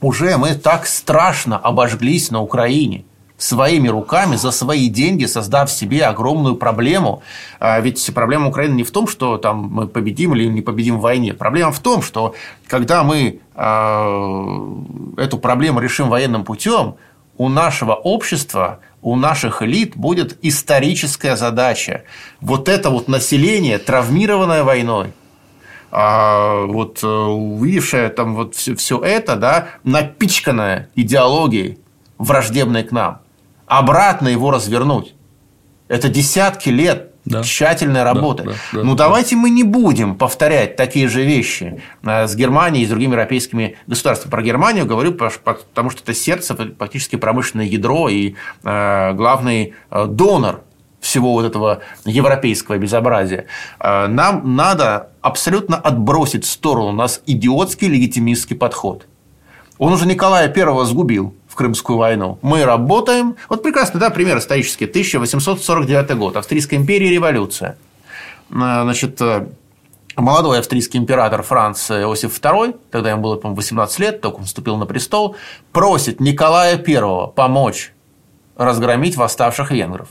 уже мы так страшно обожглись на Украине своими руками, за свои деньги, создав себе огромную проблему. А, ведь проблема Украины не в том, что там мы победим или не победим в войне. Проблема в том, что когда мы а, эту проблему решим военным путем, у нашего общества у наших элит будет историческая задача. Вот это вот население, травмированное войной, а вот э, увидевшее там вот все, все это, да, напичканное идеологией, враждебной к нам, обратно его развернуть. Это десятки лет да. тщательной работы. Да, да, да, ну, давайте да. мы не будем повторять такие же вещи э, с Германией и с другими европейскими государствами. Про Германию говорю, потому что это сердце, практически промышленное ядро и э, главный э, донор всего вот этого европейского безобразия. Нам надо абсолютно отбросить в сторону у нас идиотский легитимистский подход. Он уже Николая Первого сгубил Крымскую войну. Мы работаем. Вот прекрасный да, пример исторический. 1849 год. Австрийская империя, революция. значит, молодой австрийский император Франц Иосиф II, тогда ему было, по 18 лет, только он вступил на престол, просит Николая I помочь разгромить восставших венгров.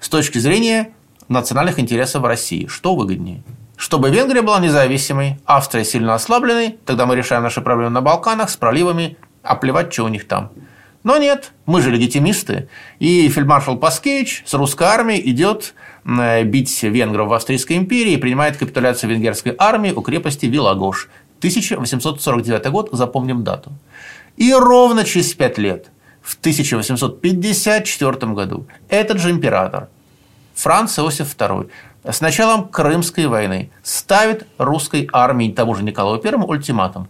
С точки зрения национальных интересов России, что выгоднее? Чтобы Венгрия была независимой, Австрия сильно ослабленной, тогда мы решаем наши проблемы на Балканах с проливами, а плевать, что у них там. Но нет, мы же легитимисты. И фельдмаршал Паскевич с русской армией идет Э, бить венгров в Австрийской империи и принимает капитуляцию венгерской армии у крепости Вилагош. 1849 год, запомним дату. И ровно через пять лет, в 1854 году, этот же император, Франц Иосиф II, с началом Крымской войны ставит русской армии тому же Николаю I ультиматум.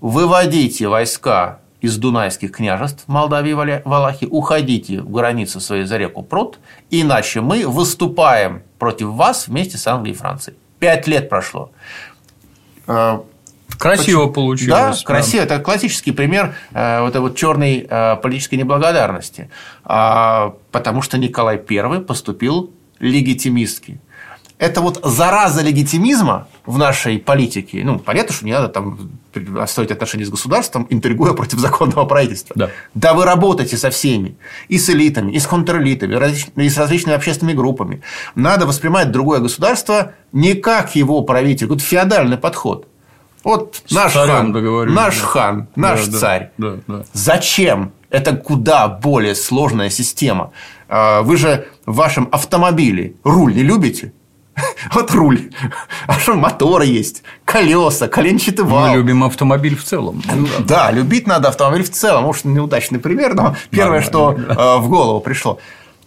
Выводите войска из дунайских княжеств Молдавии и Валахии, уходите в границы своей за реку Прут, иначе мы выступаем против вас вместе с Англией и Францией. Пять лет прошло. А, красиво Почему? получилось. Да, красиво. Это классический пример э, вот этой вот черной э, политической неблагодарности. А, потому что Николай I поступил легитимистски это вот зараза легитимизма в нашей политике. Ну, понятно, что не надо там строить отношения с государством, интригуя против законного правительства. Да. да вы работаете со всеми. И с элитами, и с контрэлитами, и с различными общественными группами. Надо воспринимать другое государство не как его правитель. Вот феодальный подход. Вот с наш хан, наш да. хан, наш да, царь. Да, да, да. Зачем? Это куда более сложная система. А, вы же в вашем автомобиле руль не любите? Вот руль. А что, мотор есть, колеса, коленчатый вал. Мы любим автомобиль в целом. Да, любить надо автомобиль в целом. Может, неудачный пример, но первое, что э, в голову пришло.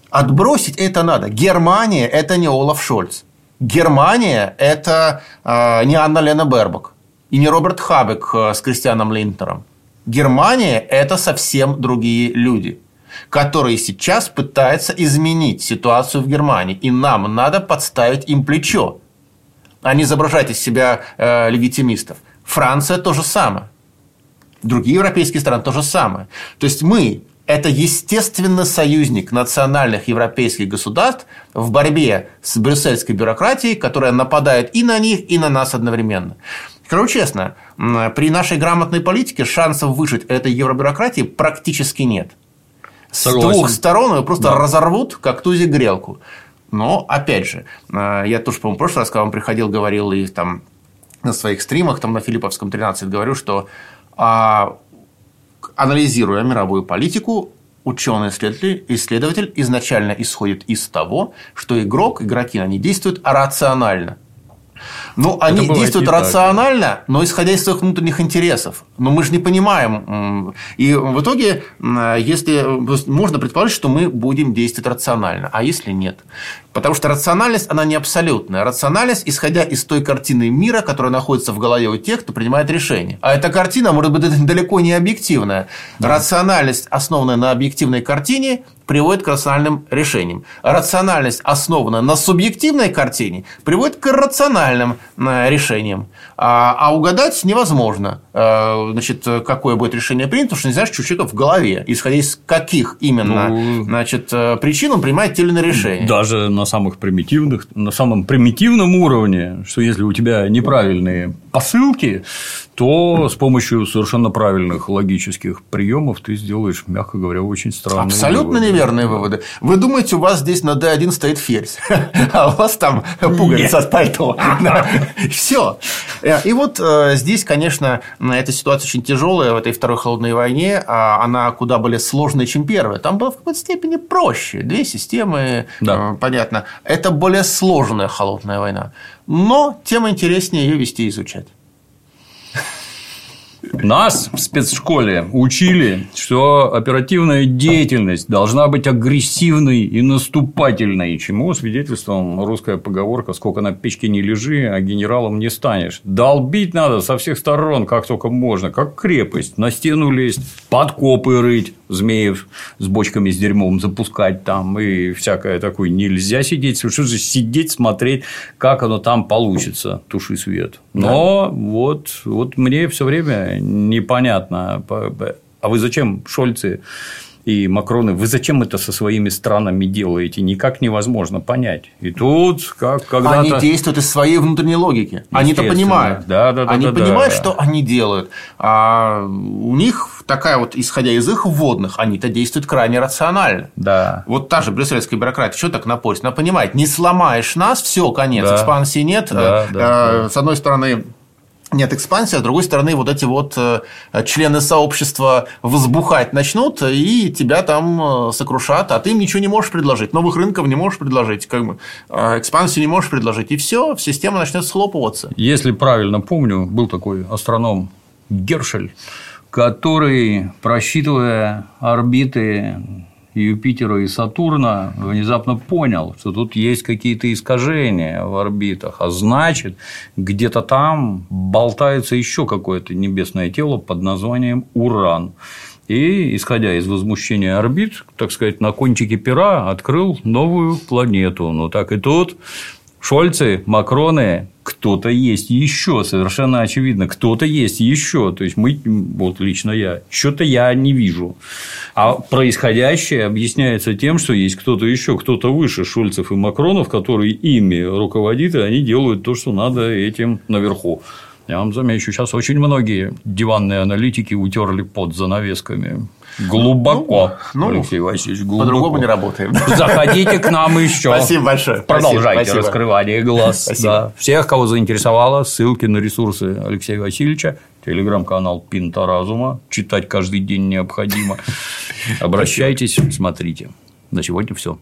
Отбросить это надо. Германия – это не Олаф Шольц. Германия – это э, не Анна Лена Бербак. И не Роберт Хабек э, с Кристианом Линтером. Германия – это совсем другие люди – который сейчас пытается изменить ситуацию в Германии. И нам надо подставить им плечо, а не изображать из себя э, легитимистов. Франция то же самое. Другие европейские страны то же самое. То есть мы это естественно союзник национальных европейских государств в борьбе с брюссельской бюрократией, которая нападает и на них, и на нас одновременно. Скажу честно, при нашей грамотной политике шансов выжить этой евробюрократии практически нет. Согласен. С двух сторон ее просто да. разорвут, как тузик грелку. Но, опять же, э, я тоже, по-моему, в прошлый раз, когда вам приходил, говорил и там на своих стримах, там на Филипповском 13, говорю, что а, анализируя мировую политику, ученый исследователь, исследователь изначально исходит из того, что игрок, игроки, они действуют рационально. Ну, они действуют рационально, но исходя из своих внутренних интересов. Но мы же не понимаем. И в итоге, если можно предположить, что мы будем действовать рационально, а если нет? Потому что рациональность, она не абсолютная. Рациональность, исходя из той картины мира, которая находится в голове у тех, кто принимает решение. А эта картина может быть далеко не объективная. Да. Рациональность, основанная на объективной картине, приводит к рациональным решениям. Рациональность, основанная на субъективной картине, приводит к рациональным э, решениям. А, а угадать невозможно, э, значит, какое будет решение принято, потому что не знаешь, что у человека в голове, исходя из каких именно ну, значит, э, причин он принимает те или иные решения. Даже на самых примитивных, на самом примитивном уровне, что если у тебя неправильные посылки, то с помощью совершенно правильных логических приемов ты сделаешь, мягко говоря, очень странные Абсолютно выводы. неверные выводы. Вы думаете, у вас здесь на D1 стоит ферзь, а у вас там пуговица от пальто. Все. Э, и вот э, здесь, конечно, эта ситуация очень тяжелая в этой второй холодной войне. А она куда более сложная, чем первая. Там было в какой-то степени проще. Две системы. Э, понятно. Это более сложная холодная война. Но тем интереснее ее вести и изучать. Нас в спецшколе учили, что оперативная деятельность должна быть агрессивной и наступательной, чему свидетельством русская поговорка «сколько на печке не лежи, а генералом не станешь». Долбить надо со всех сторон, как только можно, как крепость, на стену лезть, подкопы рыть, змеев с бочками с дерьмом запускать там и всякое такое. Нельзя сидеть, что же сидеть, смотреть, как оно там получится, туши свет. Но да. вот, вот мне все время непонятно. А вы зачем, Шольцы, и Макроны, вы зачем это со своими странами делаете? Никак невозможно понять. И тут, как когда Они действуют из своей внутренней логики. Они-то понимают. Да, да, да, они да, понимают, да. что они делают. А у них такая вот, исходя из их вводных, они-то действуют крайне рационально. Да. Вот та же брюссельская бюрократия, что так напорить? Она понимает, не сломаешь нас, все, конец, Да. экспансии нет. Да, Э, да, э, С одной стороны, нет экспансии, а с другой стороны, вот эти вот э, члены сообщества возбухать начнут, и тебя там э, сокрушат, а ты им ничего не можешь предложить. Новых рынков не можешь предложить, как бы, э, экспансию не можешь предложить. И все, система начнет схлопываться. Если правильно помню, был такой астроном Гершель, который, просчитывая орбиты Юпитера и Сатурна, внезапно понял, что тут есть какие-то искажения в орбитах, а значит, где-то там болтается еще какое-то небесное тело под названием Уран. И, исходя из возмущения орбит, так сказать, на кончике пера открыл новую планету. Но так и тут Шольцы, Макроны, кто-то есть еще, совершенно очевидно, кто-то есть еще. То есть мы, вот лично я, что-то я не вижу. А происходящее объясняется тем, что есть кто-то еще, кто-то выше Шольцев и Макронов, который ими руководит, и они делают то, что надо этим наверху. Я вам замечу, сейчас очень многие диванные аналитики утерли под занавесками. Глубоко, Ну, ну, Алексей Васильевич, глубоко. По-другому не работаем. Заходите к нам еще. Спасибо большое. Продолжайте Спасибо. раскрывание глаз. Спасибо. Да. Всех, кого заинтересовало, ссылки на ресурсы Алексея Васильевича, телеграм-канал Пинта Разума. Читать каждый день необходимо. Обращайтесь, смотрите. На сегодня все.